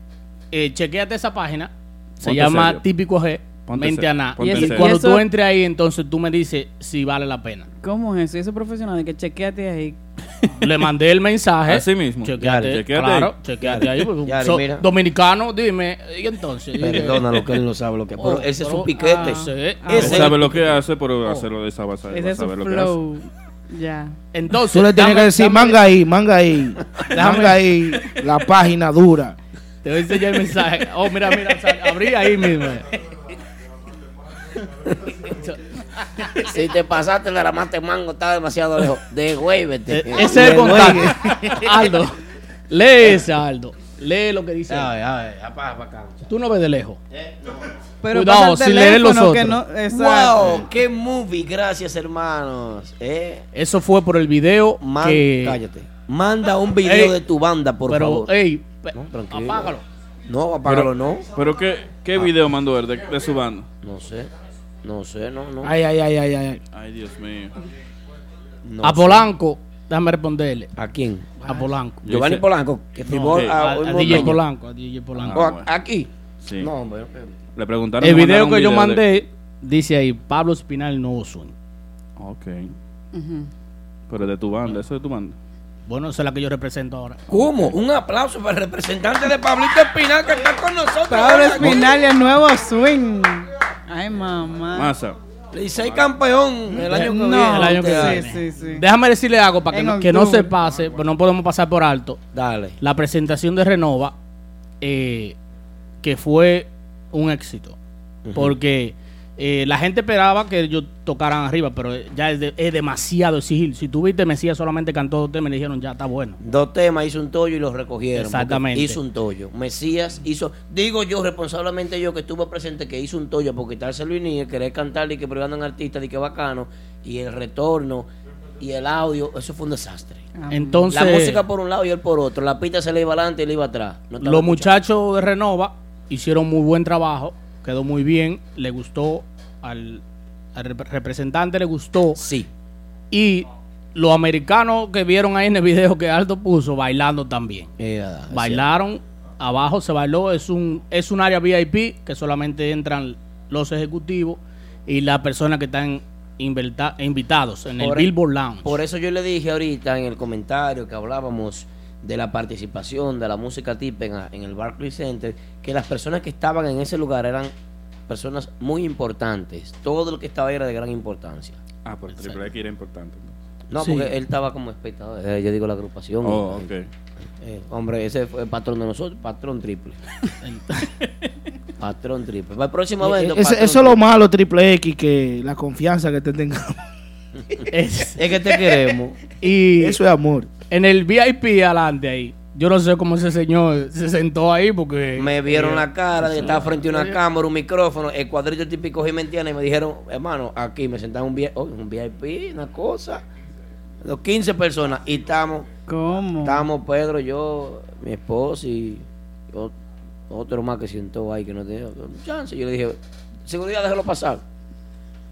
eh, chequeate esa página. Se Ponte llama serio. Típico G. Ponte Mente serio. a nada. Ponte Y serio. cuando tú entres ahí, entonces tú me dices si vale la pena. ¿Cómo es eso? Eso es profesional, de que chequeate ahí. Le mandé el mensaje. Así mismo. Chequeate, Yari, chequeate claro, ahí. chequeate ahí. porque Yari, so- mira. dominicano, dime. Y entonces. Perdónalo que él no sabe lo que pero Oh, ese es pero- su piquete. ah, sí. Ah, Ese Él es sabe lo que hace, pero Oh. hacerlo de esa base. Ese es su lo que flow. Ya. Entonces. Tú le tienes dame- que decir, dame- manga ahí, manga ahí. manga ahí la página dura. Te voy a enseñar el mensaje. Oh, mira, mira, sal- abrí ahí mismo. Si te pasaste la mate mango, está demasiado lejos. Degüévete. Eh, Ese es el contacto. Aldo, lee ese, Aldo. Lee lo que dice. A ver, a ver, apaga pa' acá. Tú no ves de lejos. Pero Cuidado, sin leer los otros. no- exacto. Wow, qué movie, gracias hermanos. Eh, Eso fue por el video man- que. cállate. Manda un video Ey, de tu banda, por pero, favor. ey, No, tranquilo. apágalo. No, apágalo, Pero, no. pero ¿qué, qué video mandó él de, de su banda? No sé. No sé, no, no. Ay, ay, ay, ay, ay. Ay, Dios mío. No a sé. Polanco déjame responderle. ¿A quién? A Polanco. Giovanni Polanco, que firmó No, a, a, un a DJ. Polanco. A DJ Polanco. O a- aquí. Sí. No, hombre. Le preguntaron. El video que yo de- mandé dice ahí Pablo Espinal Nuevo Swing. Ok. Pero de tu banda, eso es de tu banda. Bueno, esa es la que yo represento ahora. ¿Cómo? Un aplauso para el representante de Pablito Espinal que está con nosotros. Pablo Espinal y el nuevo swing. Ay, mamá. Masa. Licey campeón el año que No, viene. El año que sí, viene. sí, sí. Déjame decirle algo para que, no, que no se pase, pero no podemos pasar por alto. Dale. La presentación de Renova, eh, que fue un éxito. Porque eh, la gente esperaba que ellos tocaran arriba, pero ya es, de- es demasiado exigir. Si tú viste, Mesías solamente cantó dos temas y le dijeron, ya está bueno. Dos temas, hizo un tollo y los recogieron. Exactamente. Hizo un tollo. Mesías hizo, digo yo responsablemente yo que estuve presente que hizo un tollo por quitarse Luis Níguez, querer cantar y que pero andan artistas y que bacano, y el retorno y el audio, eso fue un desastre. Entonces, la música por un lado y él por otro. La pista se le iba adelante y le iba atrás. No los escuchando. muchachos de Renova hicieron muy buen trabajo, quedó muy bien, le gustó al, al rep- representante, le gustó. Sí. Y los americanos que vieron ahí en el video que Aldo puso, bailando también. Bailaron, abajo se bailó, es un, es un área VIP que solamente entran los ejecutivos y las personas que están invitados en el Por- Billboard Lounge. Por eso yo le dije ahorita en el comentario que hablábamos de la participación de la música típica en el Barclays Center, que las personas que estaban en ese lugar eran personas muy importantes. Todo lo que estaba ahí era de gran importancia. Ah, por Triple X era importante. No, Sí. porque él estaba como espectador. eh, yo digo la agrupación. Oh, Eh, ok. eh, hombre, ese fue el patrón de nosotros, patrón triple. patrón triple. Para el próximo Eh, evento. eso es lo malo, Triple X, que la confianza que te tengamos. es, que te queremos. Y Eso es amor. En el VIP adelante ahí. Yo no sé cómo ese señor se sentó ahí porque... Me vieron eh, la cara de estar frente a una cámara, un micrófono, el cuadrito típico Jimentiana y me dijeron, hermano, aquí me sentaron un, vi- oh, un VIP, una cosa. Los 15 personas y estamos. ¿Cómo? Estamos Pedro, yo, mi esposa y otro más que sentó ahí que no tenía chance. Yo le dije, seguridad, déjalo pasar.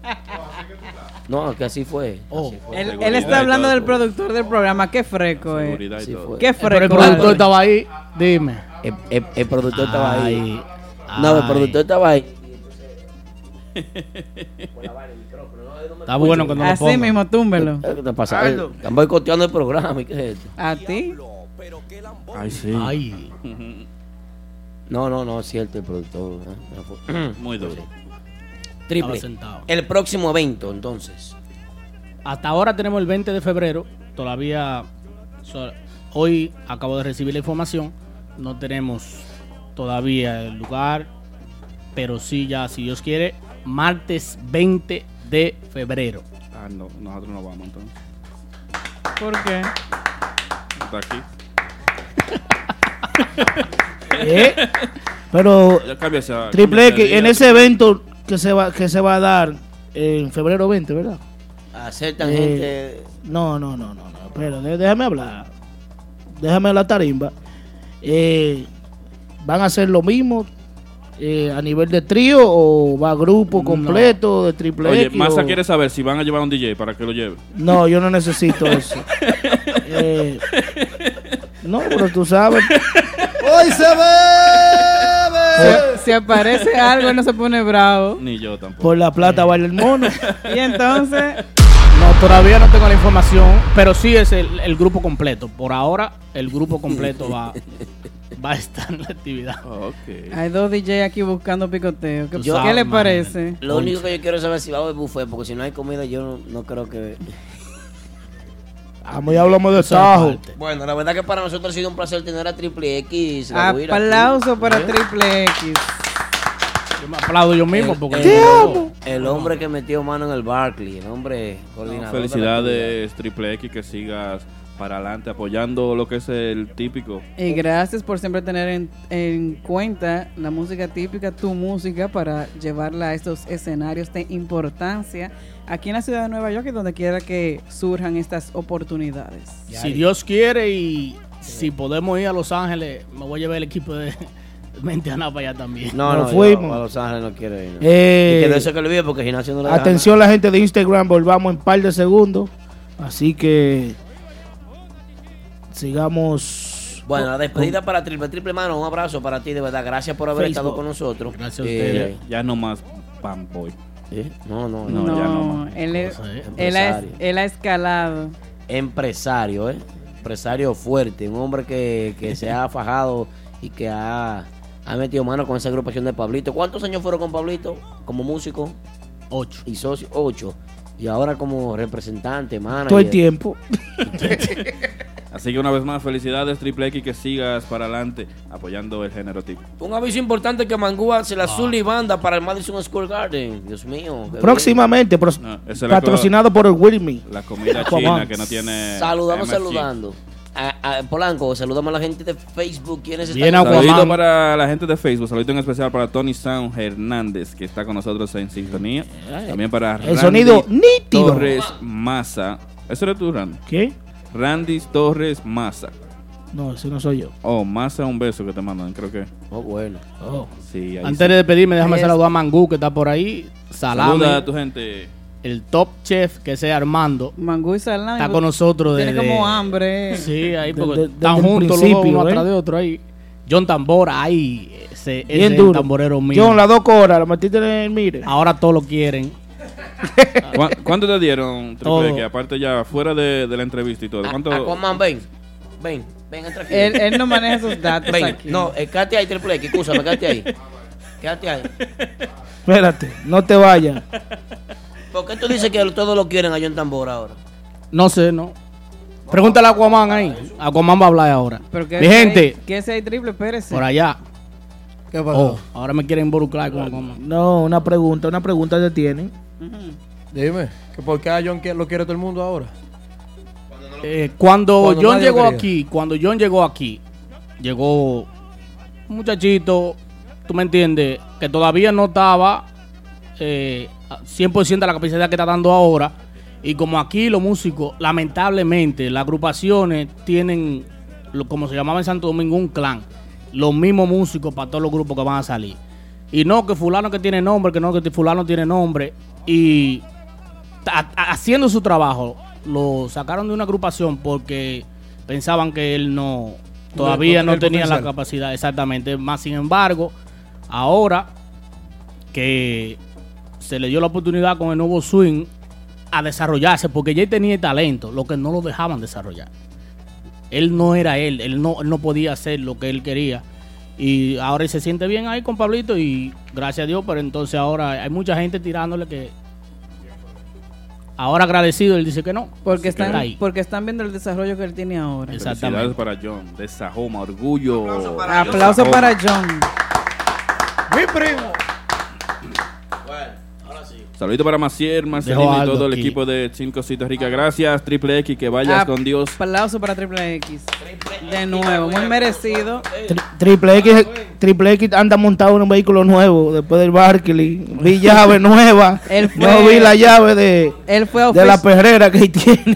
No, que así fue. Oh, así fue. Él, él está hablando del productor del programa. Qué freco, eh. Sí. Qué Pero el freco. productor estaba ahí, dime. El, el- el productor estaba ahí. Ay, No, el productor estaba ahí. Está bueno cuando lo Así ponga. mismo, túmbelo. ¿Qué te pasa? Están boicoteando el programa. ¿y qué es esto? ¿A ti? Ay, sí. Ay. No, no, no, es cierto el productor. ¿eh? Muy duro. Triple. El próximo evento, entonces. Hasta ahora tenemos el 20 de febrero. Todavía, so- hoy acabo de recibir la información. No tenemos todavía el lugar, pero sí ya, si Dios quiere, martes 20 de febrero. Ah, no, nosotros no vamos entonces. ¿Por qué? Está aquí. ¿Eh? Pero Ya cambia esa- Triple X, en ese evento que se va que se va a dar en febrero 20, ¿verdad? Aceptan Eh, gente. No, no, no, no, no. Pero dé- déjame hablar. Déjame la tarimba. Eh, ¿Van a hacer lo mismo eh, a nivel de trío o va grupo completo de triple Oye, X? Masa o- quiere saber si van a llevar a un DJ para que lo lleve. No, yo no necesito eso. Eh, no, pero tú sabes. ¡Hoy se bebe! Si, aparece algo, él no se pone bravo. Ni yo tampoco. Por la plata baila el mono. Y entonces, No, todavía no tengo la información, pero sí es el, el grupo completo. Por ahora, el grupo completo va, va a estar en la actividad. Ok. hay dos DJ aquí buscando picoteo. ¿Qué, Yo- ¿qué le man. parece? Lo único que yo quiero saber es si va a haber buffet, porque si no hay comida, yo no, no creo que. Vamos y hablamos de tajo. Bueno, la verdad que para nosotros ha sido un placer tener a Triple X. Aplauso para ¿Eh? Triple X. Yo me aplaudo yo mismo El- porque... el, el hombre que metió mano en el Barclay, el hombre coordinador. la Felicidades, Triple X, que sigas para adelante apoyando lo que es el típico. Y gracias por siempre tener en, en cuenta la música típica, tu música, para llevarla a estos escenarios de importancia aquí en la ciudad de Nueva York y donde quiera que surjan estas oportunidades. Si Dios quiere y si podemos ir a Los Ángeles, me voy a llevar el equipo de Mentiana para allá también. No, no, fuimos. yo a Los Ángeles no quiero ir. no. Eh, y que eso que lo vive porque gimnasio no le Atención la gente de Instagram, volvamos en par de segundos. Así que sigamos. Bueno, la despedida para Triple Triple Mano, un abrazo para ti, de verdad. Gracias por haber Facebook. estado con nosotros. Gracias a Eh, ustedes. Ya no más Pam Boy. ¿eh? No, no, No, no. ya no él, es- Empresario. él, ha, él ha escalado. Empresario, ¿eh? Empresario fuerte, un hombre que, que se ha fajado y que ha, ha metido mano con esa agrupación de Pablito. ¿Cuántos años fueron con Pablito como músico? Ocho. Y socio, ocho. Y ahora como representante, manager. Todo el tiempo. Así que una vez más, felicidades Triple X que sigas para adelante apoyando el género tipo. Un aviso importante que Mangú hace la Zully Banda para el Madison Square Garden. Dios mío. Próximamente, No, la patrocinado por el Wilmy. La comida china que no tiene. Saludamos, MSG. saludando. A, a Polanco, saludamos a la gente de Facebook. ¿Quiénes están? Bien, Saludito para la gente de Facebook, saludito en especial para Tony Sound Hernández, que está con nosotros en sintonía. También para El sonido nítido. Torres Maza. ¿Eso eres tú, Randy? ¿Qué? Randy Torres Maza. No, ese no soy yo. Oh, Maza, un beso que te mandan, creo que. Oh, bueno. Oh. Sí, Antes sí. de despedirme, déjame Es- saludar a Mangú, que está por ahí. Salame. Saluda a tu gente. El top chef, que es Armando. Mangú y Salami. Está con nosotros Tiene desde- como hambre. Sí, ahí De- porque de- están juntos los uno ¿eh? atrás de otro ahí. John Tambora, ahí. Ese, ese Bien es el duro. tamborero mío. John, las dos horas, la metiste en el mire. Ahora todos lo quieren. ¿Cuá- ¿Cuánto te dieron, Todo. Triple X? Aparte ya, fuera de, de la entrevista y todo. A- ¿Cuánto? Aquaman, ven. Ven, ven, entra aquí. Él, él no maneja esos datos Ven, aquí. no, eh, quédate ahí, Triple X, escúchame, quédate ahí. Quédate ahí. Espérate, no te vayas. ¿Por qué tú dices que todos lo quieren a John Tambora ahora? No sé, no. Pregúntale a Aquaman ahí. Aquaman va a hablar ahora. Pero que Mi gente, que ese hay triple, espérese. por allá. ¿Qué pasó? Oh, ahora me quieren involucrar con Aquaman. No, una pregunta, una pregunta te tienen. Dime, que ¿por qué a John lo quiere todo el mundo ahora? Eh, cuando, Cuando John llegó quería. aquí, cuando John llegó aquí, llegó un muchachito, tú me entiendes, que todavía no estaba eh, a 100% de la capacidad que está dando ahora. Y como aquí los músicos, lamentablemente, las agrupaciones tienen, lo, como se llamaba en Santo Domingo, un clan. Los mismos músicos para todos los grupos que van a salir. Y no que fulano que tiene nombre, que no que fulano tiene nombre. Y haciendo su trabajo, lo sacaron de una agrupación porque pensaban que él no todavía no no, tenía la capacidad exactamente. Más sin embargo, ahora que se le dio la oportunidad con el nuevo swing a desarrollarse, porque ya él tenía talento, lo que no lo dejaban desarrollar. Él no era él, él no, él no podía hacer lo que él quería. Y ahora él se siente bien ahí con Pablito y gracias a Dios, pero entonces ahora hay mucha gente tirándole que ahora agradecido, él dice que no. Porque Está están, ahí. porque están viendo el desarrollo que él tiene ahora. Felicidades para John, de Sajoma, orgullo. Aplauso para Sajoma. John. Mi primo. Saludito para Macier, Marcelino y todo el aquí. equipo de Cinco Cositas Ricas. Gracias, Triple X, que vayas con Dios. Aplauso para Triple X. De nuevo, muy merecido. Tri- Triple X, Triple X anda montado en un vehículo nuevo después del Barkley. Vi llave nueva. Él fue- no vi la llave de, Él fue a de la perrera que tiene.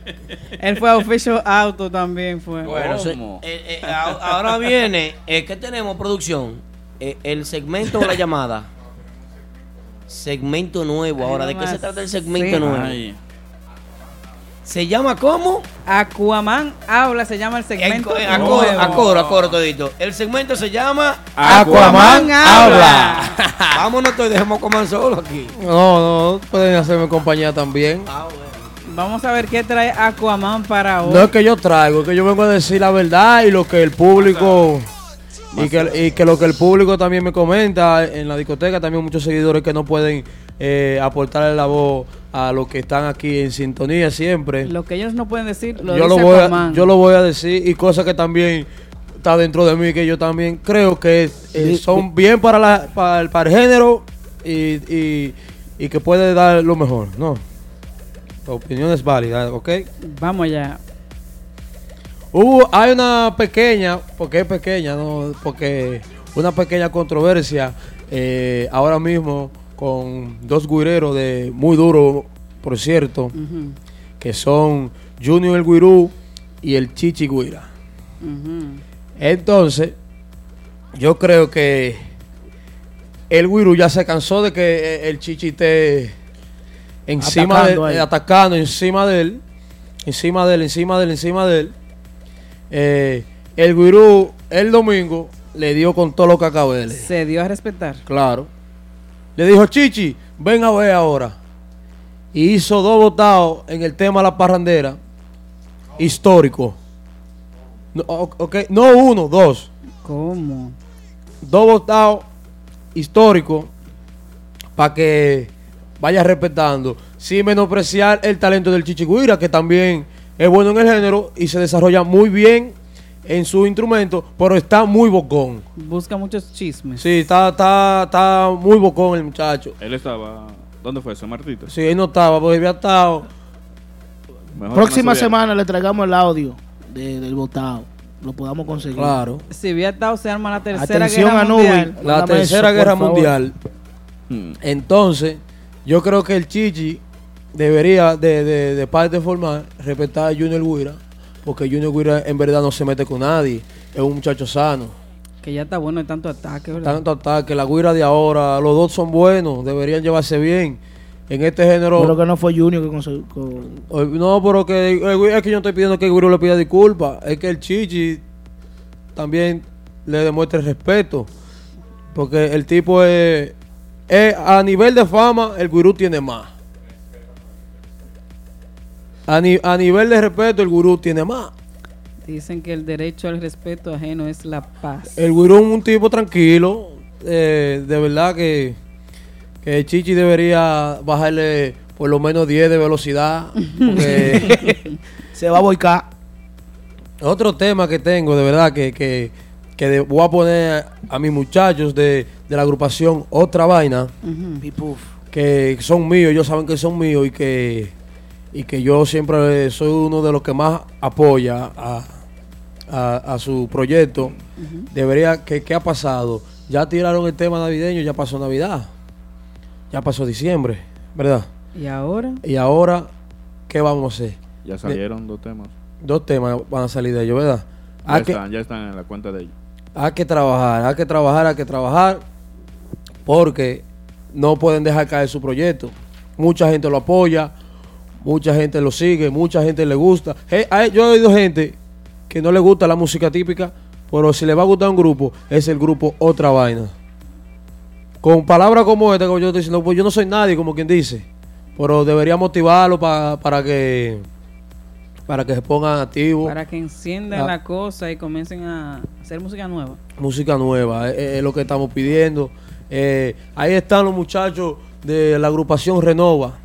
Él fue a Official Auto también fue. Bueno, se- eh, eh, ahora viene, eh, ¿qué tenemos, producción? Eh, el segmento o la llamada. Segmento nuevo. Ahora, ¿de qué se trata el segmento Sí. nuevo? Ay. ¿Se llama cómo? Aquaman habla, se llama el segmento. A coro, nuevo. a coro, a coro todito. El segmento se llama Aquaman habla. Vámonos, todos, dejemos Aquaman solo aquí. No, no, pueden hacerme compañía también. Vamos a ver qué trae Aquaman para hoy. No es que yo traigo, es que yo vengo a decir la verdad y lo que el público y que, y que lo que el público también me comenta en la discoteca, también muchos seguidores que no pueden eh, aportarle la voz a los que están aquí en sintonía siempre. Lo que ellos no pueden decir, lo yo dice lo voy a, yo lo voy a decir y cosas que también está dentro de mí que yo también creo que eh, son bien para la para el, para el género y, y, y que puede dar lo mejor, ¿no? La opinión es válida, ¿ok? Vamos ya. Hubo, hay una pequeña, porque es pequeña, ¿no? Porque una pequeña controversia eh, ahora mismo con dos guireros de muy duro, por cierto, que son Junior el Guirú y el Chichi Guira. Entonces, yo creo que el Guirú ya se cansó de que eh, el Chichi esté encima Atacando de eh, atacando encima de él, encima de él, encima de él, encima de él. Eh, el gurú el domingo le dio con todo lo que Se dio a respetar. Claro. Le dijo, Chichi, ven a ver ahora. Y hizo dos votados en el tema de la parrandera. Histórico. No, o- ok, no uno, dos. ¿Cómo? Dos votados históricos para que vaya respetando. Sin menospreciar el talento del Chichiguira, que también es bueno en el género y se desarrolla muy bien en su instrumento, pero está muy bocón. Busca muchos chismes. Sí, está, está, está muy bocón el muchacho. Él estaba. ¿Dónde fue? ¿San Martito? Sí, él no estaba, porque había estado. Mejor Próxima no semana le traigamos el audio de- del votado. Lo podamos conseguir. Claro. Si hubiera estado, se arma la tercera Atención guerra a Nubi. mundial. La Mándame tercera eso, guerra mundial. Hmm. Entonces, yo creo que el Chichi debería, de, de, de parte formal, respetar a Junior Guira, porque Junior Guira en verdad no se mete con nadie. Es un muchacho sano. Que ya está bueno de tanto ataque, ¿verdad? Tanto ataque, la Guira de ahora, los dos son buenos, deberían llevarse bien. En este género. Pero que no fue Junior que consiguió. con- Eh, No, pero que Guira- es que yo no estoy pidiendo que el Guiro le pida disculpas. Es que el Chichi también le demuestre respeto. Porque el tipo es, es- a nivel de fama, el gurú tiene más. A, ni- a nivel de respeto, el gurú tiene más. Dicen que el derecho al respeto ajeno es la paz. El gurú es un tipo tranquilo. eh, de verdad que, que el Chichi debería bajarle por lo menos 10 de velocidad. Porque Se va a boicar. Otro tema que tengo, de verdad, que, que, que de- voy a poner a mis muchachos de, de la agrupación Otra Vaina, Ujú. que son míos, ellos saben que son míos y que, y que yo siempre soy uno de los que más apoya a, a- a su proyecto. Debería, que, ¿qué ha pasado? Ya tiraron el tema navideño, ya pasó Navidad, ya pasó diciembre, ¿verdad? ¿Y ahora? Y ahora, ¿qué vamos a hacer? Ya salieron dos temas. Dos temas van a salir de ellos, ¿verdad? Ya, Hay que- están, ya están en la cuenta de ellos. hay que trabajar, hay que trabajar, hay que trabajar, porque no pueden dejar caer su proyecto. Mucha gente lo apoya, mucha gente lo sigue, mucha gente le gusta. Hey, hay- yo he oído gente que no le gusta la música típica, pero si le va a gustar un grupo, es el grupo Otra Vaina. Con palabras como esta, como yo estoy diciendo, pues yo no soy nadie, como quien dice, pero debería motivarlo pa- para que para que se pongan activos. Para que enciendan Ah. la cosa y comiencen a hacer música nueva. música nueva, es, es lo que estamos pidiendo. Eh, ahí están los muchachos de la agrupación Renova.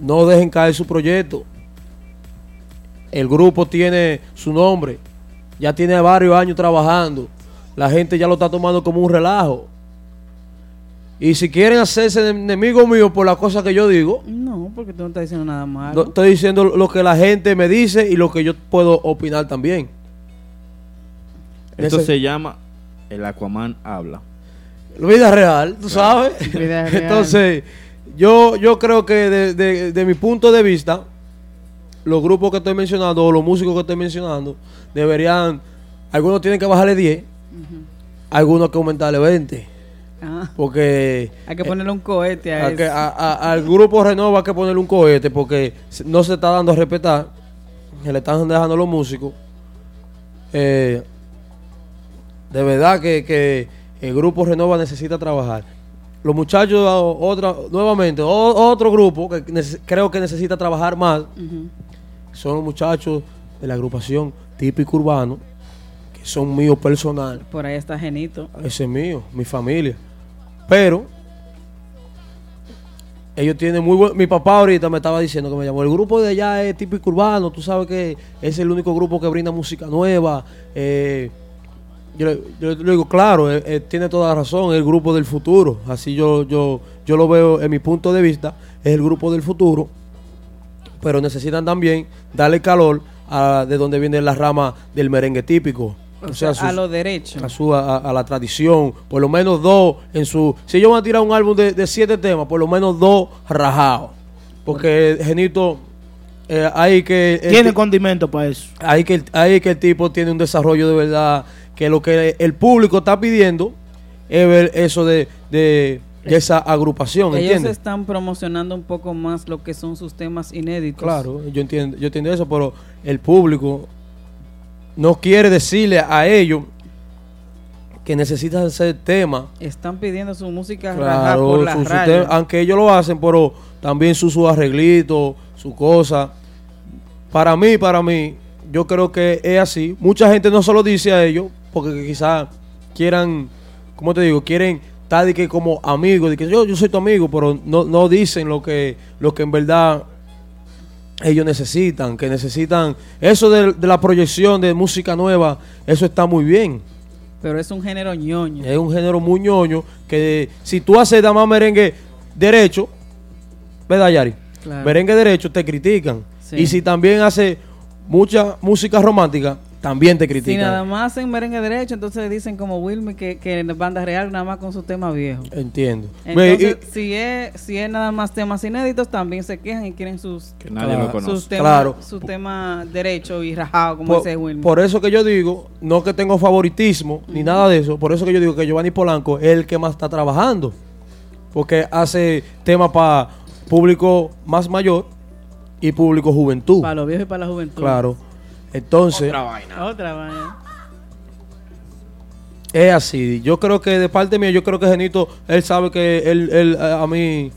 No dejen caer su proyecto. El grupo tiene su nombre, ya tiene varios años trabajando. La gente ya lo está tomando como un relajo. Y si quieren hacerse enemigos míos por las cosas que yo digo, No, porque tú no estás diciendo nada no, malo. estoy diciendo lo que la gente me dice y lo que yo puedo opinar también. Esto Ese- se llama El Aquaman Habla. Vida real, tú sabes. Vida real. Entonces, yo, yo creo que de, de- de mi punto de vista, los grupos que estoy mencionando o los músicos que estoy mencionando deberían, algunos tienen que bajarle 10, algunos que aumentarle 20. Ah, Porque hay que ponerle un cohete a, a que- eso. a- a- al grupo Renova hay que ponerle un cohete porque no se está dando a respetar, se le están dejando los músicos. Eh, de verdad que, que el grupo Renova necesita trabajar. Los muchachos, o- otra, nuevamente, otro grupo que creo que necesita trabajar más son los muchachos de la agrupación típico urbano, que son míos personal. Por ahí está Genito. Ese es mío, mi familia. Pero ellos tienen muy buen... Mi papá ahorita me estaba diciendo que me llamó. El grupo de allá es típico urbano. Tú sabes que es el único grupo que brinda música nueva. Eh, yo, le- yo le digo, claro, eh, eh, tiene toda la razón. Es el grupo del futuro. Así yo, yo, yo lo veo en mi punto de vista. Es el grupo del futuro. Pero necesitan también darle calor a de donde viene la rama del merengue típico. O sea, a sus- lo derecho. a, su, a, a la tradición, por lo menos dos en su... Si ellos van a tirar un álbum de, de siete temas, por lo menos dos rajados. Porque Genito, eh, hay que... Tiene ti- condimento para eso. hay que, hay que el tipo tiene un desarrollo de verdad, que lo que el público está pidiendo es ver eso de, de, de esa agrupación, Ellos ¿entiendes? están promocionando un poco más lo que son sus temas inéditos. Claro, yo entiendo, yo entiendo eso, pero el público no quiere decirle a ellos que necesitan hacer tema. Están pidiendo su música Claro, por la su- aunque ellos lo hacen, pero también su, su arreglito, su cosa. Para mí, para mí, yo creo que es así. Mucha gente no se lo dice a ellos, porque quizás quieran, ¿cómo te digo? Quieren estar de que como amigos, de que yo, yo soy tu amigo, pero no, no dicen lo que, lo que en verdad ellos necesitan, que necesitan. Eso de, de la proyección de música nueva, eso está muy bien. Pero es un género ñoño. Es un género muy ñoño que si tú haces dama merengue derecho, ¿verdad, Yari? Claro. Merengue derecho te critican. Sí. Y si también hace mucha música romántica, también te Si critican. nada más hacen merengue derecho, entonces dicen como Wilmy que, que en banda real nada más con su tema viejo. Entiendo. Entonces, si es, si es nada más temas inéditos, también se quejan y quieren sus, Que nadie lo conoce. sus temas, Claro. su tema derecho y rajado, como por, dice Wilmy. por eso que yo digo, no que tengo favoritismo ni nada de eso, por eso que yo digo que Giovanni Polanco es el que más está trabajando. Porque hace temas para público más mayor y público juventud. Para los viejos y para la juventud. Claro. Entonces, Otra vaina. Otra vaina. es así. Yo creo que de parte mía, yo creo que Genito, él sabe que él, él a mí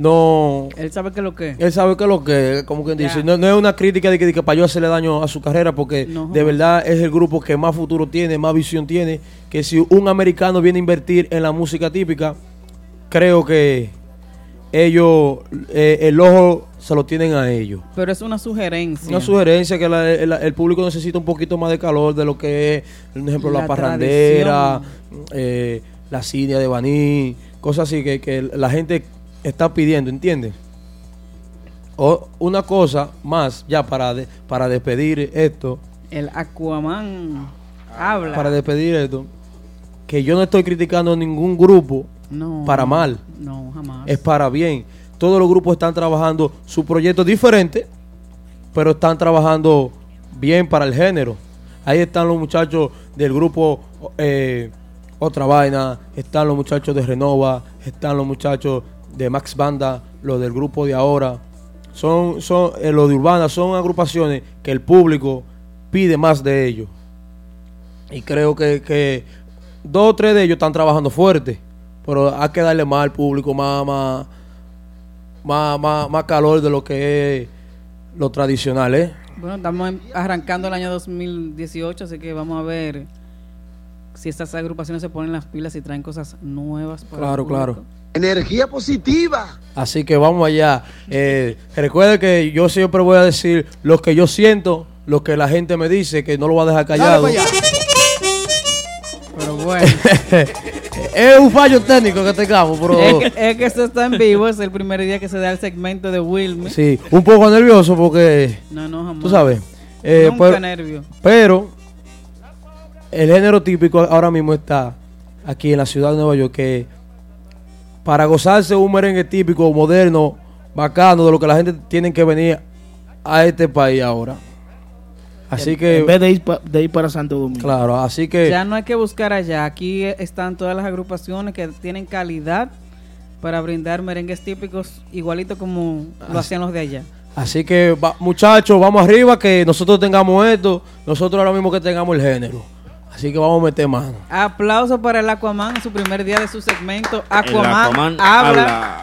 no... Él sabe que lo que. Él sabe que lo que, como quien dice, no, no es una crítica de que, de que para yo hacerle daño a su carrera, porque No, de verdad es el grupo que más futuro tiene, más visión tiene, que si un americano viene a invertir en la música típica, creo que ellos, eh, el ojo se lo tienen a ellos. Pero es una sugerencia. Una sugerencia que la- el, el público necesita un poquito más de calor de lo que es, por ejemplo, la, La parrandera, eh, la cinia de Baní, cosas así que, que la gente está pidiendo, ¿entiendes? O una cosa más, ya para, de- para despedir esto, El Aquaman habla. para despedir esto, que yo no estoy criticando ningún grupo No. para mal, No, jamás. es para bien. Todos los grupos están trabajando su proyecto diferente, pero están trabajando bien para el género. Ahí están los muchachos del grupo eh, Otra Vaina, están los muchachos de Renova, están los muchachos de Max Banda, los del grupo de ahora. Son, son eh, los de Urbana, son agrupaciones que el público pide más de ellos. Y creo que, que dos o tres de ellos están trabajando fuerte. Pero hay que darle más al público, más, más, más, más, más calor de lo que es lo tradicional, ¿eh? Bueno, estamos arrancando el año 2018, así que vamos a ver si estas agrupaciones se ponen las pilas y traen cosas nuevas para el Claro, claro. Energía positiva. Así que vamos allá. Eh, recuerde que yo siempre voy a decir lo que yo siento, lo que la gente me dice, que no lo voy a dejar callado. Pero bueno. es un fallo técnico que tengamos, pero... es, que, es que esto está en vivo, es el primer día que se da el segmento de Wilmy. Sí, un poco nervioso porque... No, no, jamás. Tú sabes. eh, Nunca pero, nervio. pero el género típico ahora mismo está aquí en la ciudad de Nueva York que para gozarse un merengue típico, moderno, bacano, de lo que la gente tiene que venir a este país ahora. Así que... En vez de ir, pa- de ir para Santo Domingo. Claro, así que... Ya no hay que buscar allá. Aquí están todas las agrupaciones que tienen calidad para brindar merengues típicos igualito como lo hacían los de allá. Así que, va- muchachos, vamos arriba, que nosotros tengamos esto, nosotros ahora mismo que tengamos el género. Así que vamos a meter mano. Aplauso para el Aquaman en su primer día de su segmento. Aquaman habla.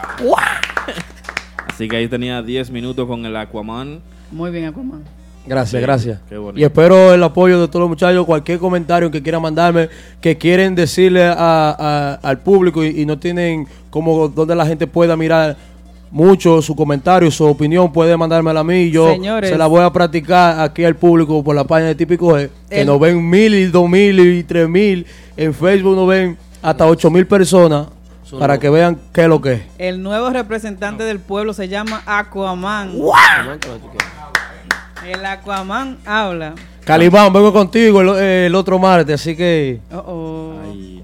Así que ahí tenía 10 minutos con el Aquaman. Muy bien, Aquaman. Gracias, Bien, gracias. qué bonito. Y espero el apoyo de todos los muchachos, cualquier comentario que quieran mandarme, que quieren decirle a- a- al público y, y no tienen como donde la gente pueda mirar mucho su comentario, su opinión, puede mandármela a mí y yo Señores. se la voy a practicar aquí al público por la página de Típico G, que El- nos ven mil y dos mil y tres mil, en Facebook nos ven hasta ocho mil personas Son para que vean qué es lo que es. El nuevo representante del pueblo se llama Aquaman. El Aquaman habla. Calimán, vengo contigo el, el otro martes, así que... Oh, oh.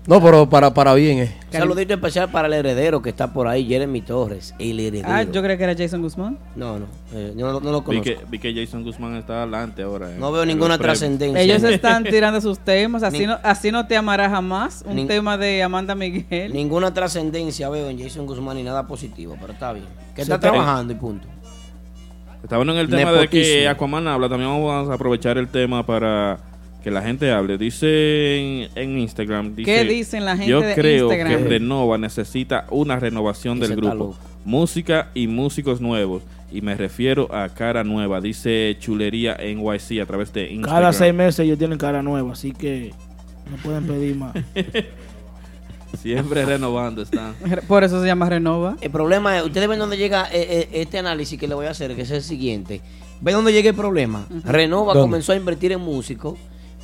No, pero para, para bien, eh. Un saludito especial para el heredero que está por ahí, Jeremy Torres. El heredero. Ah, yo creía que era Jason Guzmán. No, no, eh, yo no, no lo Vi conozco. que, vi que Jason Guzmán está adelante ahora. eh, No veo ninguna trascendencia. Ellos están tirando sus temas. Así, Ni- no, así no te amarás jamás. Un Nin- tema de Amanda Miguel. Ninguna trascendencia veo en Jason Guzmán ni nada positivo, pero está bien. Que está trabajando y punto. Está bueno en el tema de que. Aquaman habla. También vamos a aprovechar el tema para que la gente hable. Dice en, en Instagram. Dice, ¿Qué dicen la gente Yo de creo Instagram? que Renova necesita una renovación Ese del grupo. Música y músicos nuevos. Y me refiero a cara nueva. Dice Chulería NYC a través de Instagram. Cada seis meses ellos tienen cara nueva, así que no pueden pedir más. Siempre renovando están. Por eso se llama Renova. El problema es, ustedes ven dónde llega eh, eh, este análisis que le voy a hacer, que es el siguiente. ¿Ven dónde llega el problema? Renova ¿Dónde? comenzó a invertir en músicos,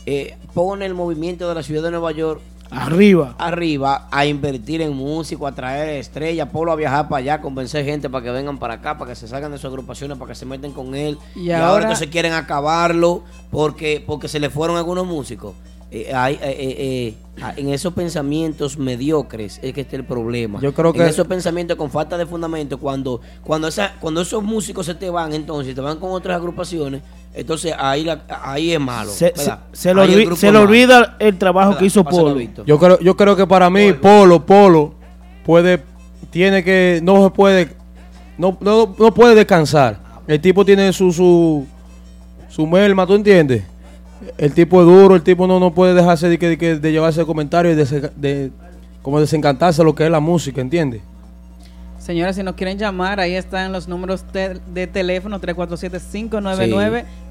eh, pone el movimiento de la ciudad de Nueva York Arriba. arriba a invertir en músicos, a traer estrellas, Polo a viajar para allá, convencer gente para que vengan para acá, para que se salgan de sus agrupaciones, para que se meten con él. Y Y, ahora, ahora- entonces quieren acabarlo porque, porque se le fueron algunos músicos. Eh, hay, eh, eh, eh, ah, en esos pensamientos mediocres es que está el problema. Yo creo En que- esos pensamientos con falta de fundamento, cuando, cuando, esa, cuando esos músicos se te van, entonces te van con otras agrupaciones, entonces ahí, la- ahí es malo. Se, se, se olvi- grupo se malo. olvida el trabajo ¿Verdad? que hizo Pásalo, Polo. Yo creo, yo creo que para mí, Polo, Polo, puede, tiene que, no se puede, no, no, no puede descansar. El tipo tiene su, su, su merma, ¿tú entiendes? El tipo es duro, el tipo no, no puede dejarse de, que- de, de llevarse comentarios y de, de- como desencantarse lo que es la música, ¿entiendes? Señores, si nos quieren llamar, ahí están los números te- de teléfono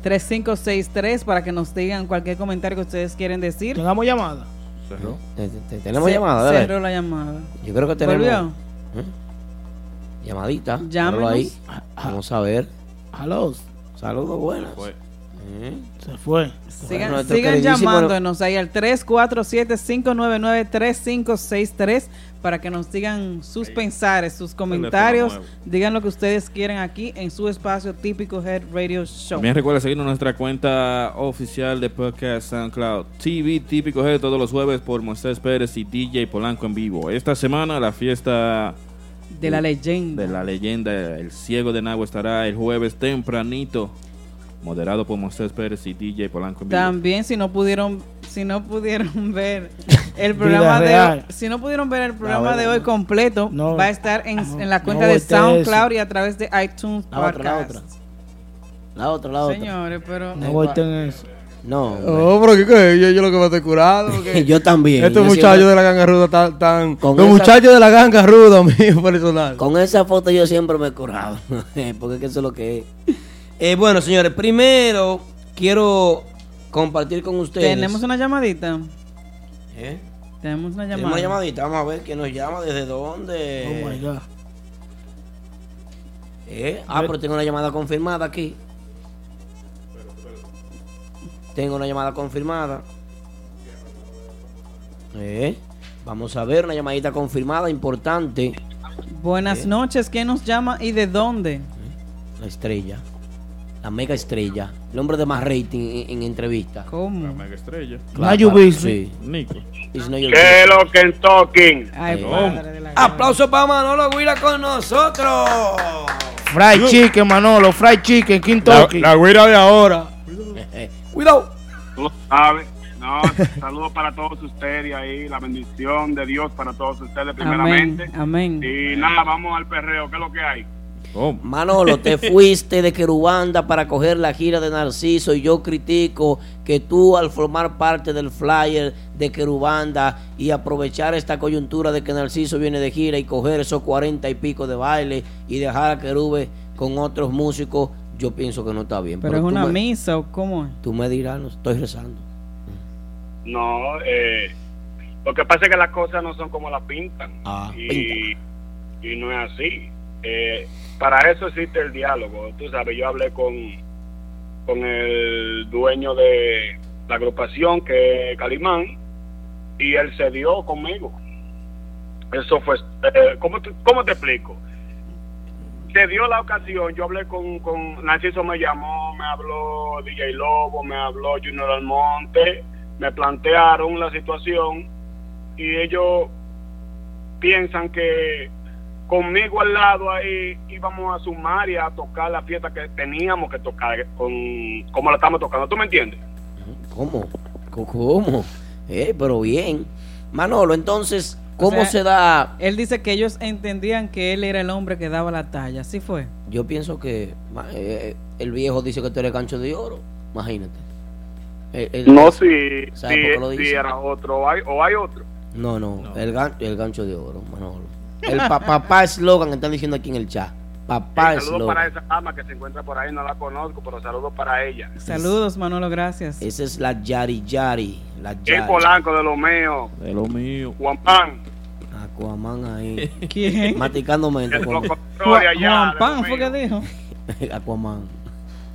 347-599-3563 para que nos digan cualquier comentario que ustedes quieren decir. Tengamos llamada. Te- Tenemos llamada, dale. Cerró la llamada. Yo creo que tenemos. ¿Volvió? ¿Eh? Llamadita. Llámenos. Ahí. Vamos a ver. Aló. Saludos buenas. ¿Eh? Se fue. Sigan, Nuestro sigan llamándonos ahí al 347-599-3563 para que nos digan sus pensares, sus comentarios, digan lo que ustedes quieren aquí en su espacio típico Head Radio Show. También recuerda seguirnos en nuestra cuenta oficial de podcast SoundCloud TV Típico G todos los jueves por Moisés Pérez y DJ Polanco en vivo. Esta semana la fiesta De la leyenda. de la leyenda El Ciego de Nagua estará el jueves tempranito, moderado por Moisés Pérez y DJ Polanco en vivo. También si no pudieron si no pudieron ver el programa de hoy, si no pudieron ver el programa de hoy no. completo, No. va a estar en, No, en la no cuenta de SoundCloud eso. y a través de iTunes La otra, la Podcast. otra. La otra, la otra. Señores, pero No eso. No. hombre. Oh, pero ¿qué, qué? Yo, yo lo que me estoy porque Yo también. Estos Yo muchachos siempre- de la ganga ruda están... tan Con los esa- muchachos de la ganga ruda, mío, personal. Con esa foto yo siempre me he curado. Porque es que eso es lo que es. Eh, bueno, señores, primero quiero compartir con ustedes. tenemos una llamadita. ¿Eh? Tenemos una Tenemos llamada. una llamadita. Vamos a ver quién nos llama, desde dónde. Oh my God. Eh, Ah, pero tengo una llamada confirmada aquí. Tengo una llamada confirmada. Eh, Vamos a ver una llamadita confirmada, importante. Buenas noches, ¿quién nos llama y de dónde? La estrella. La mega estrella. El hombre de más rating en, en entrevista. ¿Cómo? La mega estrella. Nayu Bisu. Sí. Nico. ¿Qué es lo que en talking? Ay, Eh, la Aplauso para Manolo Guila con nosotros. Fried chicken, Manolo. Fried chicken. Kentucky. La güira de ahora. Cuidado. Tú lo sabes. No, saludos para todos ustedes ahí, la bendición de Dios para todos ustedes primeramente. Amén. Y nada, vamos al perreo, ¿qué es lo que hay? Manolo, te fuiste de Querubanda para coger la gira de Narciso y yo critico que tú al formar parte del flyer de Querubanda y aprovechar esta coyuntura de que Narciso viene de gira y coger esos cuarenta y pico de baile y dejar a Querube con otros músicos, yo pienso que no está bien. Pero es una me- misa o cómo es? Tú me dirás, no estoy rezando. No, eh, lo que pasa es que las cosas no son como las pintan. Ah, y, y no es así. Eh, para eso existe el diálogo. Tú sabes, yo hablé con, con el dueño de la agrupación, que es Calimán, y él se dio conmigo. Eso fue... eh, ¿cómo, te, ¿Cómo te explico? Se dio la ocasión, yo hablé con, con Narciso me llamó, me habló DJ Lobo, me habló Junior Almonte, me plantearon la situación y ellos piensan que conmigo al lado ahí íbamos a sumar y a tocar la fiesta que teníamos que tocar con como la estamos tocando, ¿tú me entiendes? ¿Cómo? ¿Cómo? Eh, pero bien. Manolo, entonces, ¿cómo O sea, se da? Él dice que ellos entendían que él era el hombre que daba la talla, ¿así fue? Yo pienso que eh, el viejo dice que tú eres gancho de oro. Imagínate. El- el- No, si, si, ¿Sabe por qué lo si dice? era otro o hay, o hay otro. No, no, El, gan- el gancho de oro, Manolo. El pa- papá eslogan que están diciendo aquí en el chat. Papá Eh, saludos para esa dama que se encuentra por ahí, no la conozco, pero saludos para ella. Saludos, Manolo, gracias. Esa es la Yari Yari. La El. Polanco de lo mío, De lo mío. Juan Pan. Aquaman ahí. ¿Quién? Maticando mente. Juan de Pan fue que dijo. Aquaman.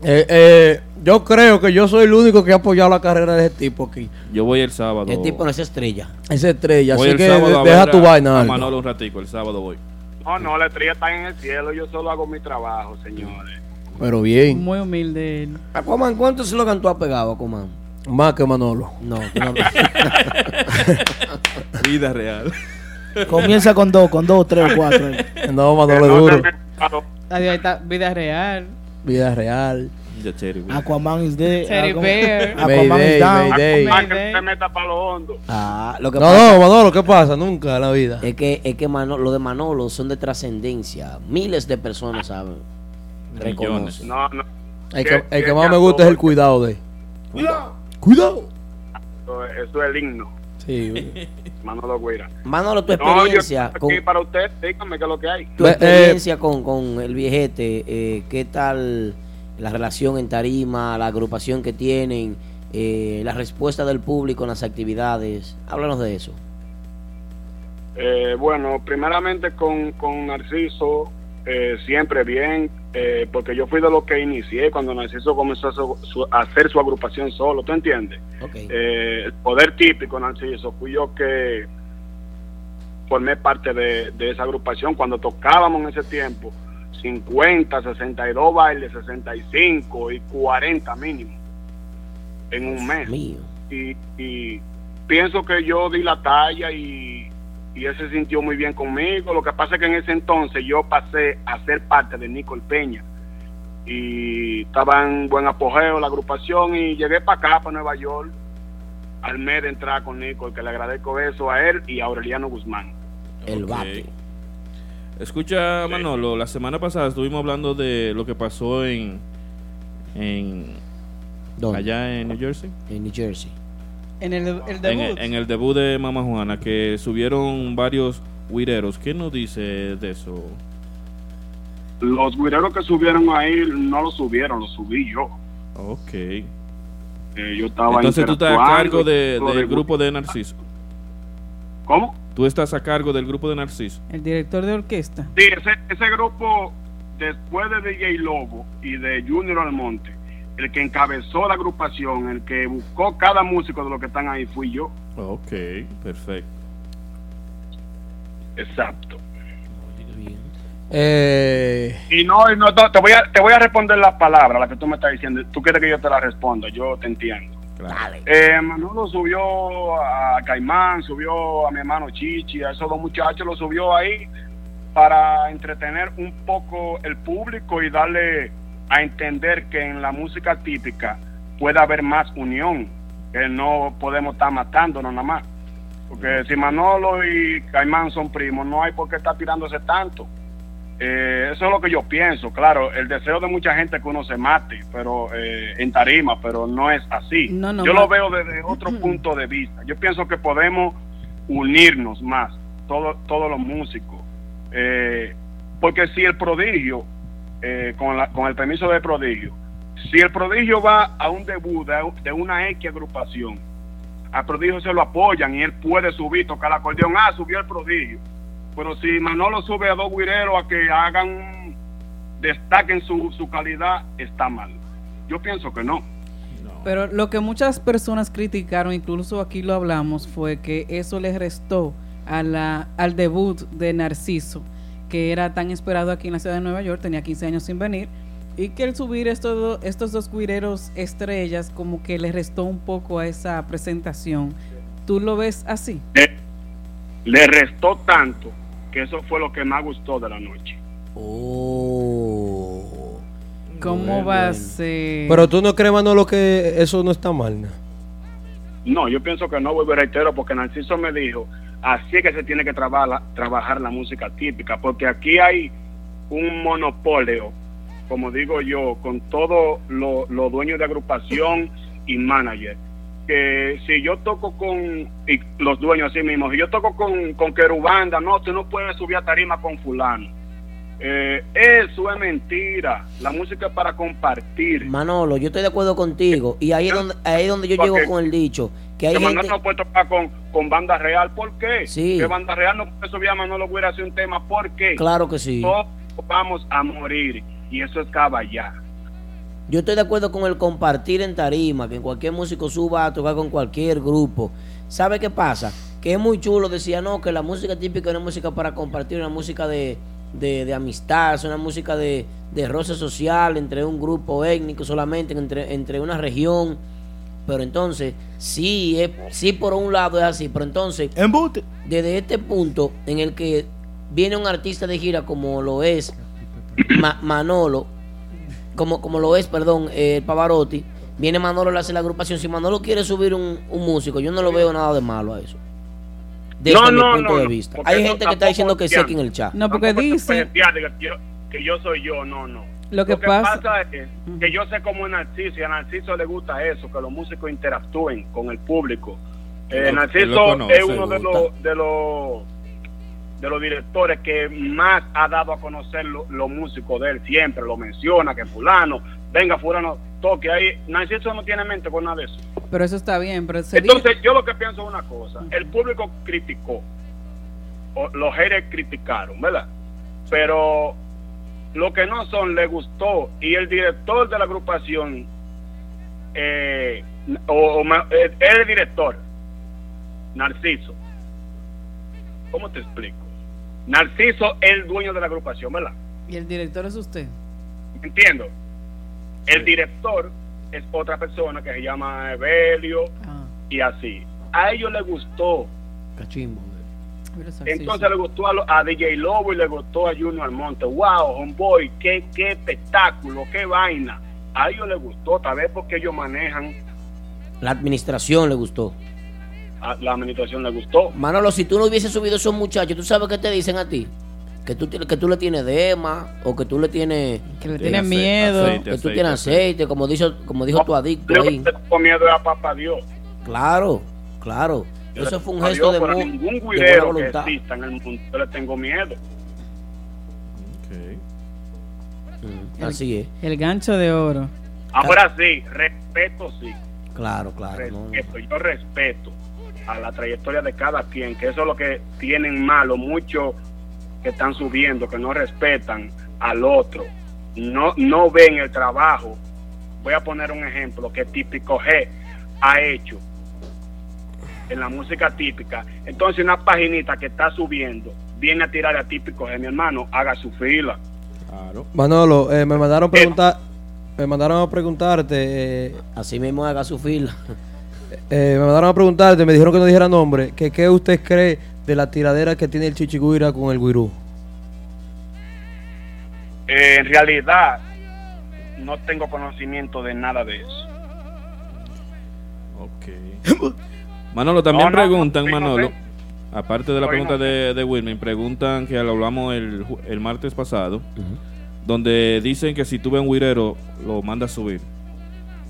Eh, eh, yo creo que yo soy el único que ha apoyado la carrera de ese tipo aquí. Yo voy el sábado. El tipo no es estrella. Esa estrella, Voy así el que sábado a deja tu a- vaina. A. Manolo un ratico, el sábado voy. No, no, la estrella está en el cielo, yo solo hago mi trabajo, señores. Pero bien, Muy humilde él. Aquaman, ¿cuántos eslogan tú has pegado, Aquaman? más que Manolo. No, no. Vida real. Comienza con dos, con dos, tres o cuatro. No, Manolo es No duro. Ahí está, vida real. Vida real. Ya, chévere, güey. Aquaman is dead. Teddy Aquaman- bear. Aquaman Mayday, is down. Mayday. Más que se meta para lo hondo. Ah, lo que No, pasa no, Manolo, ¿qué pasa? Nunca en la vida. es que, es que Manolo- lo de Manolo son de trascendencia. Miles de personas saben. Reconocen. No, no. El que, el que más me gusta es el cuidado de. Cuidado. Eso, eso es el himno, Sí, güey. Manolo Guira. Manolo, tu No, experiencia estoy con, aquí para usted, dígame qué es lo que hay. tu Ve- experiencia con, con el viejete, eh, ¿qué tal la relación en tarima, la agrupación que tienen, eh, la respuesta del público en las actividades? Háblanos de eso. Eh, bueno, primeramente con, con Narciso, eh, siempre bien, eh, porque yo fui de los que inicié cuando Narciso comenzó a, su- su- a hacer su agrupación solo, ¿tú entiendes? Eh, el poder típico Narciso, fui yo que formé parte de, de esa agrupación cuando tocábamos en ese tiempo 50, 62 bailes, 65 y 40 mínimo en un mes Mío. y, y pienso que yo di la talla y, y él se sintió muy bien conmigo. Lo que pasa es que en ese entonces yo pasé a ser parte de Nicole Peña y estaba en buen apogeo la agrupación y llegué para acá, para Nueva York, al mes de entrar con Nicole, que le agradezco eso a él y a Aureliano Guzmán. El Ok. bate. Escucha, Manolo, la semana pasada estuvimos hablando de lo que pasó en, en ¿Dónde? allá en New Jersey. En New Jersey. En el, debut. en el debut de Mama Juana, que subieron varios guireros. ¿Qué nos dice de eso? Los guireros que subieron ahí no lo subieron, lo subí yo. Ok. Eh, yo estaba Entonces tú estás a cargo de- del de- grupo de Narciso. ¿Cómo? Tú estás a cargo del grupo de Narciso. El director de orquesta. Sí, ese, ese grupo, después de DJ Lobo y de Junior Almonte, el que encabezó la agrupación, el que buscó cada músico de los que están ahí, fui yo. Ok, perfecto. Exacto. Eh, Y no, y no te, te voy a, te voy a responder las palabras, las que tú me estás diciendo. Tú quieres que yo te las responda, yo te entiendo. Claro. Eh, Manolo subió a Caimán, subió a mi hermano Chichi, a esos dos muchachos, lo subió ahí para entretener un poco el público y darle a entender que en la música típica puede haber más unión, que no podemos estar matándonos nada más. Porque si Manolo y Caimán son primos, no hay por qué estar tirándose tanto. Eh, eso es lo que yo pienso, claro, el deseo de mucha gente es que uno se mate, pero eh, en tarima, pero no es así. No, no, yo lo veo desde otro punto de vista. Yo pienso que podemos unirnos más, todos todos los músicos, Eh, porque si el prodigio, eh, con, la- con el permiso del prodigio, si el prodigio va a un debut de, de una X agrupación, al prodigio se lo apoyan y él puede subir, tocar el acordeón, ah, subió el prodigio. Pero si Manolo sube a dos guireros a que hagan, destaquen su, su calidad, está mal. Yo pienso que no. Pero lo que muchas personas criticaron, incluso aquí lo hablamos, fue que eso le restó a la, al debut de Narciso, que era tan esperado aquí en la ciudad de Nueva York, tenía 15 años sin venir, y que el subir estos, estos dos guireros estrellas como que le restó un poco a esa presentación. ¿Tú lo ves así? Le, le restó tanto que eso fue lo que más gustó de la noche. Oh. ¿Cómo va a ser? pero tú no crees, Manolo, que eso no está mal. ¿no? No, yo pienso que no, vuelvo y reitero, porque Narciso me dijo, así es que se tiene que trabajar la, trabajar la música típica, porque aquí hay un monopolio como digo yo, con todos los los dueños de agrupación y manager, que si yo toco con y los dueños así mismos, si yo toco con, con Querubanda, no, tú no puedes subir a tarima con fulano. Eh, eso es mentira. La música es para compartir. Manolo, yo estoy de acuerdo contigo. Y ahí es donde, ahí es donde yo ¿Por llego con el dicho. Que hay Que gente. no puede tocar con, con banda real, ¿por qué? Sí. Que banda real no puede subir a Manolo Guira hacer un tema, ¿por qué? Claro que sí. Todos vamos a morir y eso es caballar. Yo estoy de acuerdo con el compartir en tarima, que cualquier músico suba a tocar con cualquier grupo. ¿Sabe qué pasa? Que es muy chulo, decía, no, que la música típica es una música para compartir, una música de, de, de amistad, es una música de, de roce social entre un grupo étnico solamente, entre, entre una región. Pero entonces, sí, es, sí por un lado es así, pero entonces, desde este punto en el que viene un artista de gira como lo es Ma- Manolo, como, como lo es, perdón, eh, Pavarotti, viene Manolo le hace la agrupación. Si Manolo quiere subir un, un músico, yo no lo veo nada de malo a eso. Desde No, mi no, punto no, de no, vista. Hay gente que está diciendo que aquí en el chat. No, porque dice- que yo, que yo soy yo, no, no. Lo que pasa- es que, que yo sé cómo es Narciso y a Narciso le gusta eso, que los músicos interactúen con el público. Eh, Narciso lo conoce, es uno de los, de los de los directores que más ha dado a conocer lo- los músicos de él siempre lo menciona que fulano venga fulano toque ahí Narciso no tiene mente con nada de eso Pero eso está bien, pero dice- entonces, yo lo que pienso es una cosa. El público criticó. o los haters criticaron, ¿verdad? Pero lo que no son le gustó. Y el director de la agrupación, eh, o, o eh, el director, Narciso. ¿Cómo te explico? Narciso es el dueño de la agrupación, ¿verdad? Y el director es usted. Entiendo. El director es otra persona que se llama Evelio y así. A ellos les gustó. Cachimbo. Entonces le gustó a, lo- a DJ Lobo y le gustó a Junior Almonte. Wow, homeboy, qué, qué espectáculo, qué vaina. A ellos les gustó, tal vez porque ellos manejan, La administración le gustó. A la administración les gustó. Manolo, si tú no hubieses subido a esos muchachos, ¿tú sabes qué te dicen a ti? Que tú, tienes- que tú le tienes dema o que tú le tienes... Que le tienes miedo. que tú tienes aceite, como dijo, como dijo tu adicto ahí. le tengo miedo a papá Dios. Claro, claro. Eso fue un gesto Dios, de, pero a mu- ningún de buena que voluntad. exista en el mundo, yo le tengo miedo. Mm, Así es. El gancho de oro. Ahora sí, respeto sí. Claro, claro. no, no. respeto, yo respeto a la trayectoria de cada quien, que eso es lo que tienen malo muchos que están subiendo, que no respetan al otro, no, no ven el trabajo. Voy a poner un ejemplo que Típico G ha hecho en la música típica. Entonces una paginita que está subiendo viene a tirar a Típico G, mi hermano, haga su fila. Claro. Manolo, eh, me mandaron preguntar, me mandaron a preguntarte. eh, Así mismo haga su fila. Eh, me mandaron a preguntarte, me dijeron que no dijera nombre, que qué usted cree de la tiradera que tiene el Chichiguira con el Guirú. Eh, en realidad no tengo conocimiento de nada de eso. Manolo, también No, no, preguntan, no, no, Manolo, no. aparte de la pregunta de, de preguntan que lo hablamos el, el martes pasado, donde dicen que si tú ves un guirero, lo mandas a subir.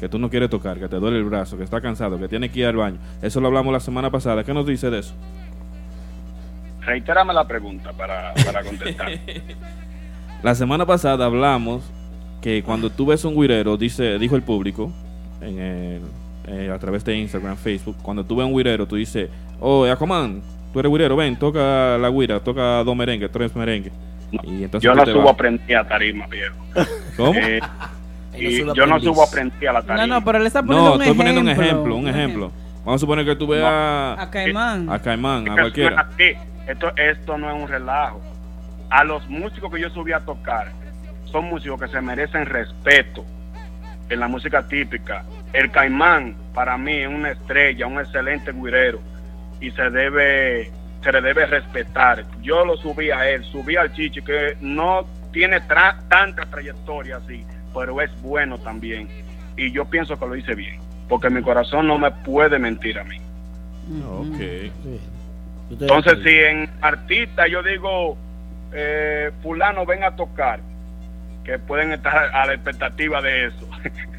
Que tú no quieres tocar, que te duele el brazo, que está cansado, que tiene que ir al baño. Eso lo hablamos la semana pasada. ¿Qué nos dice de eso? Reitérame la pregunta para, para contestar. La semana pasada hablamos que cuando tú ves un guirero, dice, dijo el público, en el- eh, a través de Instagram, Facebook, cuando tú ves un guirero, tú dices, oh, Aquaman, tú eres guirero, ven, toca la guira, toca dos merengues, tres merengues. Y entonces yo te subo vas. a aprender a tarima, viejo. ¿Cómo? Eh, No y yo no aprendiz. subo a aprender a la tarima. No, no, pero él está poniendo No, un estoy ejemplo. poniendo un ejemplo, un ejemplo. Vamos a suponer que tú veas A Caimán. a Caimán, a cualquiera. Esto, esto no es un relajo. A los músicos que yo subí a tocar, son músicos que se merecen respeto en la música típica. El Caimán, para mí, es una estrella, un excelente guirero y se debe se le debe respetar. Yo lo subí a él, subí al Chichi, que no tiene tra- tanta trayectoria así, pero es bueno también. Y yo pienso que lo hice bien, porque mi corazón no me puede mentir a mí. Ok. Entonces, si en artista yo digo, eh, fulano ven a tocar, que pueden estar a la expectativa de eso.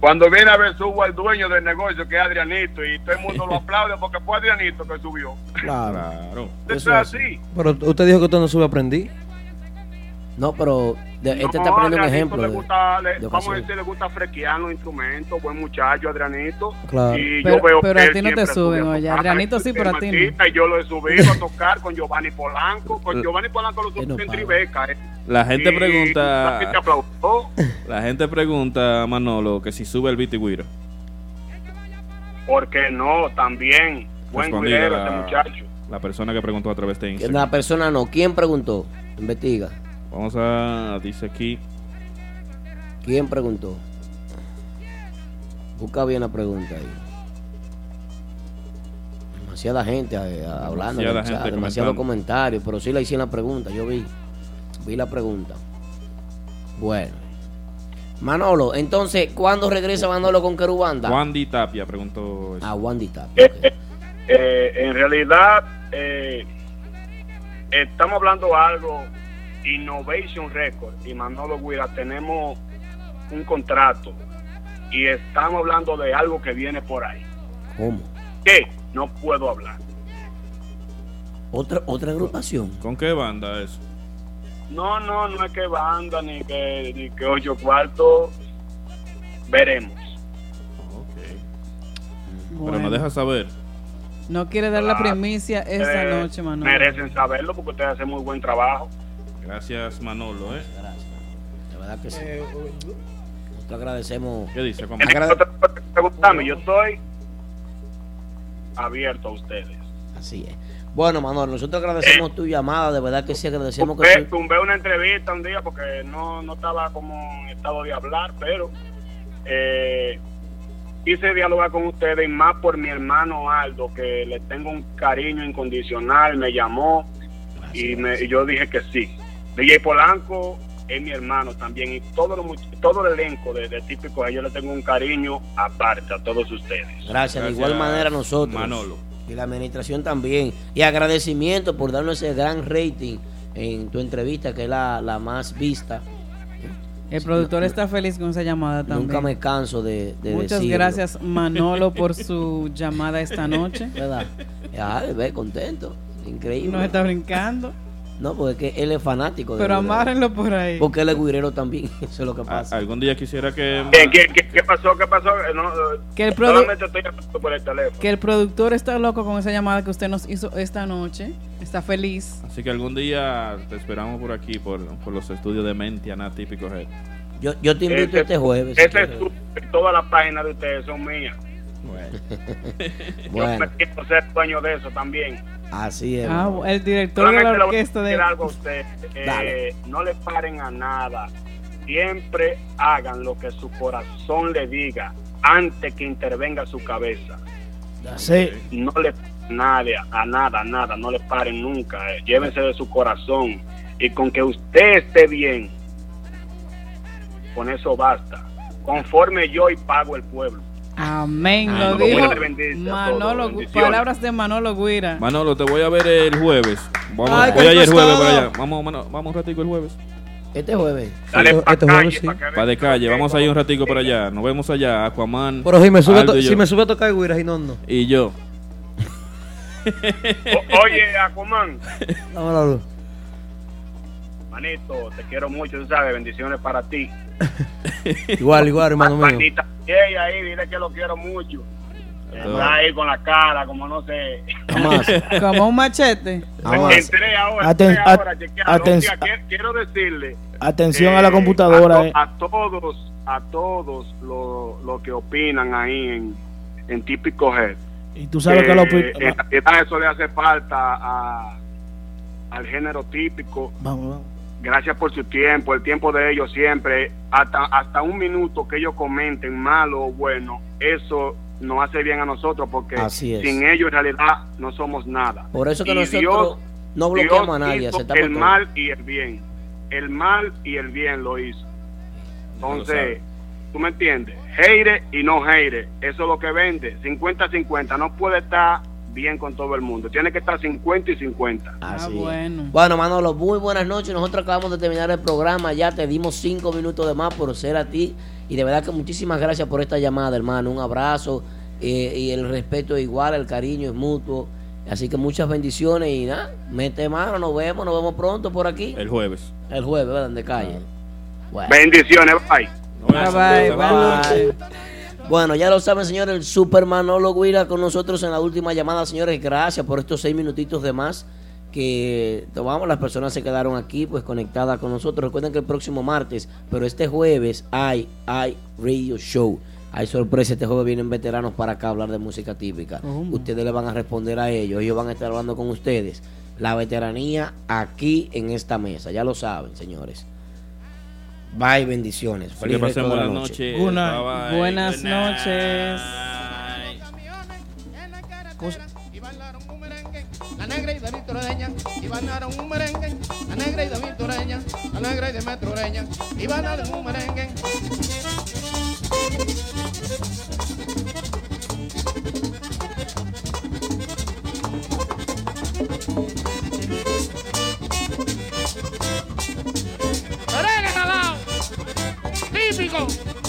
Cuando viene a ver, subo al dueño del negocio, que es Adrianito, y todo el mundo lo aplaude porque fue Adrianito que subió. Claro. Eso es así. Pero usted dijo que usted no sube a aprendí. No, pero de- este No, está poniendo un ejemplo. le de- gusta- le- de vamos a decir, le gusta frequear los instrumentos, buen muchacho, Adrianito. Claro. Y Pero- yo veo pero que a ti no te suben, oye. Adrianito sí, pero a ti no. Y yo lo he subido a tocar con Giovanni Polanco. Con Giovanni Polanco lo subí en Tribeca. eh. La gente Y la pregunta. gente aplaudió. La gente pregunta, Manolo, que si sube el Vitigüiro. ¿Por qué no? También. Buen la, este muchacho. la persona que preguntó a través de Instagram. La persona no. ¿Quién preguntó? Investiga. Vamos a. Dice aquí. ¿Quién preguntó? Busca bien la pregunta ahí. Demasiada gente eh, hablando, Demasiada demasiado, gente demasiado comentando. comentario, pero sí le hicieron la pregunta, yo vi, vi la pregunta. Bueno. Manolo, entonces, ¿cuándo regresa Manolo con Querubanda? Wandy Tapia preguntó. eso. Ah, Wandy Tapia. Eh, en realidad, eh, estamos hablando algo, Innovation Record y Manolo Guira, tenemos un contrato y estamos hablando de algo que viene por ahí. ¿Cómo? ¿Qué? No puedo hablar. ¿Otra, otra agrupación? ¿Con qué banda eso? No, no, no es que banda ni que, ni que ocho cuartos. Veremos. Pero Bueno. nos deja saber. No quiere dar la primicia esta Ustedes noche, Manolo. Merecen saberlo porque ustedes hacen muy buen trabajo. Gracias, Manolo. ¿eh? De verdad que sí. Nosotros agradecemos. ¿Qué dice? Que yo estoy abierto a ustedes. Así es. Bueno, Manolo, nosotros agradecemos tu llamada, de verdad que sí agradecemos que Tumbé, sí. tumbé una entrevista un día porque no, no estaba como en estado de hablar, pero eh, quise dialogar con ustedes y más por mi hermano Aldo, que le tengo un cariño incondicional, me llamó y, me, y yo dije que sí. DJ Polanco es mi hermano también y todo, lo, much- todo el elenco de, de Típico, yo le tengo un cariño aparte a todos ustedes. Gracias, de igual manera a nosotros. Manolo. Y la administración también. Y agradecimiento por darnos ese gran rating en tu entrevista, que es la, la más vista. El productor está feliz con esa llamada también. Nunca me canso de, de Muchas decirlo. gracias, Manolo, por su llamada esta noche. ¿Verdad? Ya, ve, contento. Increíble. Nos está brincando. No, porque él es fanático. de Pero amárenlo por ahí. Porque él es guirero también. Eso es lo que A- pasa. algún día quisiera que. ¿Qué, qué, qué- qué pasó? ¿Qué pasó? Eh, No, eh, Que el produ- solamente estoy hablando por el teléfono. Que el productor está loco con esa llamada que usted nos hizo esta noche. Está feliz. Así que algún día te esperamos por aquí, por, por los estudios de Mentiana Típico Head. Yo, yo te invito Ese- este jueves. si Ese quieres. es todas las páginas de ustedes son mías. Bueno. Yo me quiero ser dueño de eso también. Así es. Ah, el director de la orquesta algo a usted. Eh, no le paren a nada. Siempre hagan lo que su corazón le diga antes que intervenga su cabeza. Sí. No le nadie, a nada, a nada, no le paren nunca. eh. Llévense de su corazón. Y con que usted esté bien, con eso basta. Conforme yo y pago el pueblo. Amén. Lo dijo Manolo, palabras de Manolo Guira. Manolo, te voy a ver el jueves. Vamos, Ay, voy a ir el jueves para allá. Vamos, Mano- vamos un ratico el jueves. Este jueves. Dale Este- pa' este calle, jueves sí. pa' Para de calle. Vamos a ir un ratico para allá. Nos vemos allá. Aquaman. Pero si me sube, Aldo si me sube a tocar Guira, y no, no. Y yo. O- oye, Aquaman, Dame la luz. Manito, te quiero mucho, tú sabes, bendiciones para ti. Igual, igual, hermano mío. Manita, ey, ahí, dile que lo quiero mucho. Está ahí con la cara, como no sé. Como un machete. Jamás. Entré ahora, Aten- entré ahora, aten- Hostia, quiero, quiero decirle. Atención eh, a la computadora. A, eh. to- a todos, a todos los lo que opinan ahí en, en Típico Head. Y tú sabes que lo. Eh, en realidad eso le hace falta a, al género típico. Vamos, vamos. Gracias por su tiempo, el tiempo de ellos siempre, hasta, hasta un minuto que ellos comenten malo o bueno, eso nos hace bien a nosotros porque sin ellos en realidad no somos nada. Por eso que Y nosotros Dios- no bloqueamos Dios a nadie. hizo el mal y el bien. El mal y el bien lo hizo. Entonces, tú me entiendes, heire y no heire, eso es lo que vende, 50-50, no puede estar bien con todo el mundo. Tiene que estar 50 y 50. Así es. Bueno, Manolo, muy buenas noches. Nosotros acabamos de terminar el programa. Ya te dimos cinco minutos de más por ser a ti. Y de verdad que muchísimas gracias por esta llamada, hermano. Un abrazo. eh, y el respeto es igual, el cariño es mutuo. Así que muchas bendiciones y nada, mete mano, nos vemos, nos vemos pronto por aquí. El jueves. El jueves, ¿verdad? De calle. Bueno. Bendiciones, bye. Bye, bye, bye. Bueno, ya lo saben, señores, el Super Manolo Guira con nosotros en la última llamada, señores. Gracias por estos seis minutitos de más que tomamos. Las personas se quedaron aquí, pues, conectadas con nosotros. Recuerden que el próximo martes, pero este jueves hay, hay Radio Show. Hay sorpresa, este jueves vienen veteranos para acá a hablar de música típica. Ustedes le van a responder a ellos, ellos van a estar hablando con ustedes. La veteranía aquí en esta mesa, ya lo saben, señores. Bye, bendiciones. Feliz buenas noches. Noche. Buenas noches. La negra y de go.